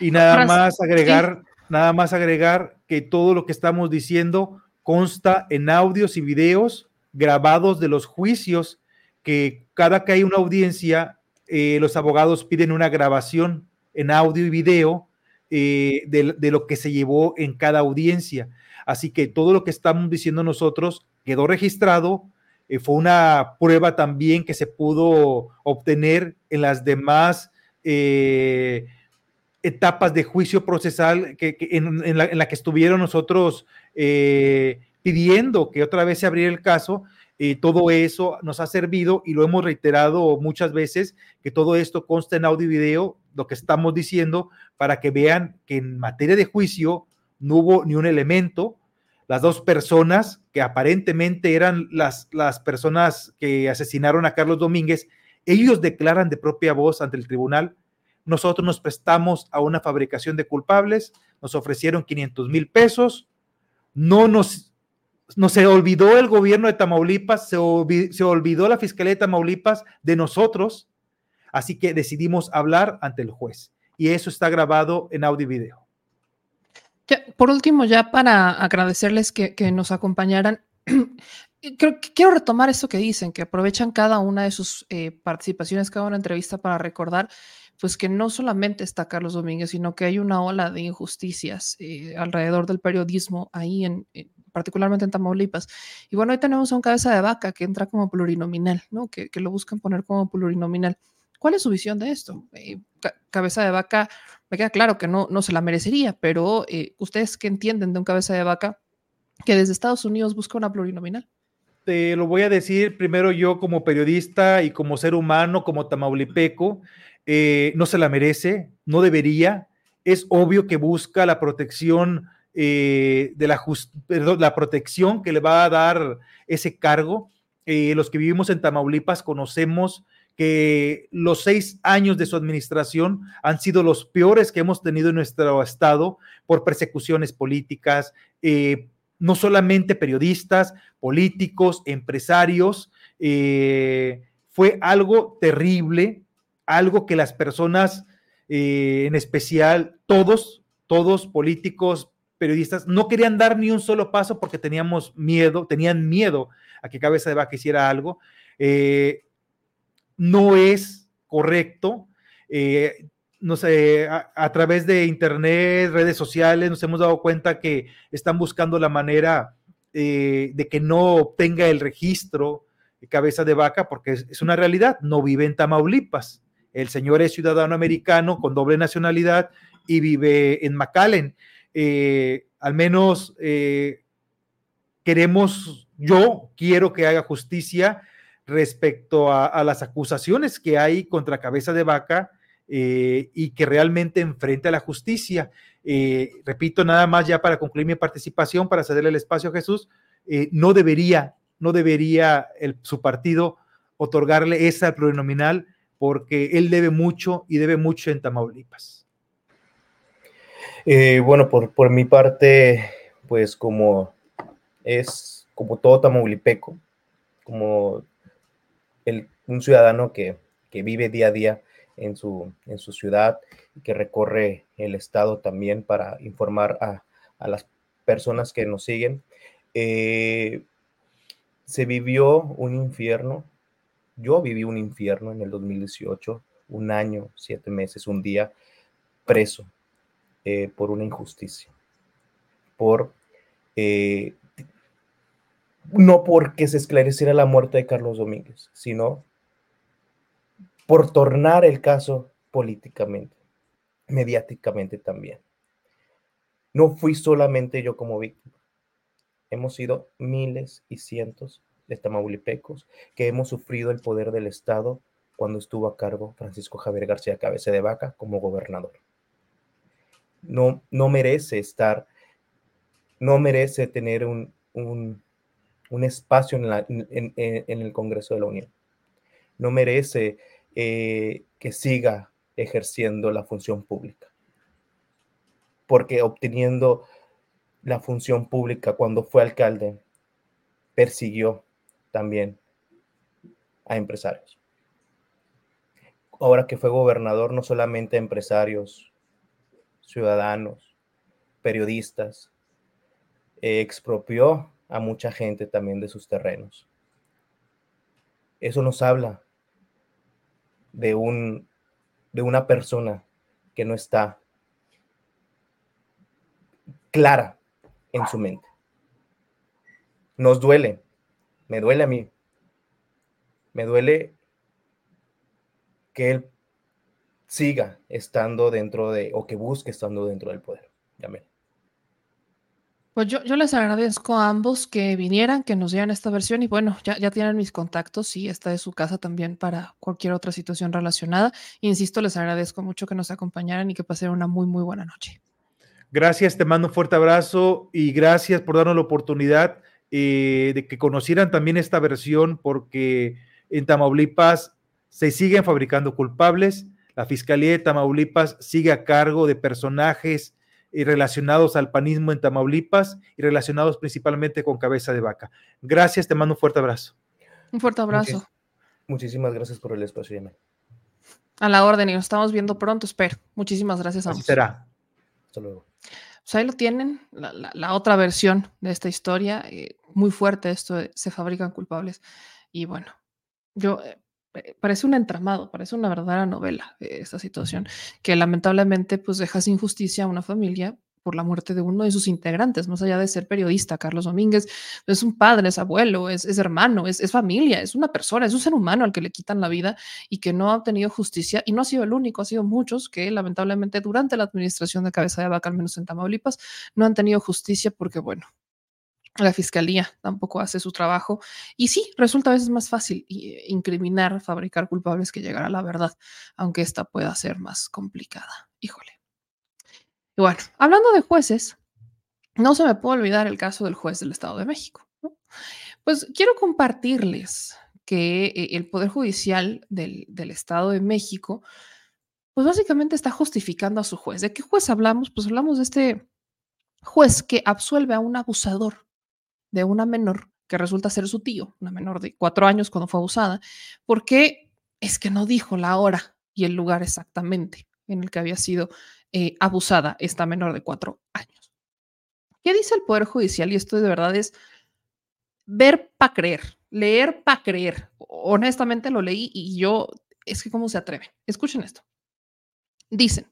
Y nada más agregar, nada más agregar que todo lo que estamos diciendo consta en audios y videos grabados de los juicios, que cada que hay una audiencia, eh, los abogados piden una grabación en audio y video eh, de, lo que se llevó en cada audiencia. Así que todo lo que estamos diciendo nosotros quedó registrado. Eh, fue una prueba también que se pudo obtener en las demás etapas de juicio procesal que, en, la, que estuvieron nosotros eh, pidiendo que otra vez se abriera el caso. y todo eso nos ha servido y lo hemos reiterado muchas veces, que todo esto consta en audio y video, lo que estamos diciendo, para que vean que en materia de juicio no hubo ni un elemento. Las dos personas que aparentemente eran las, las personas que asesinaron a Carlos Domínguez, ellos declaran de propia voz ante el tribunal nosotros nos prestamos a una fabricación de culpables, nos ofrecieron 500 mil pesos, no nos, no se olvidó el gobierno de Tamaulipas, se, olvidó la Fiscalía de Tamaulipas de nosotros, así que decidimos hablar ante el juez y eso está grabado en audio y video. por último, ya para agradecerles que, nos acompañaran, quiero retomar esto que dicen, que aprovechan cada una de sus eh, participaciones, cada una entrevista para recordar pues que no solamente está Carlos Domínguez, sino que hay una ola de injusticias eh, alrededor del periodismo ahí, en, particularmente en Tamaulipas. Y bueno, hoy tenemos a un cabeza de vaca que entra como plurinominal, ¿no? Que, lo buscan poner como plurinominal. ¿Cuál es su visión de esto? Eh, cabeza de vaca, me queda claro que no, no se la merecería, pero eh, ustedes qué entienden de un cabeza de vaca que desde Estados Unidos busca una plurinominal. Te lo voy a decir primero yo como periodista y como ser humano, como tamaulipeco. Eh, no se la merece, no debería. Es obvio que busca la protección eh, de la, la protección que le va a dar ese cargo. Eh, los que vivimos en Tamaulipas conocemos que los seis años de su administración han sido los peores que hemos tenido en nuestro estado por persecuciones políticas, eh, no solamente periodistas, políticos, empresarios. eh, fue algo terrible, algo que las personas, eh, en especial todos, todos políticos, periodistas, no querían dar ni un solo paso porque teníamos miedo, tenían miedo a que Cabeza de Vaca hiciera algo. Eh, no es correcto. eh, no sé, a, través de internet, redes sociales, nos hemos dado cuenta que están buscando la manera de que no obtenga el registro de cabeza de vaca, porque es, es una realidad, no vive en Tamaulipas. El señor es ciudadano americano con doble nacionalidad y vive en McAllen. Eh, al menos eh, queremos, yo quiero que haga justicia respecto a, las acusaciones que hay contra cabeza de vaca eh, y que realmente enfrente a la justicia. Repito, nada más ya para concluir mi participación, para cederle el espacio a Jesús, no debería, no debería el, su partido otorgarle esa plurinominal porque él debe mucho y debe mucho en Tamaulipas. Eh, bueno, por, por mi parte, pues como es como todo tamaulipeco, como el, un ciudadano que, que vive día a día en su, en su ciudad y que recorre el estado también para informar a, a las personas que nos siguen. Eh, se vivió un infierno. Yo viví un infierno en el 2018, un año, siete meses, un día preso eh, por una injusticia. Por eh, no porque se esclareciera la muerte de Carlos Domínguez, sino por tornar el caso políticamente, mediáticamente también. No fui solamente yo como víctima. Hemos sido miles y cientos de tamaulipecos que hemos sufrido el poder del Estado cuando estuvo a cargo Francisco Javier García Cabeza de Vaca como gobernador. No, no merece estar, no merece tener un, un, espacio en el Congreso de la Unión. No merece eh, que siga ejerciendo la función pública. Porque obteniendo la función pública cuando fue alcalde, persiguió también a empresarios. Ahora que fue gobernador, no solamente a empresarios, ciudadanos, periodistas, eh, expropió a mucha gente también de sus terrenos. Eso nos habla de, un, de una persona que no está clara en su mente. Nos duele, me duele a mí, me duele que él siga estando dentro de, o que busque estando dentro del poder. Amén. Pues yo, yo, les agradezco a ambos que vinieran, que nos dieran esta versión y bueno, ya, ya tienen mis contactos y esta es su casa también para cualquier otra situación relacionada. Insisto, les agradezco mucho que nos acompañaran y que pasen una muy, muy buena noche. Gracias, te mando un fuerte abrazo y gracias por darnos la oportunidad eh, de que conocieran también esta versión porque en Tamaulipas se siguen fabricando culpables. La Fiscalía de Tamaulipas sigue a cargo de personajes y relacionados al panismo en Tamaulipas y relacionados principalmente con cabeza de vaca. Gracias, te mando un fuerte abrazo. Un fuerte abrazo. Muchis, muchísimas gracias por el espacio, Yemen. A la orden y nos estamos viendo pronto, espero. Muchísimas gracias a Así será. Hasta luego. Pues ahí lo tienen, la, la, la otra versión de esta historia. Eh, muy fuerte esto, de, se fabrican culpables. Y bueno, yo eh, parece un entramado, parece una verdadera novela eh, esta situación, que lamentablemente pues deja sin justicia a una familia por la muerte de uno de sus integrantes, más allá de ser periodista, Carlos Domínguez, es un padre, es abuelo, es, es hermano, es, es, familia, es una persona, es un ser humano al que le quitan la vida y que no ha obtenido justicia y no ha sido el único, ha sido muchos que lamentablemente durante la administración de Cabeza de Vaca, al menos en Tamaulipas, no han tenido justicia porque, bueno, la fiscalía tampoco hace su trabajo. Y sí, resulta a veces más fácil incriminar, fabricar culpables que llegar a la verdad, aunque esta pueda ser más complicada. Híjole. Y bueno, hablando de jueces, no se me puede olvidar el caso del juez del Estado de México. Pues quiero compartirles que eh, el Poder Judicial del, del Estado de México, pues básicamente está justificando a su juez. ¿De qué juez hablamos? Pues hablamos de este juez que absuelve a un abusador de una menor que resulta ser su tío, una menor de cuatro años cuando fue abusada, porque es que no dijo la hora y el lugar exactamente en el que había sido eh, abusada esta menor de cuatro años. ¿Qué dice el Poder Judicial? Y esto de verdad es ver para creer, leer para creer. Honestamente lo leí y yo, es que cómo se atreven. Escuchen esto. Dicen,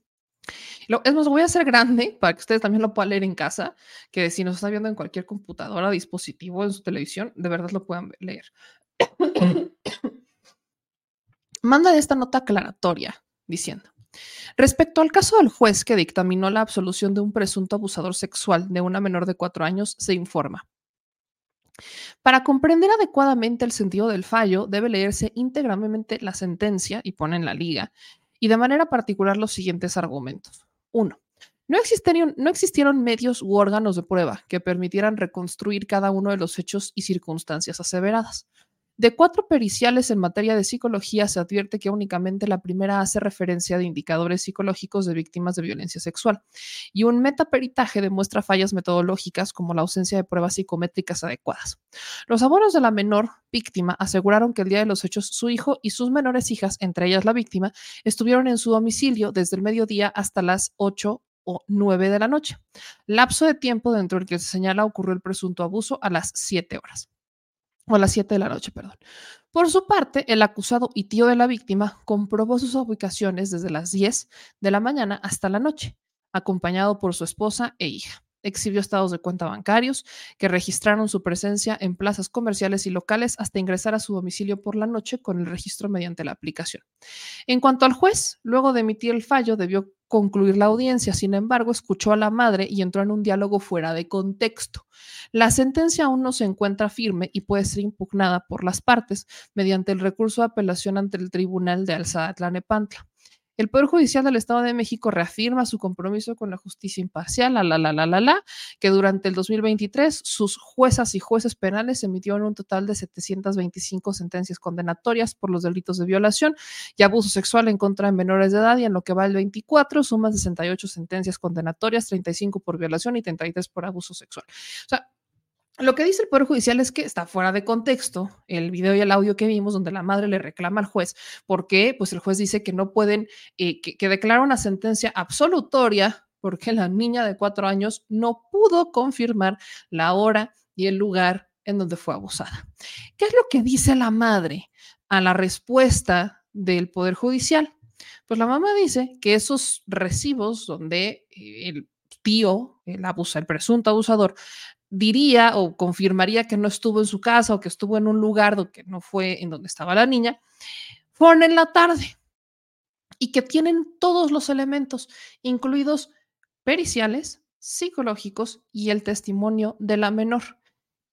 lo, es más, voy a hacer grande para que ustedes también lo puedan leer en casa, que si nos está viendo en cualquier computadora, dispositivo, en su televisión, de verdad lo puedan leer. Manda esta nota aclaratoria diciendo, respecto al caso del juez que dictaminó la absolución de un presunto abusador sexual de una menor de cuatro años, se informa. Para comprender adecuadamente el sentido del fallo, debe leerse íntegramente la sentencia y ponen la liga, y de manera particular los siguientes argumentos. Uno, no existieron, no existieron, medios u órganos de prueba que permitieran reconstruir cada uno de los hechos y circunstancias aseveradas. De cuatro periciales en materia de psicología se advierte que únicamente la primera hace referencia de indicadores psicológicos de víctimas de violencia sexual y un metaperitaje demuestra fallas metodológicas como la ausencia de pruebas psicométricas adecuadas. Los abuelos de la menor víctima aseguraron que el día de los hechos su hijo y sus menores hijas, entre ellas la víctima, estuvieron en su domicilio desde el mediodía hasta las 8 o 9 de la noche. Lapso de tiempo dentro del que se señala ocurrió el presunto abuso a las 7 horas o a las 7 de la noche, perdón. Por su parte, el acusado y tío de la víctima comprobó sus ubicaciones desde las 10 de la mañana hasta la noche, acompañado por su esposa e hija. Exhibió estados de cuenta bancarios que registraron su presencia en plazas comerciales y locales hasta ingresar a su domicilio por la noche con el registro mediante la aplicación. En cuanto al juez, luego de emitir el fallo, debió concluir la audiencia. Sin embargo, escuchó a la madre y entró en un diálogo fuera de contexto. La sentencia aún no se encuentra firme y puede ser impugnada por las partes mediante el recurso de apelación ante el Tribunal de Alzada Tlanepantla. El Poder Judicial del Estado de México reafirma su compromiso con la justicia imparcial, la, la, la, la, la, la, que durante el 2023 sus juezas y jueces penales emitieron un total de 725 sentencias condenatorias por los delitos de violación y abuso sexual en contra de menores de edad y en lo que va el 24 suman 68 sentencias condenatorias, 35 por violación y 33 por abuso sexual. O sea, lo que dice el Poder Judicial es que está fuera de contexto el video y el audio que vimos donde la madre le reclama al juez porque pues el juez dice que no pueden, eh, que, que declara una sentencia absolutoria porque la niña de cuatro años no pudo confirmar la hora y el lugar en donde fue abusada. ¿Qué es lo que dice la madre a la respuesta del Poder Judicial? Pues la mamá dice que esos recibos donde eh, el tío, el, abusa, el presunto abusador, diría o confirmaría que no estuvo en su casa o que estuvo en un lugar que no fue en donde estaba la niña, fueron en la tarde y que tienen todos los elementos, incluidos periciales, psicológicos y el testimonio de la menor,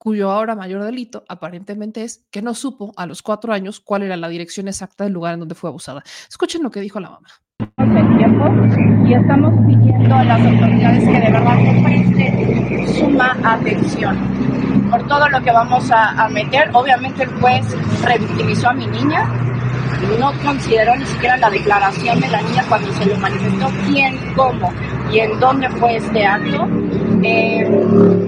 cuyo ahora mayor delito aparentemente es que no supo a los cuatro años cuál era la dirección exacta del lugar en donde fue abusada. Escuchen lo que dijo la mamá. Tiempo y estamos pidiendo a las autoridades que de verdad presten suma atención por todo lo que vamos a, a meter. Obviamente el juez revictimizó a mi niña, no consideró ni siquiera la declaración de la niña cuando se le manifestó quién, cómo y en dónde fue este acto. Eh,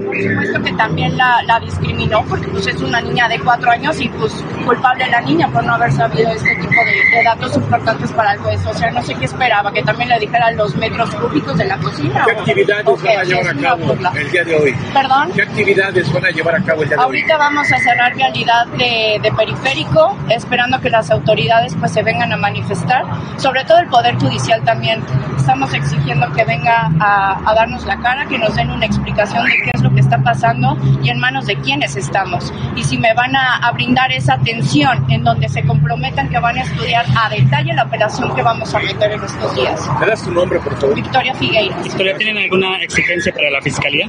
por supuesto que también la, la, discriminó porque pues es una niña de cuatro años y pues culpable la niña por no haber sabido este tipo de, de, datos importantes para el juez. O sea, no sé qué esperaba, que también le dijera los metros cúbicos de la cocina. ¿Qué actividades o, van a llevar a cabo el día de hoy? ¿Perdón? ¿Qué actividades van a llevar a cabo el día de Ahorita hoy? vamos a cerrar vialidad de, de periférico, esperando que las autoridades pues se vengan a manifestar, sobre todo el Poder Judicial también. Estamos exigiendo que venga a, a darnos la cara, que nos den una explicación de qué es lo que está pasando y en manos de quiénes estamos. Y si me van a, a, brindar esa atención en donde se comprometan que van a estudiar a detalle la operación que vamos a meter en estos días. ¿Me das tu nombre, por favor? Victoria Figueiras. ¿Victoria, tienen alguna exigencia para la fiscalía?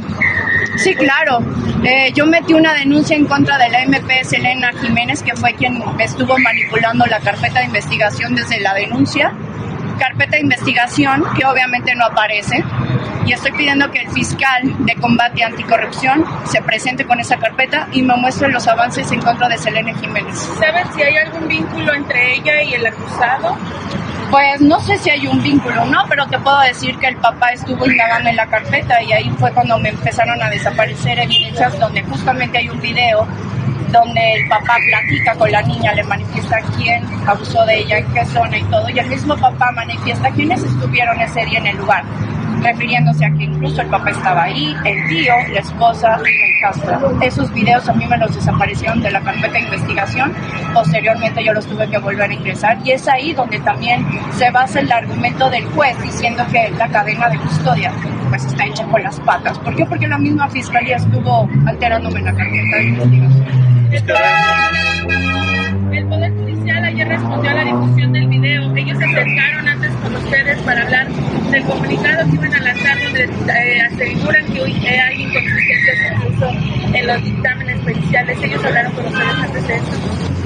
Sí, claro. Eh, yo metí una denuncia en contra de la MPS Elena Jiménez, que fue quien estuvo manipulando la carpeta de investigación desde la denuncia carpeta de investigación que obviamente no aparece y estoy pidiendo que el fiscal de combate anticorrupción se presente con esa carpeta y me muestre los avances en contra de Selene Jiménez. ¿Sabes si hay algún vínculo entre ella y el acusado? Pues no sé si hay un vínculo, ¿no? Pero te puedo decir que el papá estuvo indagando en la carpeta y ahí fue cuando me empezaron a desaparecer evidencias donde justamente hay un video donde el papá platica con la niña, le manifiesta quién abusó de ella, en qué zona y todo, y el mismo papá manifiesta quiénes estuvieron ese día en el lugar, refiriéndose a que incluso el papá estaba ahí, el tío, la esposa y el Castro. Esos videos a mí me los desaparecieron de la carpeta de investigación, posteriormente yo los tuve que volver a ingresar, y es ahí donde también se basa el argumento del juez diciendo que la cadena de custodia pues está hecha con las patas. ¿Por qué? Porque la misma fiscalía estuvo alterándome la carpeta de investigación. El Poder Judicial ayer respondió a la difusión del video. Ellos se acercaron antes con ustedes para hablar del comunicado que iban a lanzar donde eh, aseguran que hoy hay inconsistencias incluso en los dictámenes periciales. Ellos hablaron con ustedes antes de esto.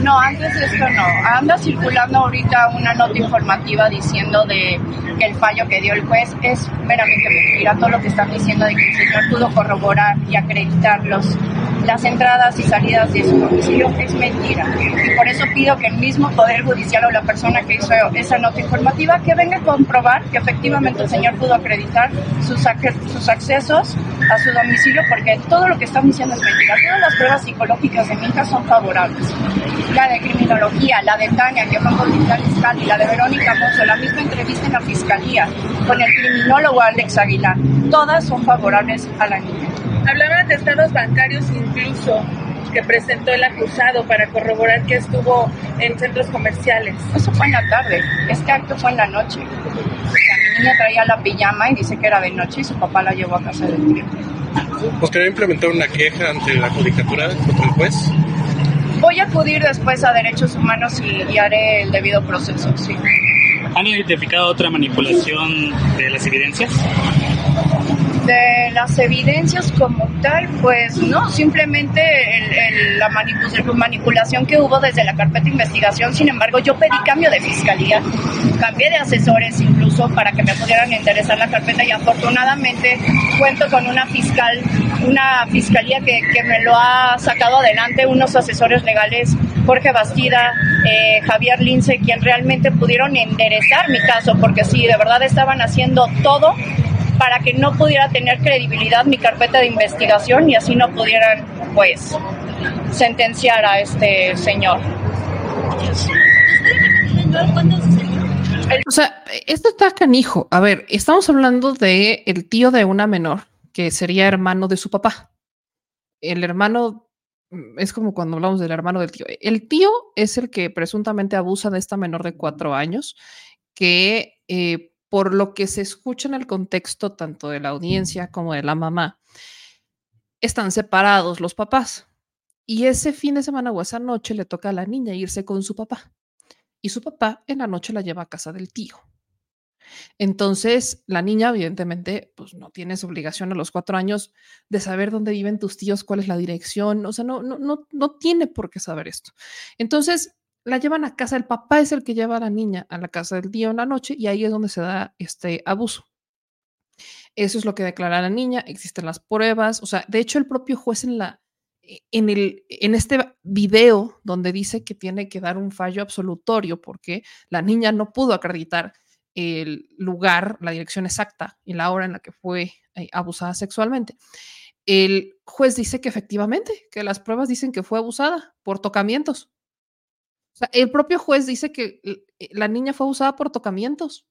No, antes de esto no. Anda circulando ahorita una nota informativa diciendo de que el fallo que dio el juez es meramente mentira. Todo lo que están diciendo de que el señor pudo corroborar y acreditar los, las entradas y salidas de su domicilio es mentira. Y por eso pido que el mismo Poder Judicial o la persona que hizo esa nota informativa que venga a comprobar que efectivamente el señor pudo acreditar sus, sus accesos a su domicilio porque todo lo que están diciendo es mentira. Todas las pruebas psicológicas de mi hija son favorables. La de criminología, la de Tania, que fue con fiscal fiscal, y la de Verónica Mozo, la misma entrevista en la fiscalía con el criminólogo Alex Aguilar, todas son favorables a la niña. Hablaban de estados bancarios incluso que presentó el acusado para corroborar que estuvo en centros comerciales. Eso fue en la tarde, este acto fue en la noche. La niña traía la pijama y dice que era de noche y su papá la llevó a casa del tío. ¿Buscará implementar una queja ante la judicatura contra el juez? Voy a acudir después a derechos humanos y, haré el debido proceso, sí. ¿Han identificado otra manipulación de las evidencias? De las evidencias como tal, pues no, simplemente el- el- la manipu- manipulación que hubo desde la carpeta de investigación. Sin embargo, yo pedí cambio de fiscalía, cambié de asesores incluso para que me pudieran enderezar la carpeta y afortunadamente cuento con una fiscal, una fiscalía que, que me lo ha sacado adelante, unos asesores legales, Jorge Bastida, eh, Javier Lince, quien realmente pudieron enderezar mi caso, porque sí, de verdad estaban haciendo todo para que no pudiera tener credibilidad mi carpeta de investigación y así no pudieran, pues, sentenciar a este señor. O sea, esto está canijo. A ver, estamos hablando de el tío de una menor que sería hermano de su papá. El hermano es como cuando hablamos del hermano del tío. El tío es el que presuntamente abusa de esta menor de cuatro años, que eh, por lo que se escucha en el contexto tanto de la audiencia como de la mamá, están separados los papás. Y ese fin de semana o esa noche le toca a la niña irse con su papá y su papá en la noche la lleva a casa del tío. Entonces, la niña, evidentemente, pues no tienes obligación a los cuatro años de saber dónde viven tus tíos, cuál es la dirección, o sea, no, no, no, no tiene por qué saber esto. Entonces, la llevan a casa, el papá es el que lleva a la niña a la casa del tío en la noche y ahí es donde se da este abuso. Eso es lo que declara la niña, existen las pruebas, o sea, de hecho el propio juez en la en el en este video donde dice que tiene que dar un fallo absolutorio porque la niña no pudo acreditar el lugar, la dirección exacta y la hora en la que fue eh, abusada sexualmente. El juez dice que efectivamente, que las pruebas dicen que fue abusada por tocamientos. El propio juez dice que eh, la niña fue abusada por tocamientos.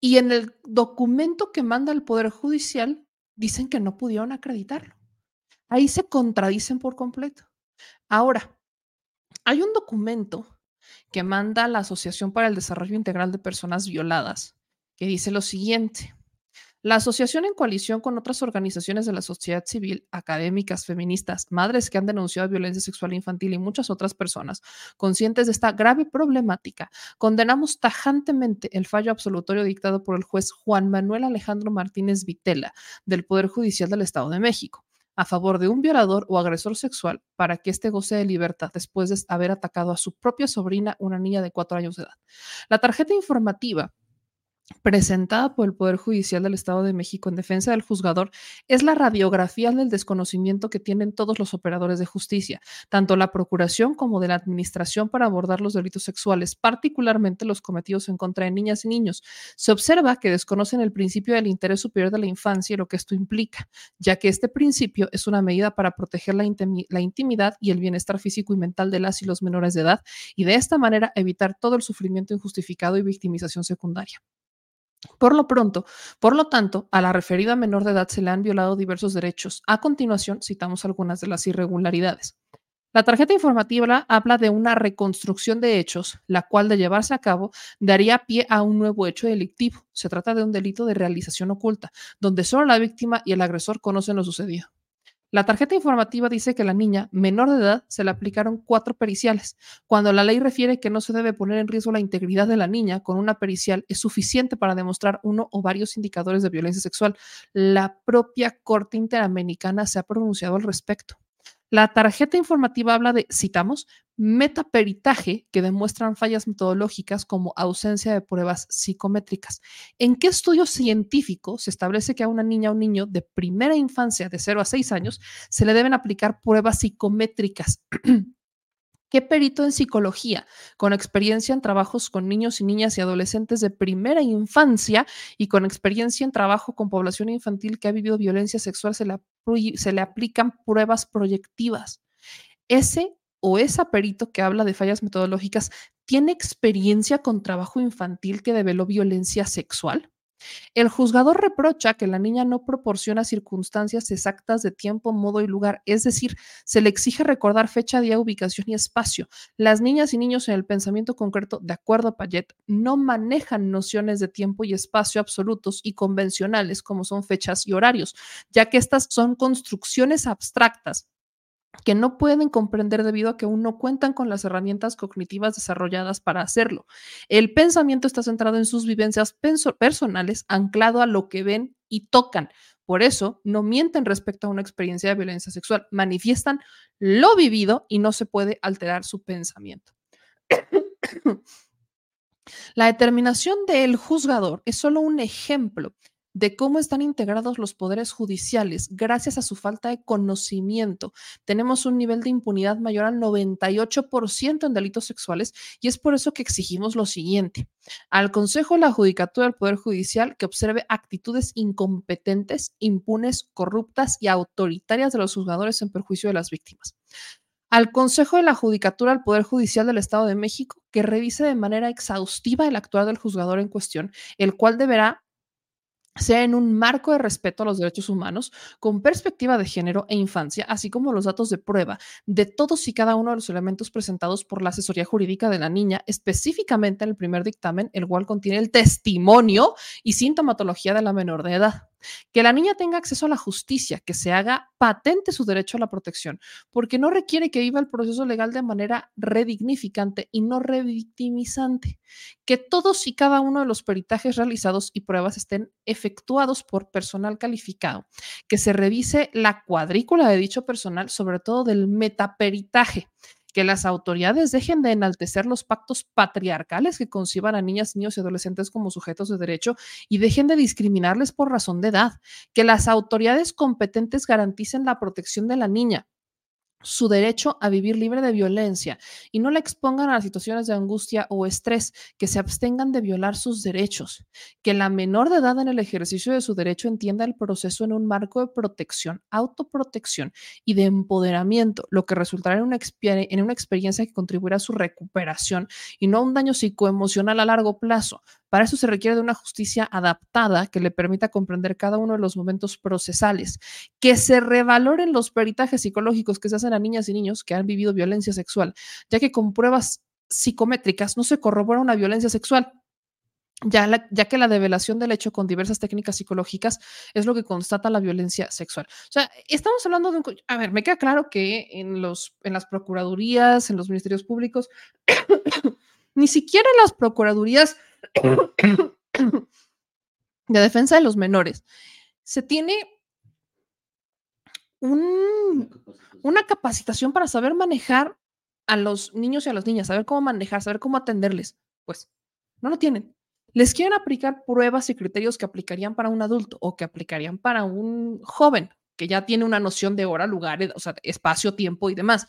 Y en el documento que manda el Poder Judicial dicen que no pudieron acreditarlo. Ahí se contradicen por completo. Ahora, hay un documento que manda la Asociación para el Desarrollo Integral de Personas Violadas, que dice lo siguiente. La asociación en coalición con otras organizaciones de la sociedad civil, académicas, feministas, madres que han denunciado violencia sexual infantil y muchas otras personas conscientes de esta grave problemática, condenamos tajantemente el fallo absolutorio dictado por el juez Juan Manuel Alejandro Martínez Vitela del Poder Judicial del Estado de México a favor de un violador o agresor sexual para que éste goce de libertad después de haber atacado a su propia sobrina, una niña de cuatro años de edad. La tarjeta informativa presentada por el Poder Judicial del Estado de México en defensa del juzgador es la radiografía del desconocimiento que tienen todos los operadores de justicia, tanto la Procuración como de la Administración para abordar los delitos sexuales, particularmente los cometidos en contra de niñas y niños. Se observa que desconocen el principio del interés superior de la infancia y lo que esto implica, ya que este principio es una medida para proteger la, la intimidad y el bienestar físico y mental de las y los menores de edad y de esta manera evitar todo el sufrimiento injustificado y victimización secundaria. Por lo pronto, por lo tanto, a la referida menor de edad se le han violado diversos derechos. A continuación, citamos algunas de las irregularidades. La tarjeta informativa habla de una reconstrucción de hechos, la cual de llevarse a cabo daría pie a un nuevo hecho delictivo. Se trata de un delito de realización oculta, donde solo la víctima y el agresor conocen lo sucedido. La tarjeta informativa dice que la niña menor de edad se le aplicaron cuatro periciales, cuando la ley refiere que no se debe poner en riesgo la integridad de la niña con una pericial es suficiente para demostrar uno o varios indicadores de violencia sexual. La propia Corte Interamericana se ha pronunciado al respecto. La tarjeta informativa habla de, citamos, metaperitaje que demuestran fallas metodológicas como ausencia de pruebas psicométricas. ¿En qué estudio científico se establece que a una niña o un niño de primera infancia de 0 a 6 años se le deben aplicar pruebas psicométricas? ¿Qué perito en psicología, con experiencia en trabajos con niños y niñas y adolescentes de primera infancia y con experiencia en trabajo con población infantil que ha vivido violencia sexual, se le, se le aplican pruebas proyectivas? Ese o esa perito que habla de fallas metodológicas tiene experiencia con trabajo infantil que develó violencia sexual? El juzgador reprocha que la niña no proporciona circunstancias exactas de tiempo, modo y lugar, es decir, se le exige recordar fecha, día, ubicación y espacio. Las niñas y niños en el pensamiento concreto, de acuerdo a Payet, no manejan nociones de tiempo y espacio absolutos y convencionales como son fechas y horarios, ya que estas son construcciones abstractas que no pueden comprender debido a que aún no cuentan con las herramientas cognitivas desarrolladas para hacerlo. El pensamiento está centrado en sus vivencias personales, anclado a lo que ven y tocan. Por eso, no mienten respecto a una experiencia de violencia sexual, manifiestan lo vivido y no se puede alterar su pensamiento. La determinación del juzgador es solo un ejemplo de cómo están integrados los poderes judiciales gracias a su falta de conocimiento. Tenemos un nivel de impunidad mayor al 98% en delitos sexuales y es por eso que exigimos lo siguiente. Al Consejo de la Judicatura del Poder Judicial que observe actitudes incompetentes, impunes, corruptas y autoritarias de los juzgadores en perjuicio de las víctimas al Consejo de la Judicatura del Poder Judicial del Estado de México que revise de manera exhaustiva el actuar del juzgador en cuestión, el cual deberá sea en un marco de respeto a los derechos humanos, con perspectiva de género e infancia, así como los datos de prueba de todos y cada uno de los elementos presentados por la asesoría jurídica de la niña, específicamente en el primer dictamen, el cual contiene el testimonio y sintomatología de la menor de edad. Que la niña tenga acceso a la justicia, que se haga patente su derecho a la protección, porque no requiere que viva el proceso legal de manera redignificante y no revictimizante. Que todos y cada uno de los peritajes realizados y pruebas estén efectuados por personal calificado. Que se revise la cuadrícula de dicho personal, sobre todo del metaperitaje que las autoridades dejen de enaltecer los pactos patriarcales que conciban a niñas, niños y adolescentes como sujetos de derecho y dejen de discriminarles por razón de edad, que las autoridades competentes garanticen la protección de la niña, su derecho a vivir libre de violencia y no la expongan a situaciones de angustia o estrés, que se abstengan de violar sus derechos, que la menor de edad en el ejercicio de su derecho entienda el proceso en un marco de protección, autoprotección y de empoderamiento, lo que resultará en una, en una experiencia que contribuirá a su recuperación y no a un daño psicoemocional a largo plazo, para eso se requiere de una justicia adaptada que le permita comprender cada uno de los momentos procesales, que se revaloren los peritajes psicológicos que se hacen a niñas y niños que han vivido violencia sexual, ya que con pruebas psicométricas no se corrobora una violencia sexual. Ya, que la develación del hecho con diversas técnicas psicológicas es lo que constata la violencia sexual. O sea, estamos hablando de un... A ver, me queda claro que en, los, en las procuradurías, en los ministerios públicos, ni siquiera las procuradurías de defensa de los menores, se tiene un- una capacitación para saber manejar a los niños y a las niñas, saber cómo manejar, saber cómo atenderles. Pues no lo tienen. Les quieren aplicar pruebas y criterios que aplicarían para un adulto o que aplicarían para un joven que ya tiene una noción de hora, lugar, o sea, espacio, tiempo y demás.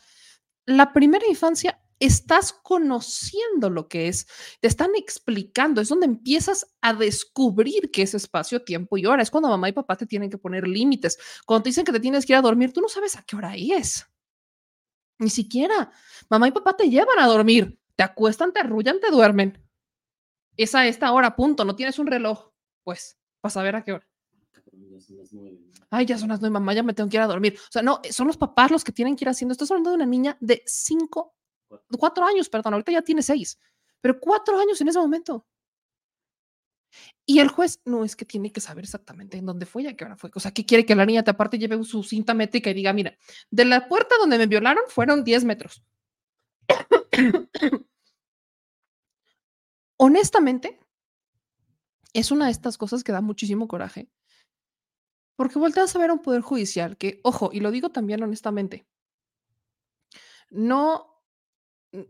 La primera infancia estás conociendo lo que es, te están explicando, es donde empiezas a descubrir qué es espacio, tiempo y hora. Es cuando mamá y papá te tienen que poner límites. Cuando te dicen que te tienes que ir a dormir, tú no sabes a qué hora es. Ni siquiera. Mamá y papá te llevan a dormir, te acuestan, te arrullan, te duermen. Es a esta hora, punto. No tienes un reloj, pues, para saber a qué hora. Ay, ya son las nueve, mamá, ya me tengo que ir a dormir. O sea, no, son los papás los que tienen que ir haciendo. Estás hablando de una niña de cinco, cuatro años, perdón, ahorita ya tiene seis, pero cuatro años en ese momento. Y el juez no es que tiene que saber exactamente en dónde fue y a qué hora fue. O sea, que quiere que la niña te aparte lleve su cinta métrica y diga, mira, de la puerta donde me violaron fueron 10 metros. Honestamente, es una de estas cosas que da muchísimo coraje. Porque volteas a ver a un poder judicial que, ojo, y lo digo también honestamente, no,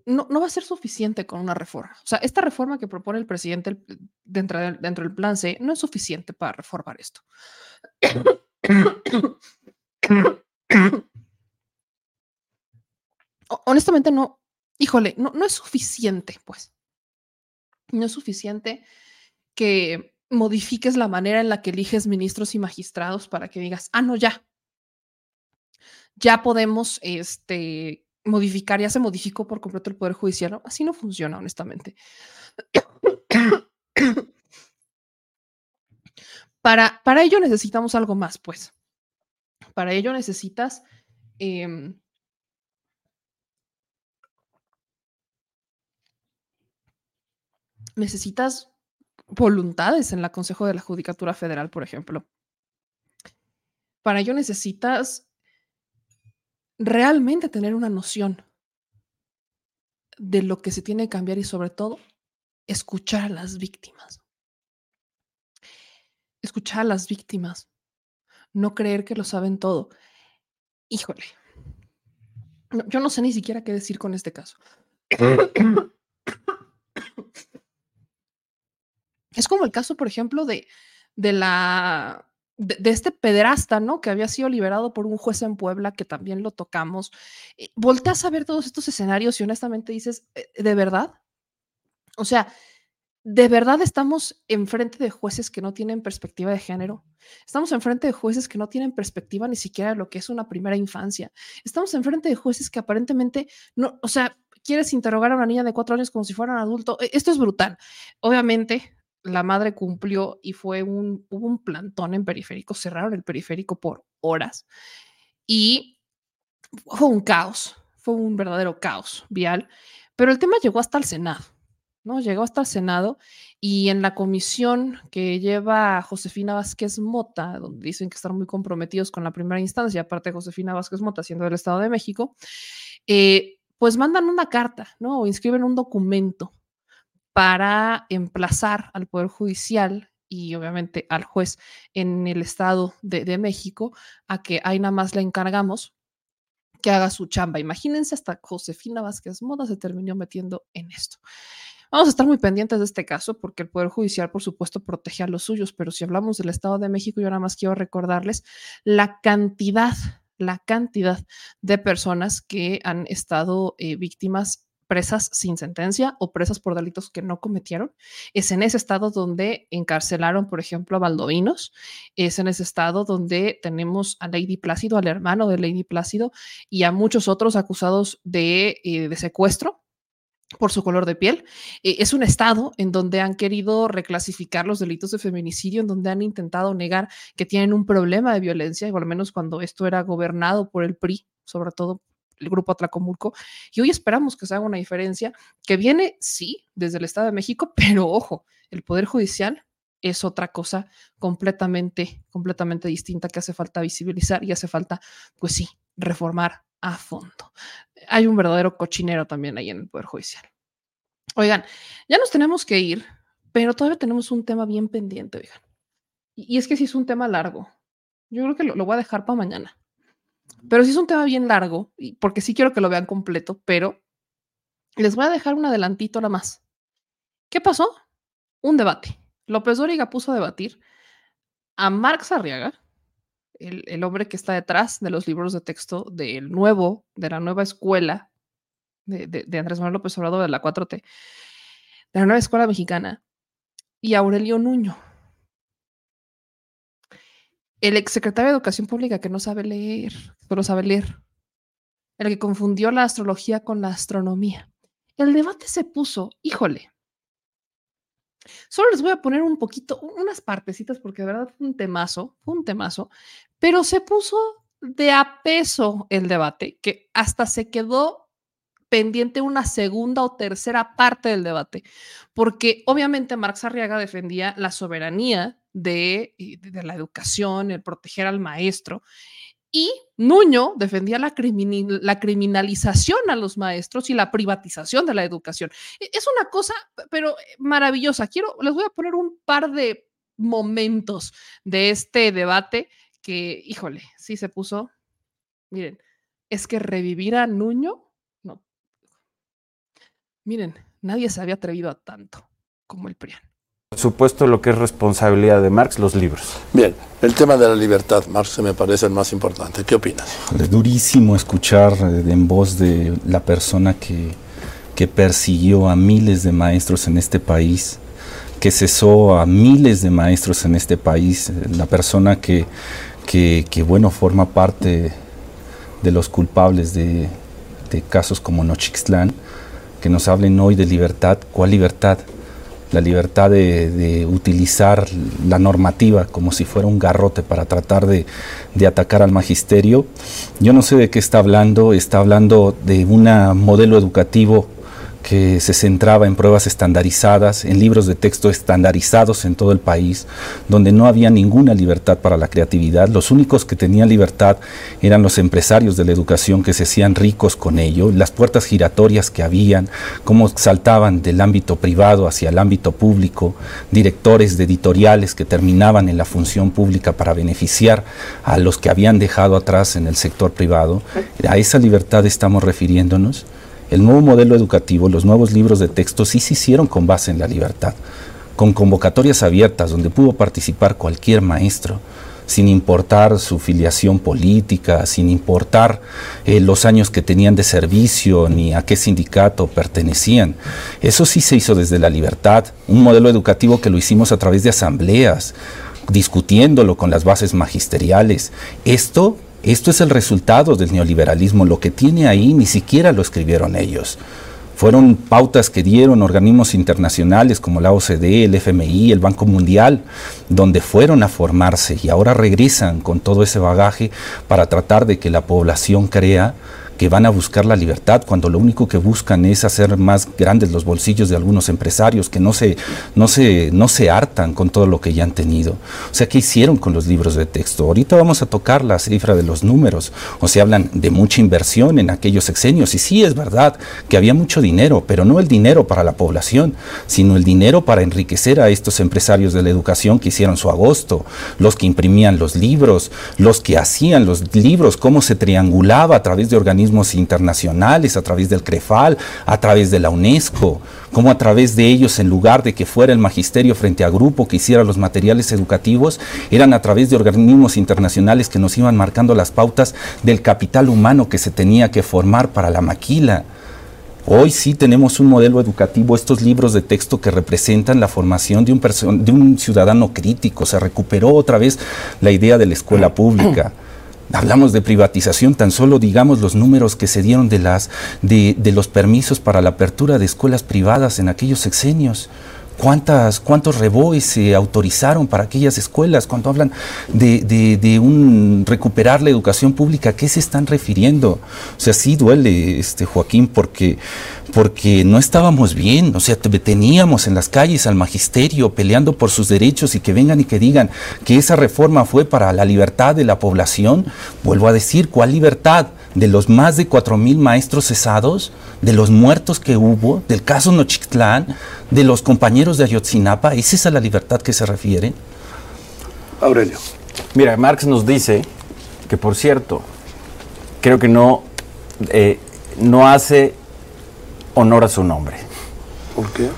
no, no va a ser suficiente con una reforma. O sea, esta reforma que propone el presidente dentro, del- dentro del plan C no es suficiente para reformar esto. Ho- Honestamente, no, híjole, no, no es suficiente, pues. No es suficiente que modifiques la manera en la que eliges ministros y magistrados para que digas, ah, no, ya. Ya podemos este, modificar, ya se modificó por completo el Poder Judicial. Así no funciona, honestamente. Para, para ello necesitamos algo más, pues. Para ello necesitas em, necesitas voluntades en la Consejo de la Judicatura Federal, por ejemplo. Para ello necesitas realmente tener una noción de lo que se tiene que cambiar y sobre todo escuchar a las víctimas. Escuchar a las víctimas. No creer que lo saben todo. Híjole. Yo no sé ni siquiera qué decir con este caso. Es como el caso, por ejemplo, de, de la de, este pederasta, ¿no? Que había sido liberado por un juez en Puebla, que también lo tocamos. Eh, volteas a ver todos estos escenarios y honestamente dices, "Eh, ¿de verdad? O sea, ¿de verdad estamos enfrente de jueces que no tienen perspectiva de género? Estamos enfrente de jueces que no tienen perspectiva ni siquiera de lo que es una primera infancia. Estamos enfrente de jueces que aparentemente no, o sea, quieres interrogar a una niña de cuatro años como si fuera un adulto. E- Esto es brutal. Obviamente, la madre cumplió y fue un, hubo un plantón en periférico, cerraron el periférico por horas y fue un caos, fue un verdadero caos vial, pero el tema llegó hasta el Senado, ¿no? Llegó hasta el Senado y en la comisión que lleva Josefina Vázquez Mota, donde dicen que están muy comprometidos con la primera instancia, aparte de Josefina Vázquez Mota siendo del Estado de México, eh, pues mandan una carta, ¿no? O inscriben un documento para emplazar al Poder Judicial y obviamente al juez en el Estado de, México a que ahí nada más le encargamos que haga su chamba. Imagínense, hasta Josefina Vázquez Moda se terminó metiendo en esto. Vamos a estar muy pendientes de este caso porque el Poder Judicial, por supuesto, protege a los suyos, pero si hablamos del Estado de México, yo nada más quiero recordarles la cantidad, la cantidad de personas que han estado eh, víctimas presas sin sentencia o presas por delitos que no cometieron. Es en ese estado donde encarcelaron, por ejemplo, a Baldovinos. Es en ese estado donde tenemos a Lady Plácido, al hermano de Lady Plácido, y a muchos otros acusados de, eh, de secuestro por su color de piel. Eh, es un estado en donde han querido reclasificar los delitos de feminicidio, en donde han intentado negar que tienen un problema de violencia, o al menos cuando esto era gobernado por el PRI, sobre todo el grupo Atlacomulco, y hoy esperamos que se haga una diferencia que viene, sí, desde el Estado de México, pero ojo, el Poder Judicial es otra cosa completamente, completamente distinta que hace falta visibilizar y hace falta, pues sí, reformar a fondo. Hay un verdadero cochinero también ahí en el Poder Judicial. Oigan, ya nos tenemos que ir, pero todavía tenemos un tema bien pendiente, oigan. Y, es que sí es un tema largo. Yo creo que lo, lo voy a dejar para mañana. Pero sí es un tema bien largo, porque sí quiero que lo vean completo, pero les voy a dejar un adelantito nada más. ¿Qué pasó? Un debate. López Dóriga puso a debatir a Marx Arriaga, el, el hombre que está detrás de los libros de texto del nuevo, de la nueva escuela de, de- de Andrés Manuel López Obrador de la 4T, de la nueva escuela mexicana, y Aurelio Nuño, el exsecretario de Educación Pública que no sabe leer, solo sabe leer, el que confundió la astrología con la astronomía. El debate se puso, híjole, Solo les voy a poner un poquito, unas partecitas, porque de verdad fue un temazo, fue un temazo, pero se puso de a peso el debate, que hasta se quedó pendiente una segunda o tercera parte del debate, porque obviamente Marx Arriaga defendía la soberanía de, de- la educación, el proteger al maestro, y Nuño defendía la, la criminalización a los maestros y la privatización de la educación. E- Es una cosa, pero eh, maravillosa. Quiero, les voy a poner un par de momentos de este debate que, híjole, sí se puso. Miren, es que revivir a Nuño, no. Miren, nadie se había atrevido a tanto como el PRIAN. Por supuesto, lo que es responsabilidad de Marx, los libros. Bien, el tema de la libertad, Marx, me parece el más importante. ¿Qué opinas? Es durísimo escuchar eh, en voz de la persona que, que persiguió a miles de maestros en este país, que cesó a miles de maestros en este país, eh, la persona que, que, que, bueno, forma parte de los culpables de, de casos como Nochixtlán, que nos hablen hoy de libertad. ¿Cuál libertad? La libertad de, utilizar la normativa como si fuera un garrote para tratar de, de, atacar al magisterio. Yo no sé de qué está hablando, está hablando de un modelo educativo que se centraba en pruebas estandarizadas, en libros de texto estandarizados en todo el país, donde no había ninguna libertad para la creatividad. Los únicos que tenían libertad eran los empresarios de la educación que se hacían ricos con ello, las puertas giratorias que habían, cómo saltaban del ámbito privado hacia el ámbito público, directores de editoriales que terminaban en la función pública para beneficiar a los que habían dejado atrás en el sector privado. A esa libertad estamos refiriéndonos. El nuevo modelo educativo, los nuevos libros de texto sí se hicieron con base en la libertad, con convocatorias abiertas donde pudo participar cualquier maestro, sin importar su filiación política, sin importar eh, los años que tenían de servicio ni a qué sindicato pertenecían. Eso sí se hizo desde la libertad, un modelo educativo que lo hicimos a través de asambleas, discutiéndolo con las bases magisteriales. Esto esto es el resultado del neoliberalismo. Lo que tiene ahí ni siquiera lo escribieron ellos. Fueron pautas que dieron organismos internacionales como la OCDE, el FMI, el Banco Mundial, donde fueron a formarse y ahora regresan con todo ese bagaje para tratar de que la población crea que van a buscar la libertad cuando lo único que buscan es hacer más grandes los bolsillos de algunos empresarios que no se, no se, no se hartan con todo lo que ya han tenido. O sea, ¿qué hicieron con los libros de texto? Ahorita vamos a tocar la cifra de los números. O sea, hablan de mucha inversión en aquellos sexenios. Y sí, es verdad que había mucho dinero, pero no el dinero para la población, sino el dinero para enriquecer a estos empresarios de la educación que hicieron su agosto, los que imprimían los libros, los que hacían los libros, cómo se triangulaba a través de organismos internacionales, a través del CREFAL, a través de la UNESCO, como a través de ellos, en lugar de que fuera el magisterio frente a grupo que hiciera los materiales educativos, eran a través de organismos internacionales que nos iban marcando las pautas del capital humano que se tenía que formar para la maquila. Hoy sí tenemos un modelo educativo, estos libros de texto que representan la formación de un, de un ciudadano crítico. Se recuperó otra vez la idea de la escuela pública. Hablamos de privatización, tan solo digamos los números que se dieron de, las, de, de los permisos para la apertura de escuelas privadas en aquellos sexenios. ¿Cuántas, ¿Cuántos reboes se autorizaron para aquellas escuelas? Cuando hablan de, de, de, un recuperar la educación pública, ¿a qué se están refiriendo? O sea, sí duele, este, Joaquín, porque, porque no estábamos bien. O sea, teníamos en las calles al magisterio peleando por sus derechos y que vengan y que digan que esa reforma fue para la libertad de la población. Vuelvo a decir, ¿cuál libertad? De los más de 4.000 maestros cesados, de los muertos que hubo, del caso Nochixtlán, de los compañeros de Ayotzinapa, ¿es esa la libertad que se refiere? Aurelio. Mira, Marx nos dice que, por cierto, creo que no, eh, no hace honor a su nombre. ¿Por qué?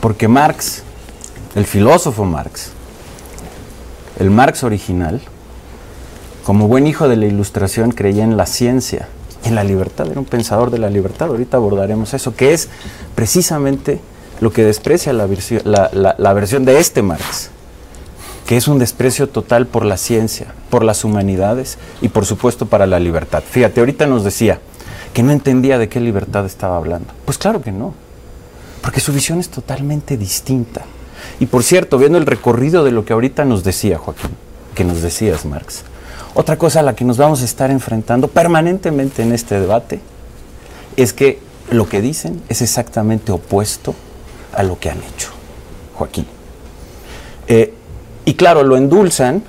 Porque Marx, el filósofo Marx, el Marx original, como buen hijo de la ilustración creía en la ciencia en la libertad, era un pensador de la libertad, ahorita abordaremos eso, que es precisamente lo que desprecia la versión de este Marx, que es un desprecio total por la ciencia, por las humanidades y por supuesto para la libertad. Fíjate, ahorita nos decía que no entendía de qué libertad estaba hablando. Pues claro que no, porque su visión es totalmente distinta. Y por cierto, viendo el recorrido de lo que ahorita nos decía Joaquín, que nos decías Marx, otra cosa a la que nos vamos a estar enfrentando permanentemente en este debate es que lo que dicen es exactamente opuesto a lo que han hecho, Joaquín. Eh, y claro, lo endulzan,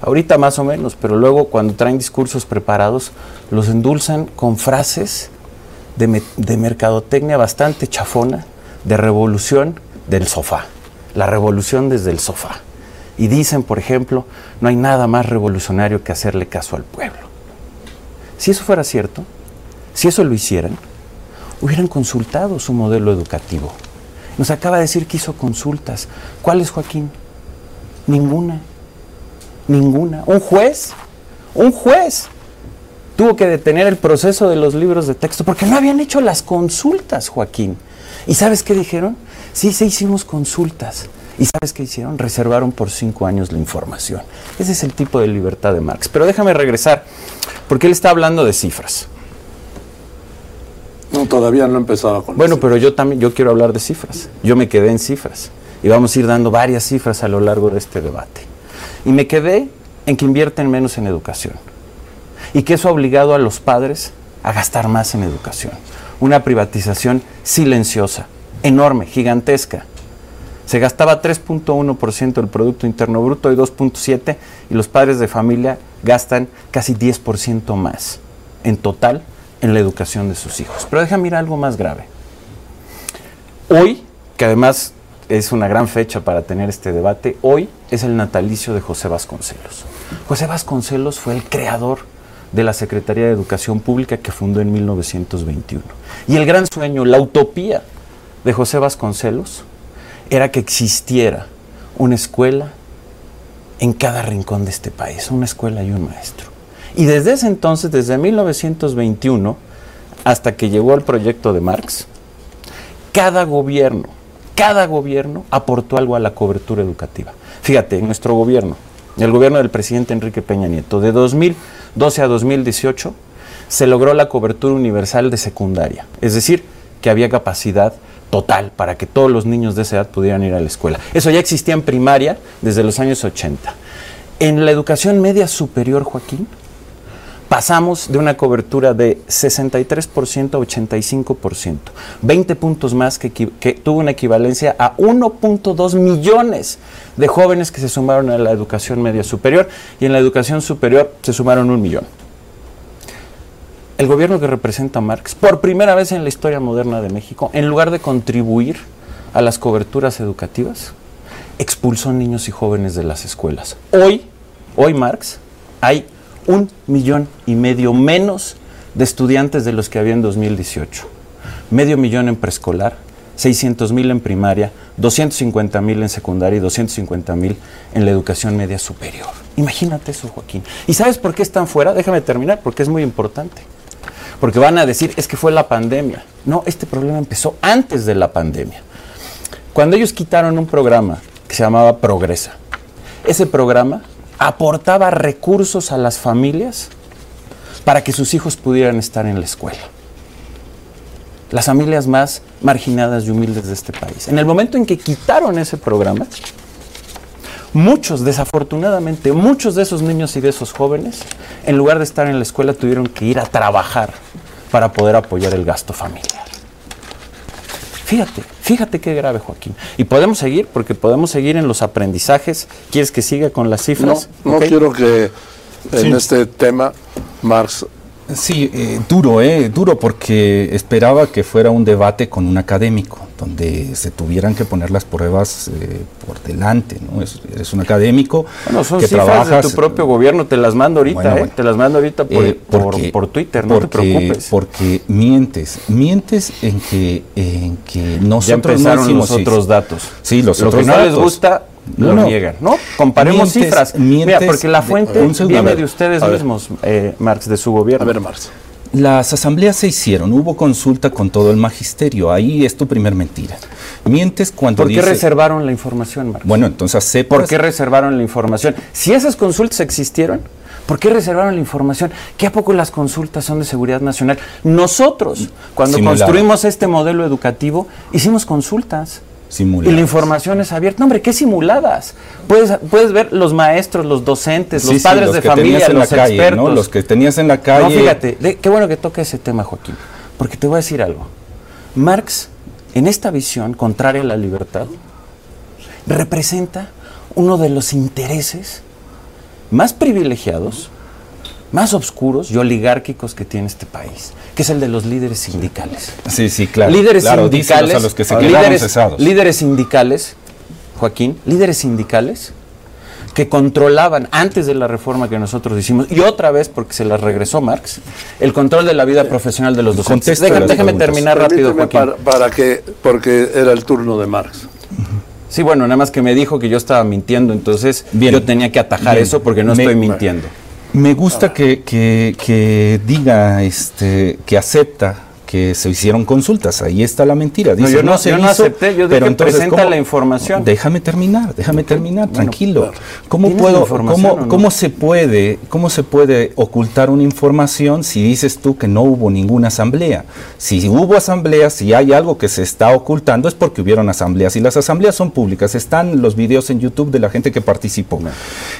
ahorita más o menos, pero luego cuando traen discursos preparados, los endulzan con frases de, me- de mercadotecnia bastante chafona, de revolución del sofá, la revolución desde el sofá. Y dicen, por ejemplo, no hay nada más revolucionario que hacerle caso al pueblo. Si eso fuera cierto, si eso lo hicieran, hubieran consultado su modelo educativo. Nos acaba de decir que hizo consultas. ¿Cuáles, Joaquín? Ninguna. Ninguna. Un juez, un juez tuvo que detener el proceso de los libros de texto porque no habían hecho las consultas, Joaquín. ¿Y sabes qué dijeron? Sí, sí hicimos consultas. ¿Y sabes qué hicieron? Reservaron por cinco años la información. Ese es el tipo de libertad de Marx. Pero déjame regresar, porque él está hablando de cifras. No, todavía no empezaba con Bueno, pero yo también, yo quiero hablar de cifras. Yo me quedé en cifras. Y vamos a ir dando varias cifras a lo largo de este debate. Y me quedé en que invierten menos en educación. Y que eso ha obligado a los padres a gastar más en educación. Una privatización silenciosa, enorme, gigantesca. Se gastaba 3.1% del Producto Interno Bruto y 2.7% y los padres de familia gastan casi 10% más en total en la educación de sus hijos. Pero déjame ir algo más grave. Hoy, que además es una gran fecha para tener este debate, hoy es el natalicio de José Vasconcelos. José Vasconcelos fue el creador de la Secretaría de Educación Pública que fundó en 1921. Y el gran sueño, la utopía de José Vasconcelos era que existiera una escuela en cada rincón de este país, una escuela y un maestro. Y desde ese entonces, desde 1921 hasta que llegó el proyecto de Marx, cada gobierno, cada gobierno aportó algo a la cobertura educativa. Fíjate, en nuestro gobierno, el gobierno del presidente Enrique Peña Nieto, de 2012 a 2018, se logró la cobertura universal de secundaria, es decir, que había capacidad total para que todos los niños de esa edad pudieran ir a la escuela. Eso ya existía en primaria desde los años 80. En la educación media superior, Joaquín, pasamos de una cobertura de 63% a 85%, 20 puntos más que, tuvo una equivalencia a 1.2 millones de jóvenes que se sumaron a la educación media superior y en la educación superior se sumaron un millón. El gobierno que representa a Marx, por primera vez en la historia moderna de México, en lugar de contribuir a las coberturas educativas, expulsó niños y jóvenes de las escuelas. Hoy, hoy Marx, hay un millón y medio menos de estudiantes de los que había en 2018. Medio millón en preescolar, 600 mil en primaria, 250 mil en secundaria y 250 mil en la educación media superior. Imagínate eso, Joaquín. ¿Y sabes por qué están fuera? Déjame terminar, porque es muy importante. Porque van a decir, es que fue la pandemia. No, este problema empezó antes de la pandemia. Cuando ellos quitaron un programa que se llamaba Progresa, ese programa aportaba recursos a las familias para que sus hijos pudieran estar en la escuela. Las familias más marginadas y humildes de este país. En el momento en que quitaron ese programa, muchos, desafortunadamente, muchos de esos niños y de esos jóvenes, en lugar de estar en la escuela, tuvieron que ir a trabajar para poder apoyar el gasto familiar. Fíjate, fíjate qué grave, Joaquín. Y podemos seguir, porque podemos seguir en los aprendizajes. ¿Quieres que siga con las cifras? No, no quiero que en Sí. este tema Marx Sí, eh, duro, eh, duro, porque esperaba que fuera un debate con un académico. Donde se tuvieran que poner las pruebas eh, por delante, ¿no? Es- eres un académico Bueno, son que cifras trabajas de tu propio gobierno, te las mando ahorita, Bueno, ¿eh? bueno. Te las mando ahorita por, Eh, por- porque- por Twitter, no te porque- preocupes. Porque mientes, mientes en que, en que nosotros empezaron no hicimos los otros datos. Sí, los Lo otros que no les datos. gusta, lo niegan, ¿no? Comparemos Mientes- cifras. mientes Mira, porque la de- fuente segundo. viene de ustedes mismos, eh, Marx, de su gobierno. A ver, Marx. Las asambleas se hicieron, hubo consulta con todo el magisterio, ahí es tu primer mentira. Mientes cuando ¿Por qué reservaron la información, Marx? Bueno, entonces aceptas... ¿Por qué reservaron la información? Si esas consultas existieron, ¿por qué reservaron la información? ¿Qué a poco las consultas son de seguridad nacional? Nosotros, cuando Simulado. construimos este modelo educativo, hicimos consultas. Simuladas. Y la información es abierta. No, hombre, ¿qué simuladas? Puedes, puedes ver los maestros, los docentes, los sí, padres los de que familia, en la los calle, ¿no? expertos. Los que tenías en la calle. No, fíjate, de- qué bueno que toque ese tema, Joaquín. Porque te voy a decir algo. Marx, en esta visión contraria a la libertad, representa uno de los intereses más privilegiados, más oscuros y oligárquicos que tiene este país, que es el de los líderes sindicales. Sí, sí, claro. líderes claro, sindicales, a los que se quedaron líderes, cesados. líderes sindicales, Joaquín, líderes sindicales que controlaban antes de la reforma que nosotros hicimos y otra vez porque se las regresó Marx el control de la vida profesional de los docentes. Déjame, déjame preguntas. terminar rápido, Permíteme Joaquín. para, para que, porque era el turno de Marx. Sí, bueno, nada más que me dijo que yo estaba mintiendo, entonces yo tenía que atajar Bien. eso porque no Me- estoy mintiendo. Me gusta que, que- que diga este, que acepta que se hicieron consultas. Ahí está la mentira. Dice, yo no- se yo no hizo, acepté, yo dije, pero entonces, presenta ¿cómo? la información. Déjame terminar, déjame terminar, tranquilo. ¿Cómo ¿Tienes la puedo, cómo, no? cómo se puede, cómo se puede ocultar una información si dices tú que no hubo ninguna asamblea? Si hubo asamblea, si hay algo que se está ocultando es porque hubieron asambleas y las asambleas son públicas. Están los videos en YouTube de la gente que participó.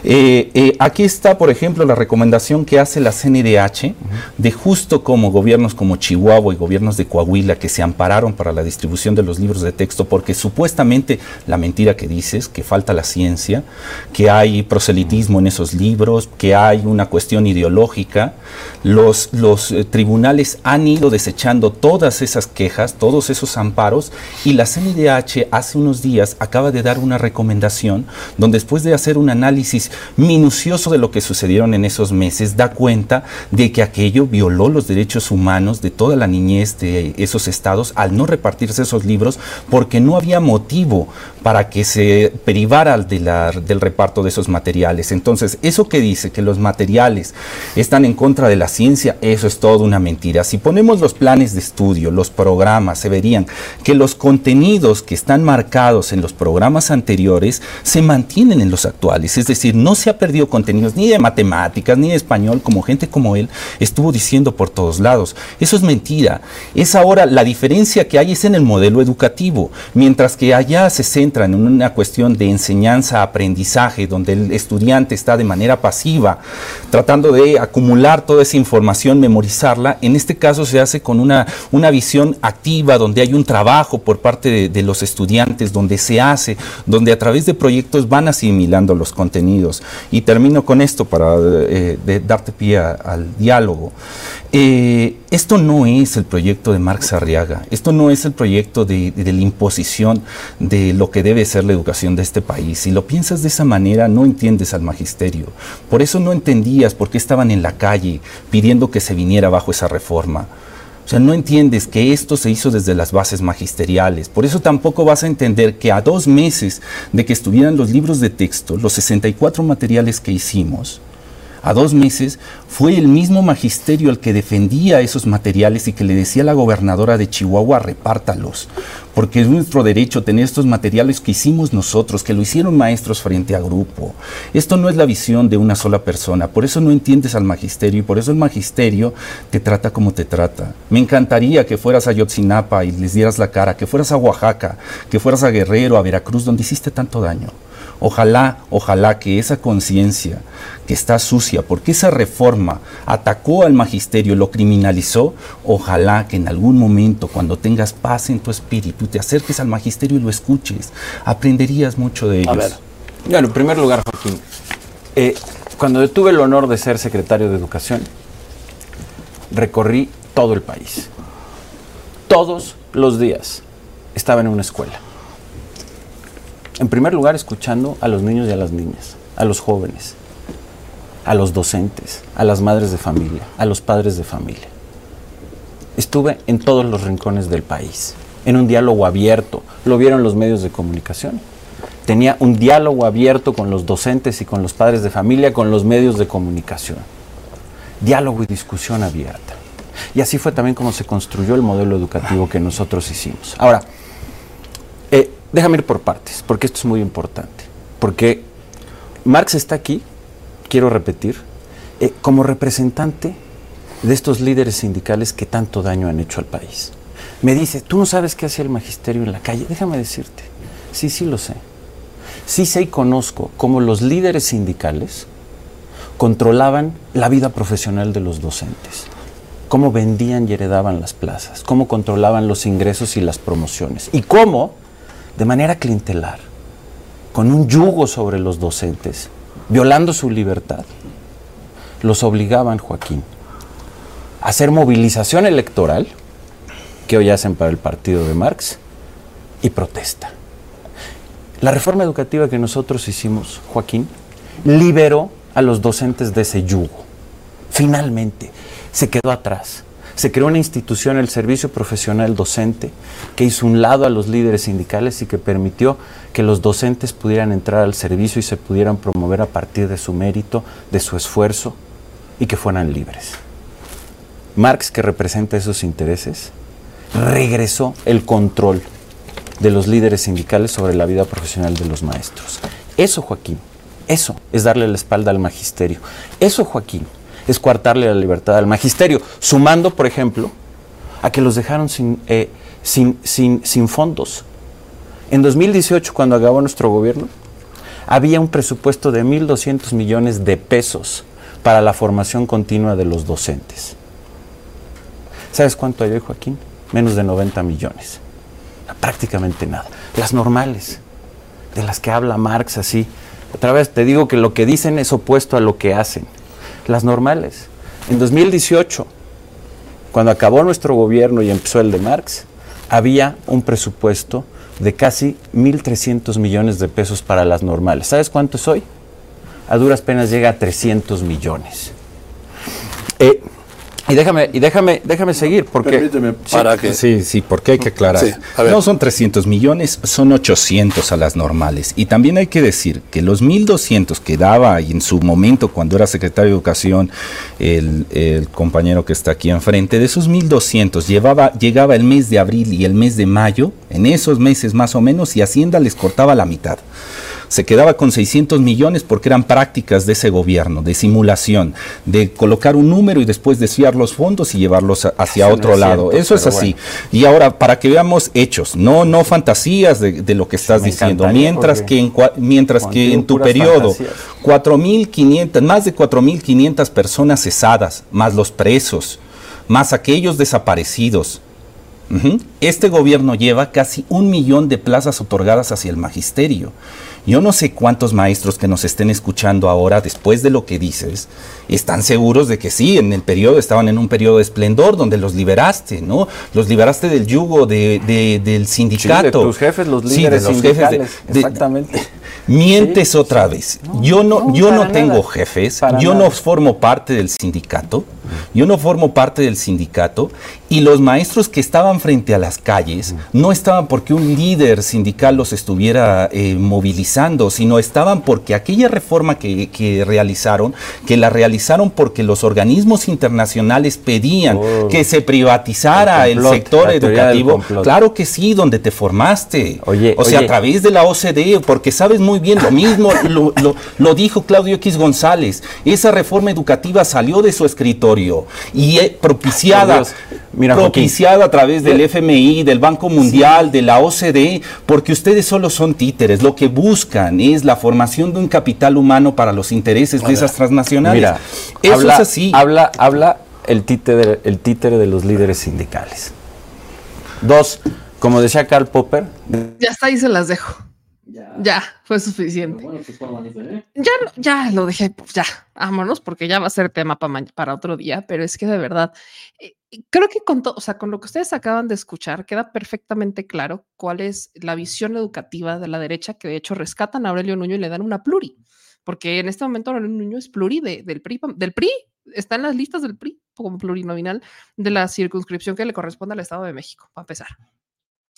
Eh, eh, aquí está, por ejemplo, la recomendación que hace la CNDH de justo como gobiernos como Chihuahua y gobiernos de Coahuila que se ampararon para la distribución de los libros de texto porque supuestamente la mentira que dices, que falta la ciencia, que hay proselitismo en esos libros, que hay una cuestión ideológica, los, los eh, tribunales han ido desechando todas esas quejas, todos esos amparos y la CNDH hace unos días acaba de dar una recomendación donde después de hacer un análisis minucioso de lo que sucedieron en esos meses, da cuenta de que aquello violó los derechos humanos de toda la niñez de esos estados al no repartirse esos libros porque no había motivo para que se privara del reparto de esos materiales. Entonces, eso que dice que los materiales están en contra de la ciencia, eso es toda una mentira. Si ponemos los planes de estudio, los programas, se verían que los contenidos que están marcados en los programas anteriores se mantienen en los actuales. Es decir, no se ha perdido contenidos ni de matemáticas ni de español, como gente como él estuvo diciendo por todos lados. Eso es mentira. Es ahora la diferencia que hay es en el modelo educativo, mientras que allá se centran en una cuestión de enseñanza-aprendizaje, donde el estudiante está de manera pasiva, tratando de acumular toda esa información, memorizarla. En este caso se hace con una, una visión activa, donde hay un trabajo por parte de, los estudiantes, donde se hace, donde a través de proyectos van asimilando los contenidos. Y termino con esto para eh, darte pie al diálogo. Eh, esto no es el proyecto de Marx Arriaga, esto no es el proyecto de, de la imposición de lo que debe ser la educación de este país. Si lo piensas de esa manera, no entiendes al magisterio. Por eso no entendías por qué estaban en la calle pidiendo que se viniera bajo esa reforma. O sea, no entiendes que esto se hizo desde las bases magisteriales. Por eso tampoco vas a entender que a dos meses de que estuvieran los libros de texto, los 64 materiales que hicimos, a dos meses, fue el mismo magisterio el que defendía esos materiales y que le decía a la gobernadora de Chihuahua, repártalos, porque es nuestro derecho tener estos materiales que hicimos nosotros, que lo hicieron maestros frente a grupo. Esto no es la visión de una sola persona, por eso no entiendes al magisterio y por eso el magisterio te trata como te trata. Me encantaría que fueras a Yotzinapa y les dieras la cara, que fueras a Oaxaca, que fueras a Guerrero, a Veracruz, donde hiciste tanto daño. Ojalá, ojalá que esa conciencia que está sucia, porque esa reforma atacó al magisterio, lo criminalizó, ojalá que en algún momento, cuando tengas paz en tu espíritu, te acerques al magisterio y lo escuches. Aprenderías mucho de ellos. ver. Bueno, en primer lugar, Joaquín, eh, cuando tuve el honor de ser secretario de Educación, recorrí todo el país. Todos los días estaba en una escuela. En primer lugar, escuchando a los niños y a las niñas, a los jóvenes, a los docentes, a las madres de familia, a los padres de familia. Estuve en todos los rincones del país, en un diálogo abierto. Lo vieron los medios de comunicación. Tenía un diálogo abierto con los docentes y con los padres de familia, con los medios de comunicación. Diálogo y discusión abierta. Y así fue también como se construyó el modelo educativo que nosotros hicimos. Ahora, eh, déjame ir por partes, porque esto es muy importante. Porque Marx está aquí, quiero repetir, eh, como representante de estos líderes sindicales que tanto daño han hecho al país. Me dice, tú no sabes qué hacía el magisterio en la calle. Déjame decirte, sí, sí lo sé. Sí sé y conozco cómo los líderes sindicales controlaban la vida profesional de los docentes, cómo vendían y heredaban las plazas, cómo controlaban los ingresos y las promociones, y cómo, de manera clientelar, con un yugo sobre los docentes, violando su libertad, los obligaban, Joaquín, a hacer movilización electoral, que hoy hacen para el partido de Marx, y protesta. La reforma educativa que nosotros hicimos, Joaquín, liberó a los docentes de ese yugo. Finalmente, se quedó atrás. Se creó una institución, el Servicio Profesional Docente, que hizo un lado a los líderes sindicales y que permitió que los docentes pudieran entrar al servicio y se pudieran promover a partir de su mérito, de su esfuerzo y que fueran libres. Marx, que representa esos intereses, regresó el control de los líderes sindicales sobre la vida profesional de los maestros. Eso, Joaquín, eso es darle la espalda al magisterio. Eso, Joaquín, es coartarle la libertad al magisterio, sumando, por ejemplo, a que los dejaron sin, eh, sin, sin, sin fondos. En 2018, cuando acabó nuestro gobierno, había un presupuesto de 1.200 millones de pesos para la formación continua de los docentes. ¿Sabes cuánto hay hoy, Joaquín? Menos de 90 millones. Prácticamente nada. Las normales, de las que habla Marx así. Otra vez te digo que lo que dicen es opuesto a lo que hacen. Las normales. En 2018, cuando acabó nuestro gobierno y empezó el de Marx, había un presupuesto de casi 1.300 millones de pesos para las normales. ¿Sabes cuánto es hoy? A duras penas llega a 300 millones. Eh, y déjame, y déjame, déjame seguir, porque... Permíteme, para que... Sí, sí, porque hay que aclarar. Sí, no son 300 millones, son 800 a las normales. Y también hay que decir que los 1.200 que daba y en su momento, cuando era secretario de Educación, el, el compañero que está aquí enfrente, de esos 1.200 llevaba, llegaba el mes de abril y el mes de mayo, en esos meses más o menos, y Hacienda les cortaba la mitad se quedaba con 600 millones porque eran prácticas de ese gobierno, de simulación, de colocar un número y después desviar los fondos y llevarlos a- hacia Eso no otro es lado. cierto, Eso es así. Y ahora, para que veamos hechos, no, no fantasías de, de lo que estás me diciendo. Mientras que en, mientras que en tu periodo, fantasías. 4.500, más de 4.500 personas cesadas, más los presos, más aquellos desaparecidos. Este gobierno lleva casi un millón de plazas otorgadas hacia el magisterio. Yo no sé cuántos maestros que nos estén escuchando ahora, después de lo que dices, están seguros de que sí, en el periodo estaban en un periodo de esplendor donde los liberaste, ¿no? Los liberaste del yugo de, de- del sindicato. tus jefes, los Sí, líderes de los jefes de- sindicales, de- exactamente. Mientes Sí, otra vez. yo no, no, yo no tengo nada. jefes, Para yo nada. no formo parte del sindicato, yo no formo parte del sindicato y los maestros que estaban frente a las calles no estaban porque un líder sindical los estuviera eh, movilizando, sino estaban porque aquella reforma que, que realizaron, que la realizaron porque los organismos internacionales pedían Oh. que se privatizara El sector educativo. Claro que sí, donde te formaste. Oye, o sea, oye. a través de la OCDE, porque sabes muy bien, lo mismo lo, lo- lo dijo Claudio X González, esa reforma educativa salió de su escritorio y propiciada. Mira, Joaquín. propiciada a través del FMI, del Banco Mundial, de la OCDE, porque ustedes solo son títeres, lo que buscan es la formación de un capital humano para los intereses de esas transnacionales. Mira, Eso habla, es así. Habla, habla el, títere, el títere de los líderes sindicales. Dos, como decía Karl Popper, Ya está, ahí se las dejo. Ya, fue suficiente. Ya, lo- ya lo dejé, pues ya, vámonos, porque ya va a ser tema pa ma- para otro día, pero es que de verdad, eh, creo que con todo, o sea, con lo que ustedes acaban de escuchar, queda perfectamente claro cuál es la visión educativa de la derecha, que de hecho rescatan a Aurelio Nuño y le dan una pluri, porque en este momento Aurelio Nuño es pluri de- del PRI, del PRI, está en las listas del PRI como plurinominal de la circunscripción que le corresponde al Estado de México, para empezar.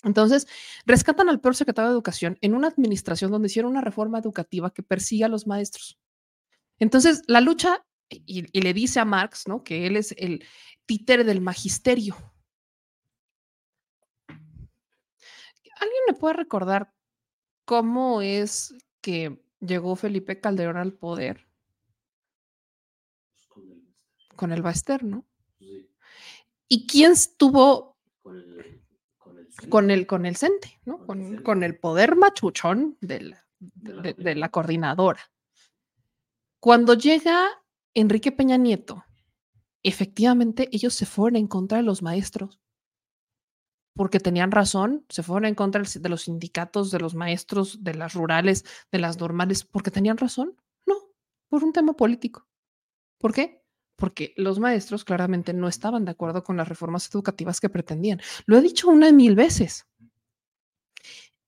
Entonces, rescatan al peor secretario de Educación en una administración donde hicieron una reforma educativa que persigue a los maestros. Entonces, la lucha, y, y le dice a Marx, ¿no? Que él es el títere del magisterio. ¿Alguien me puede recordar cómo es que llegó Felipe Calderón al poder? Con el Baester, ¿no? ¿Y quién estuvo con el, con el CENTE, ¿no? Con, con el poder machuchón de la, de- de la coordinadora. Cuando llega Enrique Peña Nieto, efectivamente ellos se fueron en contra de los maestros porque tenían razón, se fueron en contra de los sindicatos, de los maestros, de las rurales, de las normales, porque tenían razón. No, por un tema político. ¿Por qué? Porque los maestros claramente no estaban de acuerdo con las reformas educativas que pretendían. Lo he dicho una y mil veces.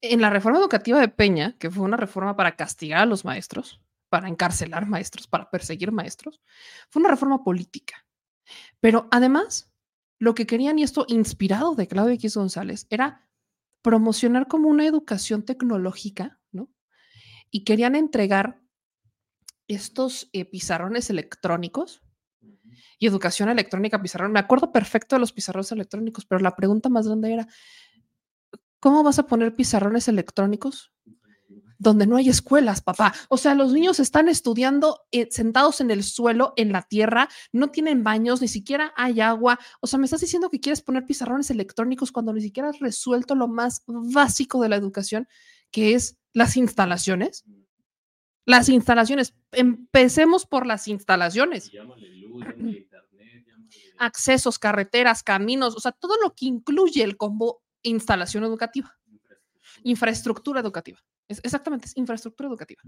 En la reforma educativa de Peña, que fue una reforma para castigar a los maestros, para encarcelar maestros, para perseguir maestros, fue una reforma política. Pero además, lo que querían, y esto inspirado de Claudio X González, era promocionar como una educación tecnológica, ¿no? Y querían entregar estos eh, pizarrones electrónicos y educación electrónica, pizarrón. Me acuerdo perfecto de los pizarrones electrónicos, pero la pregunta más grande era, ¿cómo vas a poner pizarrones electrónicos donde no hay escuelas, papá? O sea, los niños están estudiando eh, sentados en el suelo, en la tierra, no tienen baños, ni siquiera hay agua. O sea, me estás diciendo que quieres poner pizarrones electrónicos cuando ni siquiera has resuelto lo más básico de la educación, que es las instalaciones. Las instalaciones. Empecemos por las instalaciones. Accesos, carreteras, caminos, o sea, todo lo que incluye el combo instalación educativa. Infraestructura educativa. Es, exactamente, es infraestructura educativa.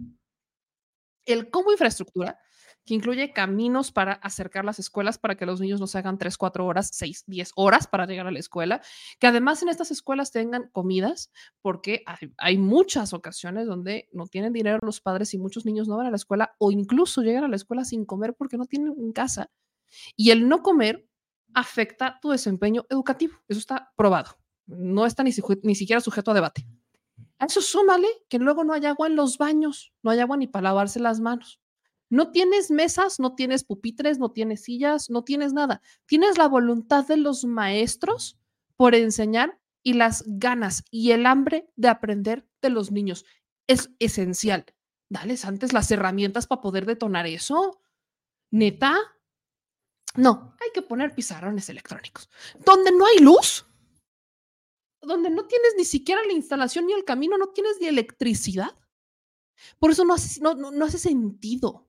El combo infraestructura, que incluye caminos para acercar las escuelas para que los niños no se hagan 3, 4 horas, 6, 10 horas para llegar a la escuela, que además en estas escuelas tengan comidas, porque hay, muchas ocasiones donde no tienen dinero los padres y muchos niños no van a la escuela o incluso llegan a la escuela sin comer porque no tienen en casa. Y el no comer afecta tu desempeño educativo. Eso está probado. No está ni, ni siquiera sujeto a debate. A eso súmale que luego no hay agua en los baños, no hay agua ni para lavarse las manos. No tienes mesas, no tienes pupitres, no tienes sillas, no tienes nada. Tienes la voluntad de los maestros por enseñar y las ganas y el hambre de aprender de los niños. Es esencial. Dales antes las herramientas para poder detonar eso. Neta. No, hay que poner pizarrones electrónicos. Donde no hay luz, donde no tienes ni siquiera la instalación ni el camino, no tienes ni electricidad. Por eso no hace, no, hace sentido.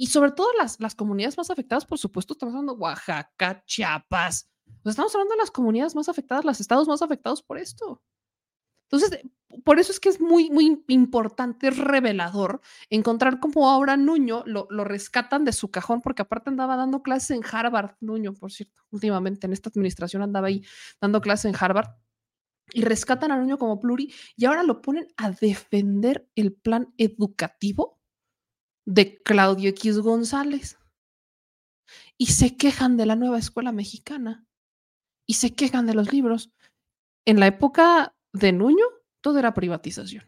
Y sobre todo las, las comunidades más afectadas, por supuesto, estamos hablando de Oaxaca, Chiapas. Sea, estamos hablando de las comunidades más afectadas, los estados más afectados por esto. Entonces, por eso es que es muy, muy importante, revelador encontrar cómo ahora Nuño lo, lo rescatan de su cajón, porque aparte andaba dando clases en Harvard, Nuño, por cierto, últimamente en esta administración andaba ahí dando clases en Harvard y rescatan a Nuño como pluri y ahora lo ponen a defender el plan educativo de Claudio X González. Y se quejan de la nueva escuela mexicana y se quejan de los libros. En la época de Nuño, todo era privatización.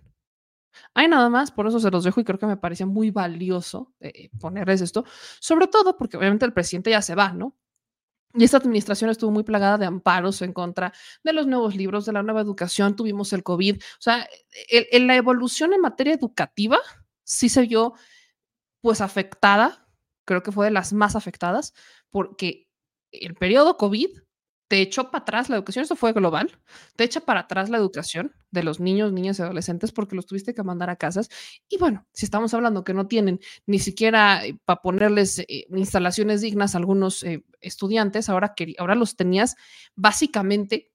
Hay nada más, por eso se los dejo y creo que me parecía muy valioso eh, ponerles esto, sobre todo porque obviamente el presidente ya se va, ¿no? Y esta administración estuvo muy plagada de amparos en contra de los nuevos libros, de la nueva educación, tuvimos el COVID. O sea, el- la evolución en materia educativa sí se vio pues afectada, creo que fue de las más afectadas, porque el periodo COVID te echó para atrás la educación, esto fue global, te echa para atrás la educación de los niños, niñas y adolescentes porque los tuviste que mandar a casas. Y bueno, si estamos hablando que no tienen ni siquiera para ponerles eh, instalaciones dignas a algunos eh, estudiantes, ahora, queri- ahora los tenías básicamente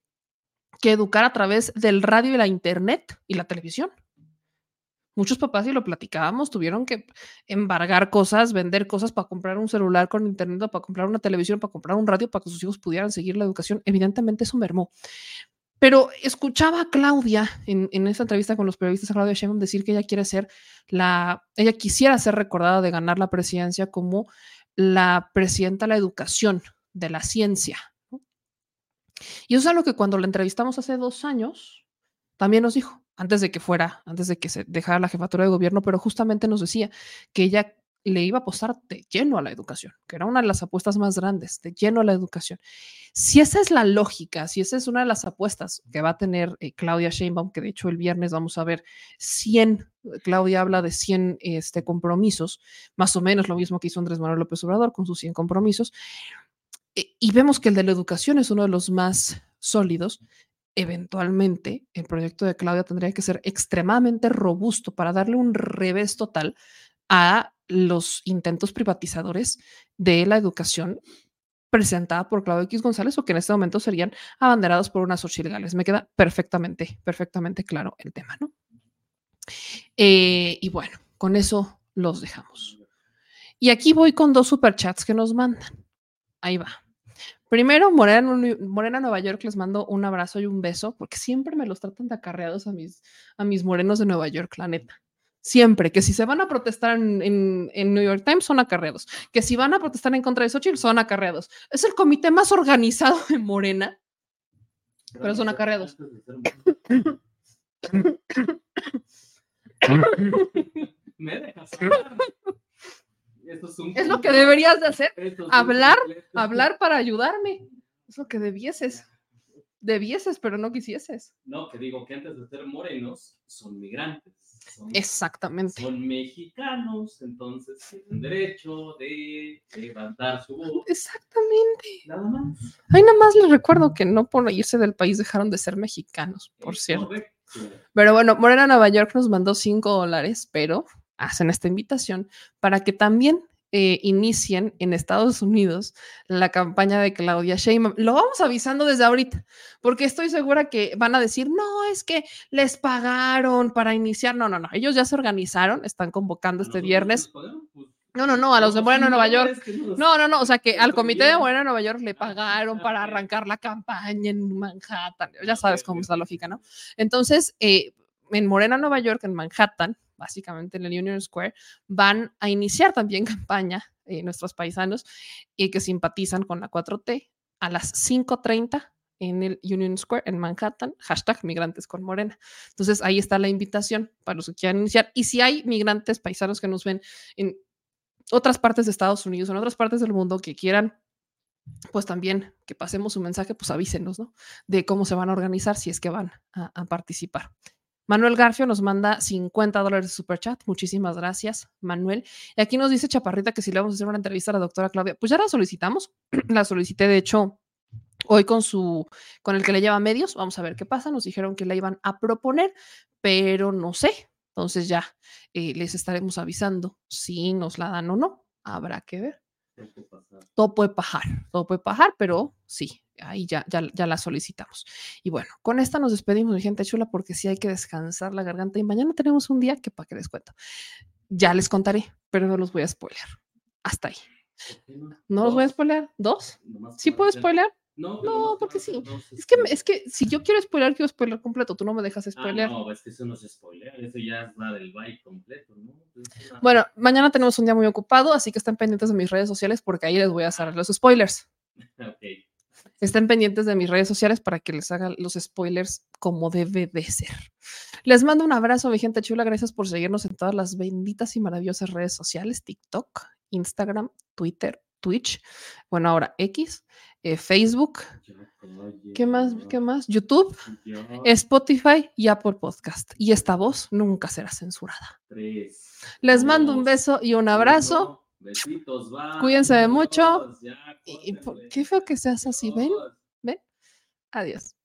que educar a través del radio y la internet y la televisión. Muchos papás, y lo platicábamos, tuvieron que embargar cosas, vender cosas para comprar un celular con internet, para comprar una televisión, para comprar un radio, para que sus hijos pudieran seguir la educación. Evidentemente eso mermó. Pero escuchaba a Claudia en, en esta entrevista con los periodistas, a Claudia Sheinbaum, decir que ella quiere ser la, ella quisiera ser recordada de ganar la presidencia como la presidenta de la educación, de la ciencia. Y eso es algo que cuando la entrevistamos hace dos años, también nos dijo, antes de que fuera, antes de que se dejara la jefatura de gobierno, pero justamente nos decía que ella le iba a apostar de lleno a la educación, que era una de las apuestas más grandes, de lleno a la educación. Si esa es la lógica, si esa es una de las apuestas que va a tener eh, Claudia Sheinbaum, que de hecho el viernes vamos a ver 100, Claudia habla de 100 este, compromisos, más o menos lo mismo que hizo Andrés Manuel López Obrador con sus 100 compromisos, eh, y vemos que el de la educación es uno de los más sólidos, eventualmente el proyecto de Claudia tendría que ser extremadamente robusto para darle un revés total a los intentos privatizadores de la educación presentada por Claudio X González o que en este momento serían abanderados por unas ocho legales. Me queda perfectamente, perfectamente claro el tema, ¿no? Eh, y bueno, con eso los dejamos. Y aquí voy con dos superchats que nos mandan. Ahí va. Primero, Morena, Morena, Nueva York, les mando un abrazo y un beso, porque siempre me los tratan de acarreados a mis, a mis morenos de Nueva York, la neta. Siempre, que si se van a protestar en, en, en, New York Times son acarreados, que si van a protestar en contra de Xochitl son acarreados. Es el comité más organizado de Morena, pero son acarreados. Me dejas es lo que deberías de hacer, hablar, hablar para ayudarme. Es lo que debieses. Debieses, pero no quisieses. No, que digo que antes de ser morenos son migrantes. Son, Exactamente. Son mexicanos, entonces tienen derecho de levantar su voz. Exactamente. Nada más. Ay, nada más les recuerdo que no por irse del país dejaron de ser mexicanos, por es cierto. Correcto. Pero bueno, Morena Nueva York nos mandó cinco dólares, pero hacen esta invitación para que también eh, inicien en Estados Unidos la campaña de Claudia Sheinbaum. Lo vamos avisando desde ahorita, porque estoy segura que van a decir, no, es que les pagaron para iniciar. No, no, no, ellos ya se organizaron, están convocando este viernes. No, no, no, a los de Moreno Nueva York. No, no, no, o sea que al comité de Moreno Nueva York le pagaron para arrancar la campaña en Manhattan. Ya sabes cómo es la lógica, ¿no? Entonces, eh, en Morena, Nueva York, en Manhattan, básicamente en el Union Square, van a iniciar también campaña eh, nuestros paisanos y que simpatizan con la 4T a las 5.30 en el Union Square en Manhattan, hashtag migrantes con Morena. Entonces ahí está la invitación para los que quieran iniciar. Y si hay migrantes paisanos que nos ven en otras partes de Estados Unidos, en otras partes del mundo que quieran pues también que pasemos un mensaje, pues avísenos, ¿no? De cómo se van a organizar si es que van a participar. Manuel Garfio nos manda 50 dólares de super chat. Muchísimas gracias, Manuel. Y aquí nos dice Chaparrita que si le vamos a hacer una entrevista a la doctora Claudia, pues ya la solicitamos. la solicité, de hecho, hoy con su, con el que le lleva medios. Vamos a ver qué pasa. Nos dijeron que la iban a proponer, pero no sé. Entonces ya eh, les estaremos avisando si nos la dan o no. Habrá que ver. Todo puede pajar, todo puede pajar, pero sí, ahí ya, ya, ya, la solicitamos. Y bueno, con esta nos despedimos, mi gente chula, porque sí hay que descansar la garganta y mañana tenemos un día que para que les cuento. Ya les contaré, pero no los voy a spoiler. Hasta ahí. ¿No los voy a spoiler? ¿Dos? ¿Sí puedo spoiler? No, no, porque sí. Es que, es que si yo quiero spoiler, quiero spoiler completo. Tú no me dejas spoiler. Ah, no, es que eso no es spoiler. Eso ya es la del byte completo, ¿no? Bueno, mañana tenemos un día muy ocupado, así que estén pendientes de mis redes sociales porque ahí les voy a hacer los spoilers. ok. Estén pendientes de mis redes sociales para que les haga los spoilers como debe de ser. Les mando un abrazo, mi gente chula. Gracias por seguirnos en todas las benditas y maravillosas redes sociales: TikTok, Instagram, Twitter, Twitch, bueno, ahora X, eh, Facebook, ¿qué más? ¿Qué más? YouTube, Spotify y Apple Podcast. Y esta voz nunca será censurada. Les mando un beso y un abrazo. Besitos. Cuídense de mucho. qué feo que seas así, ¿ven? ¿Ven? Adiós.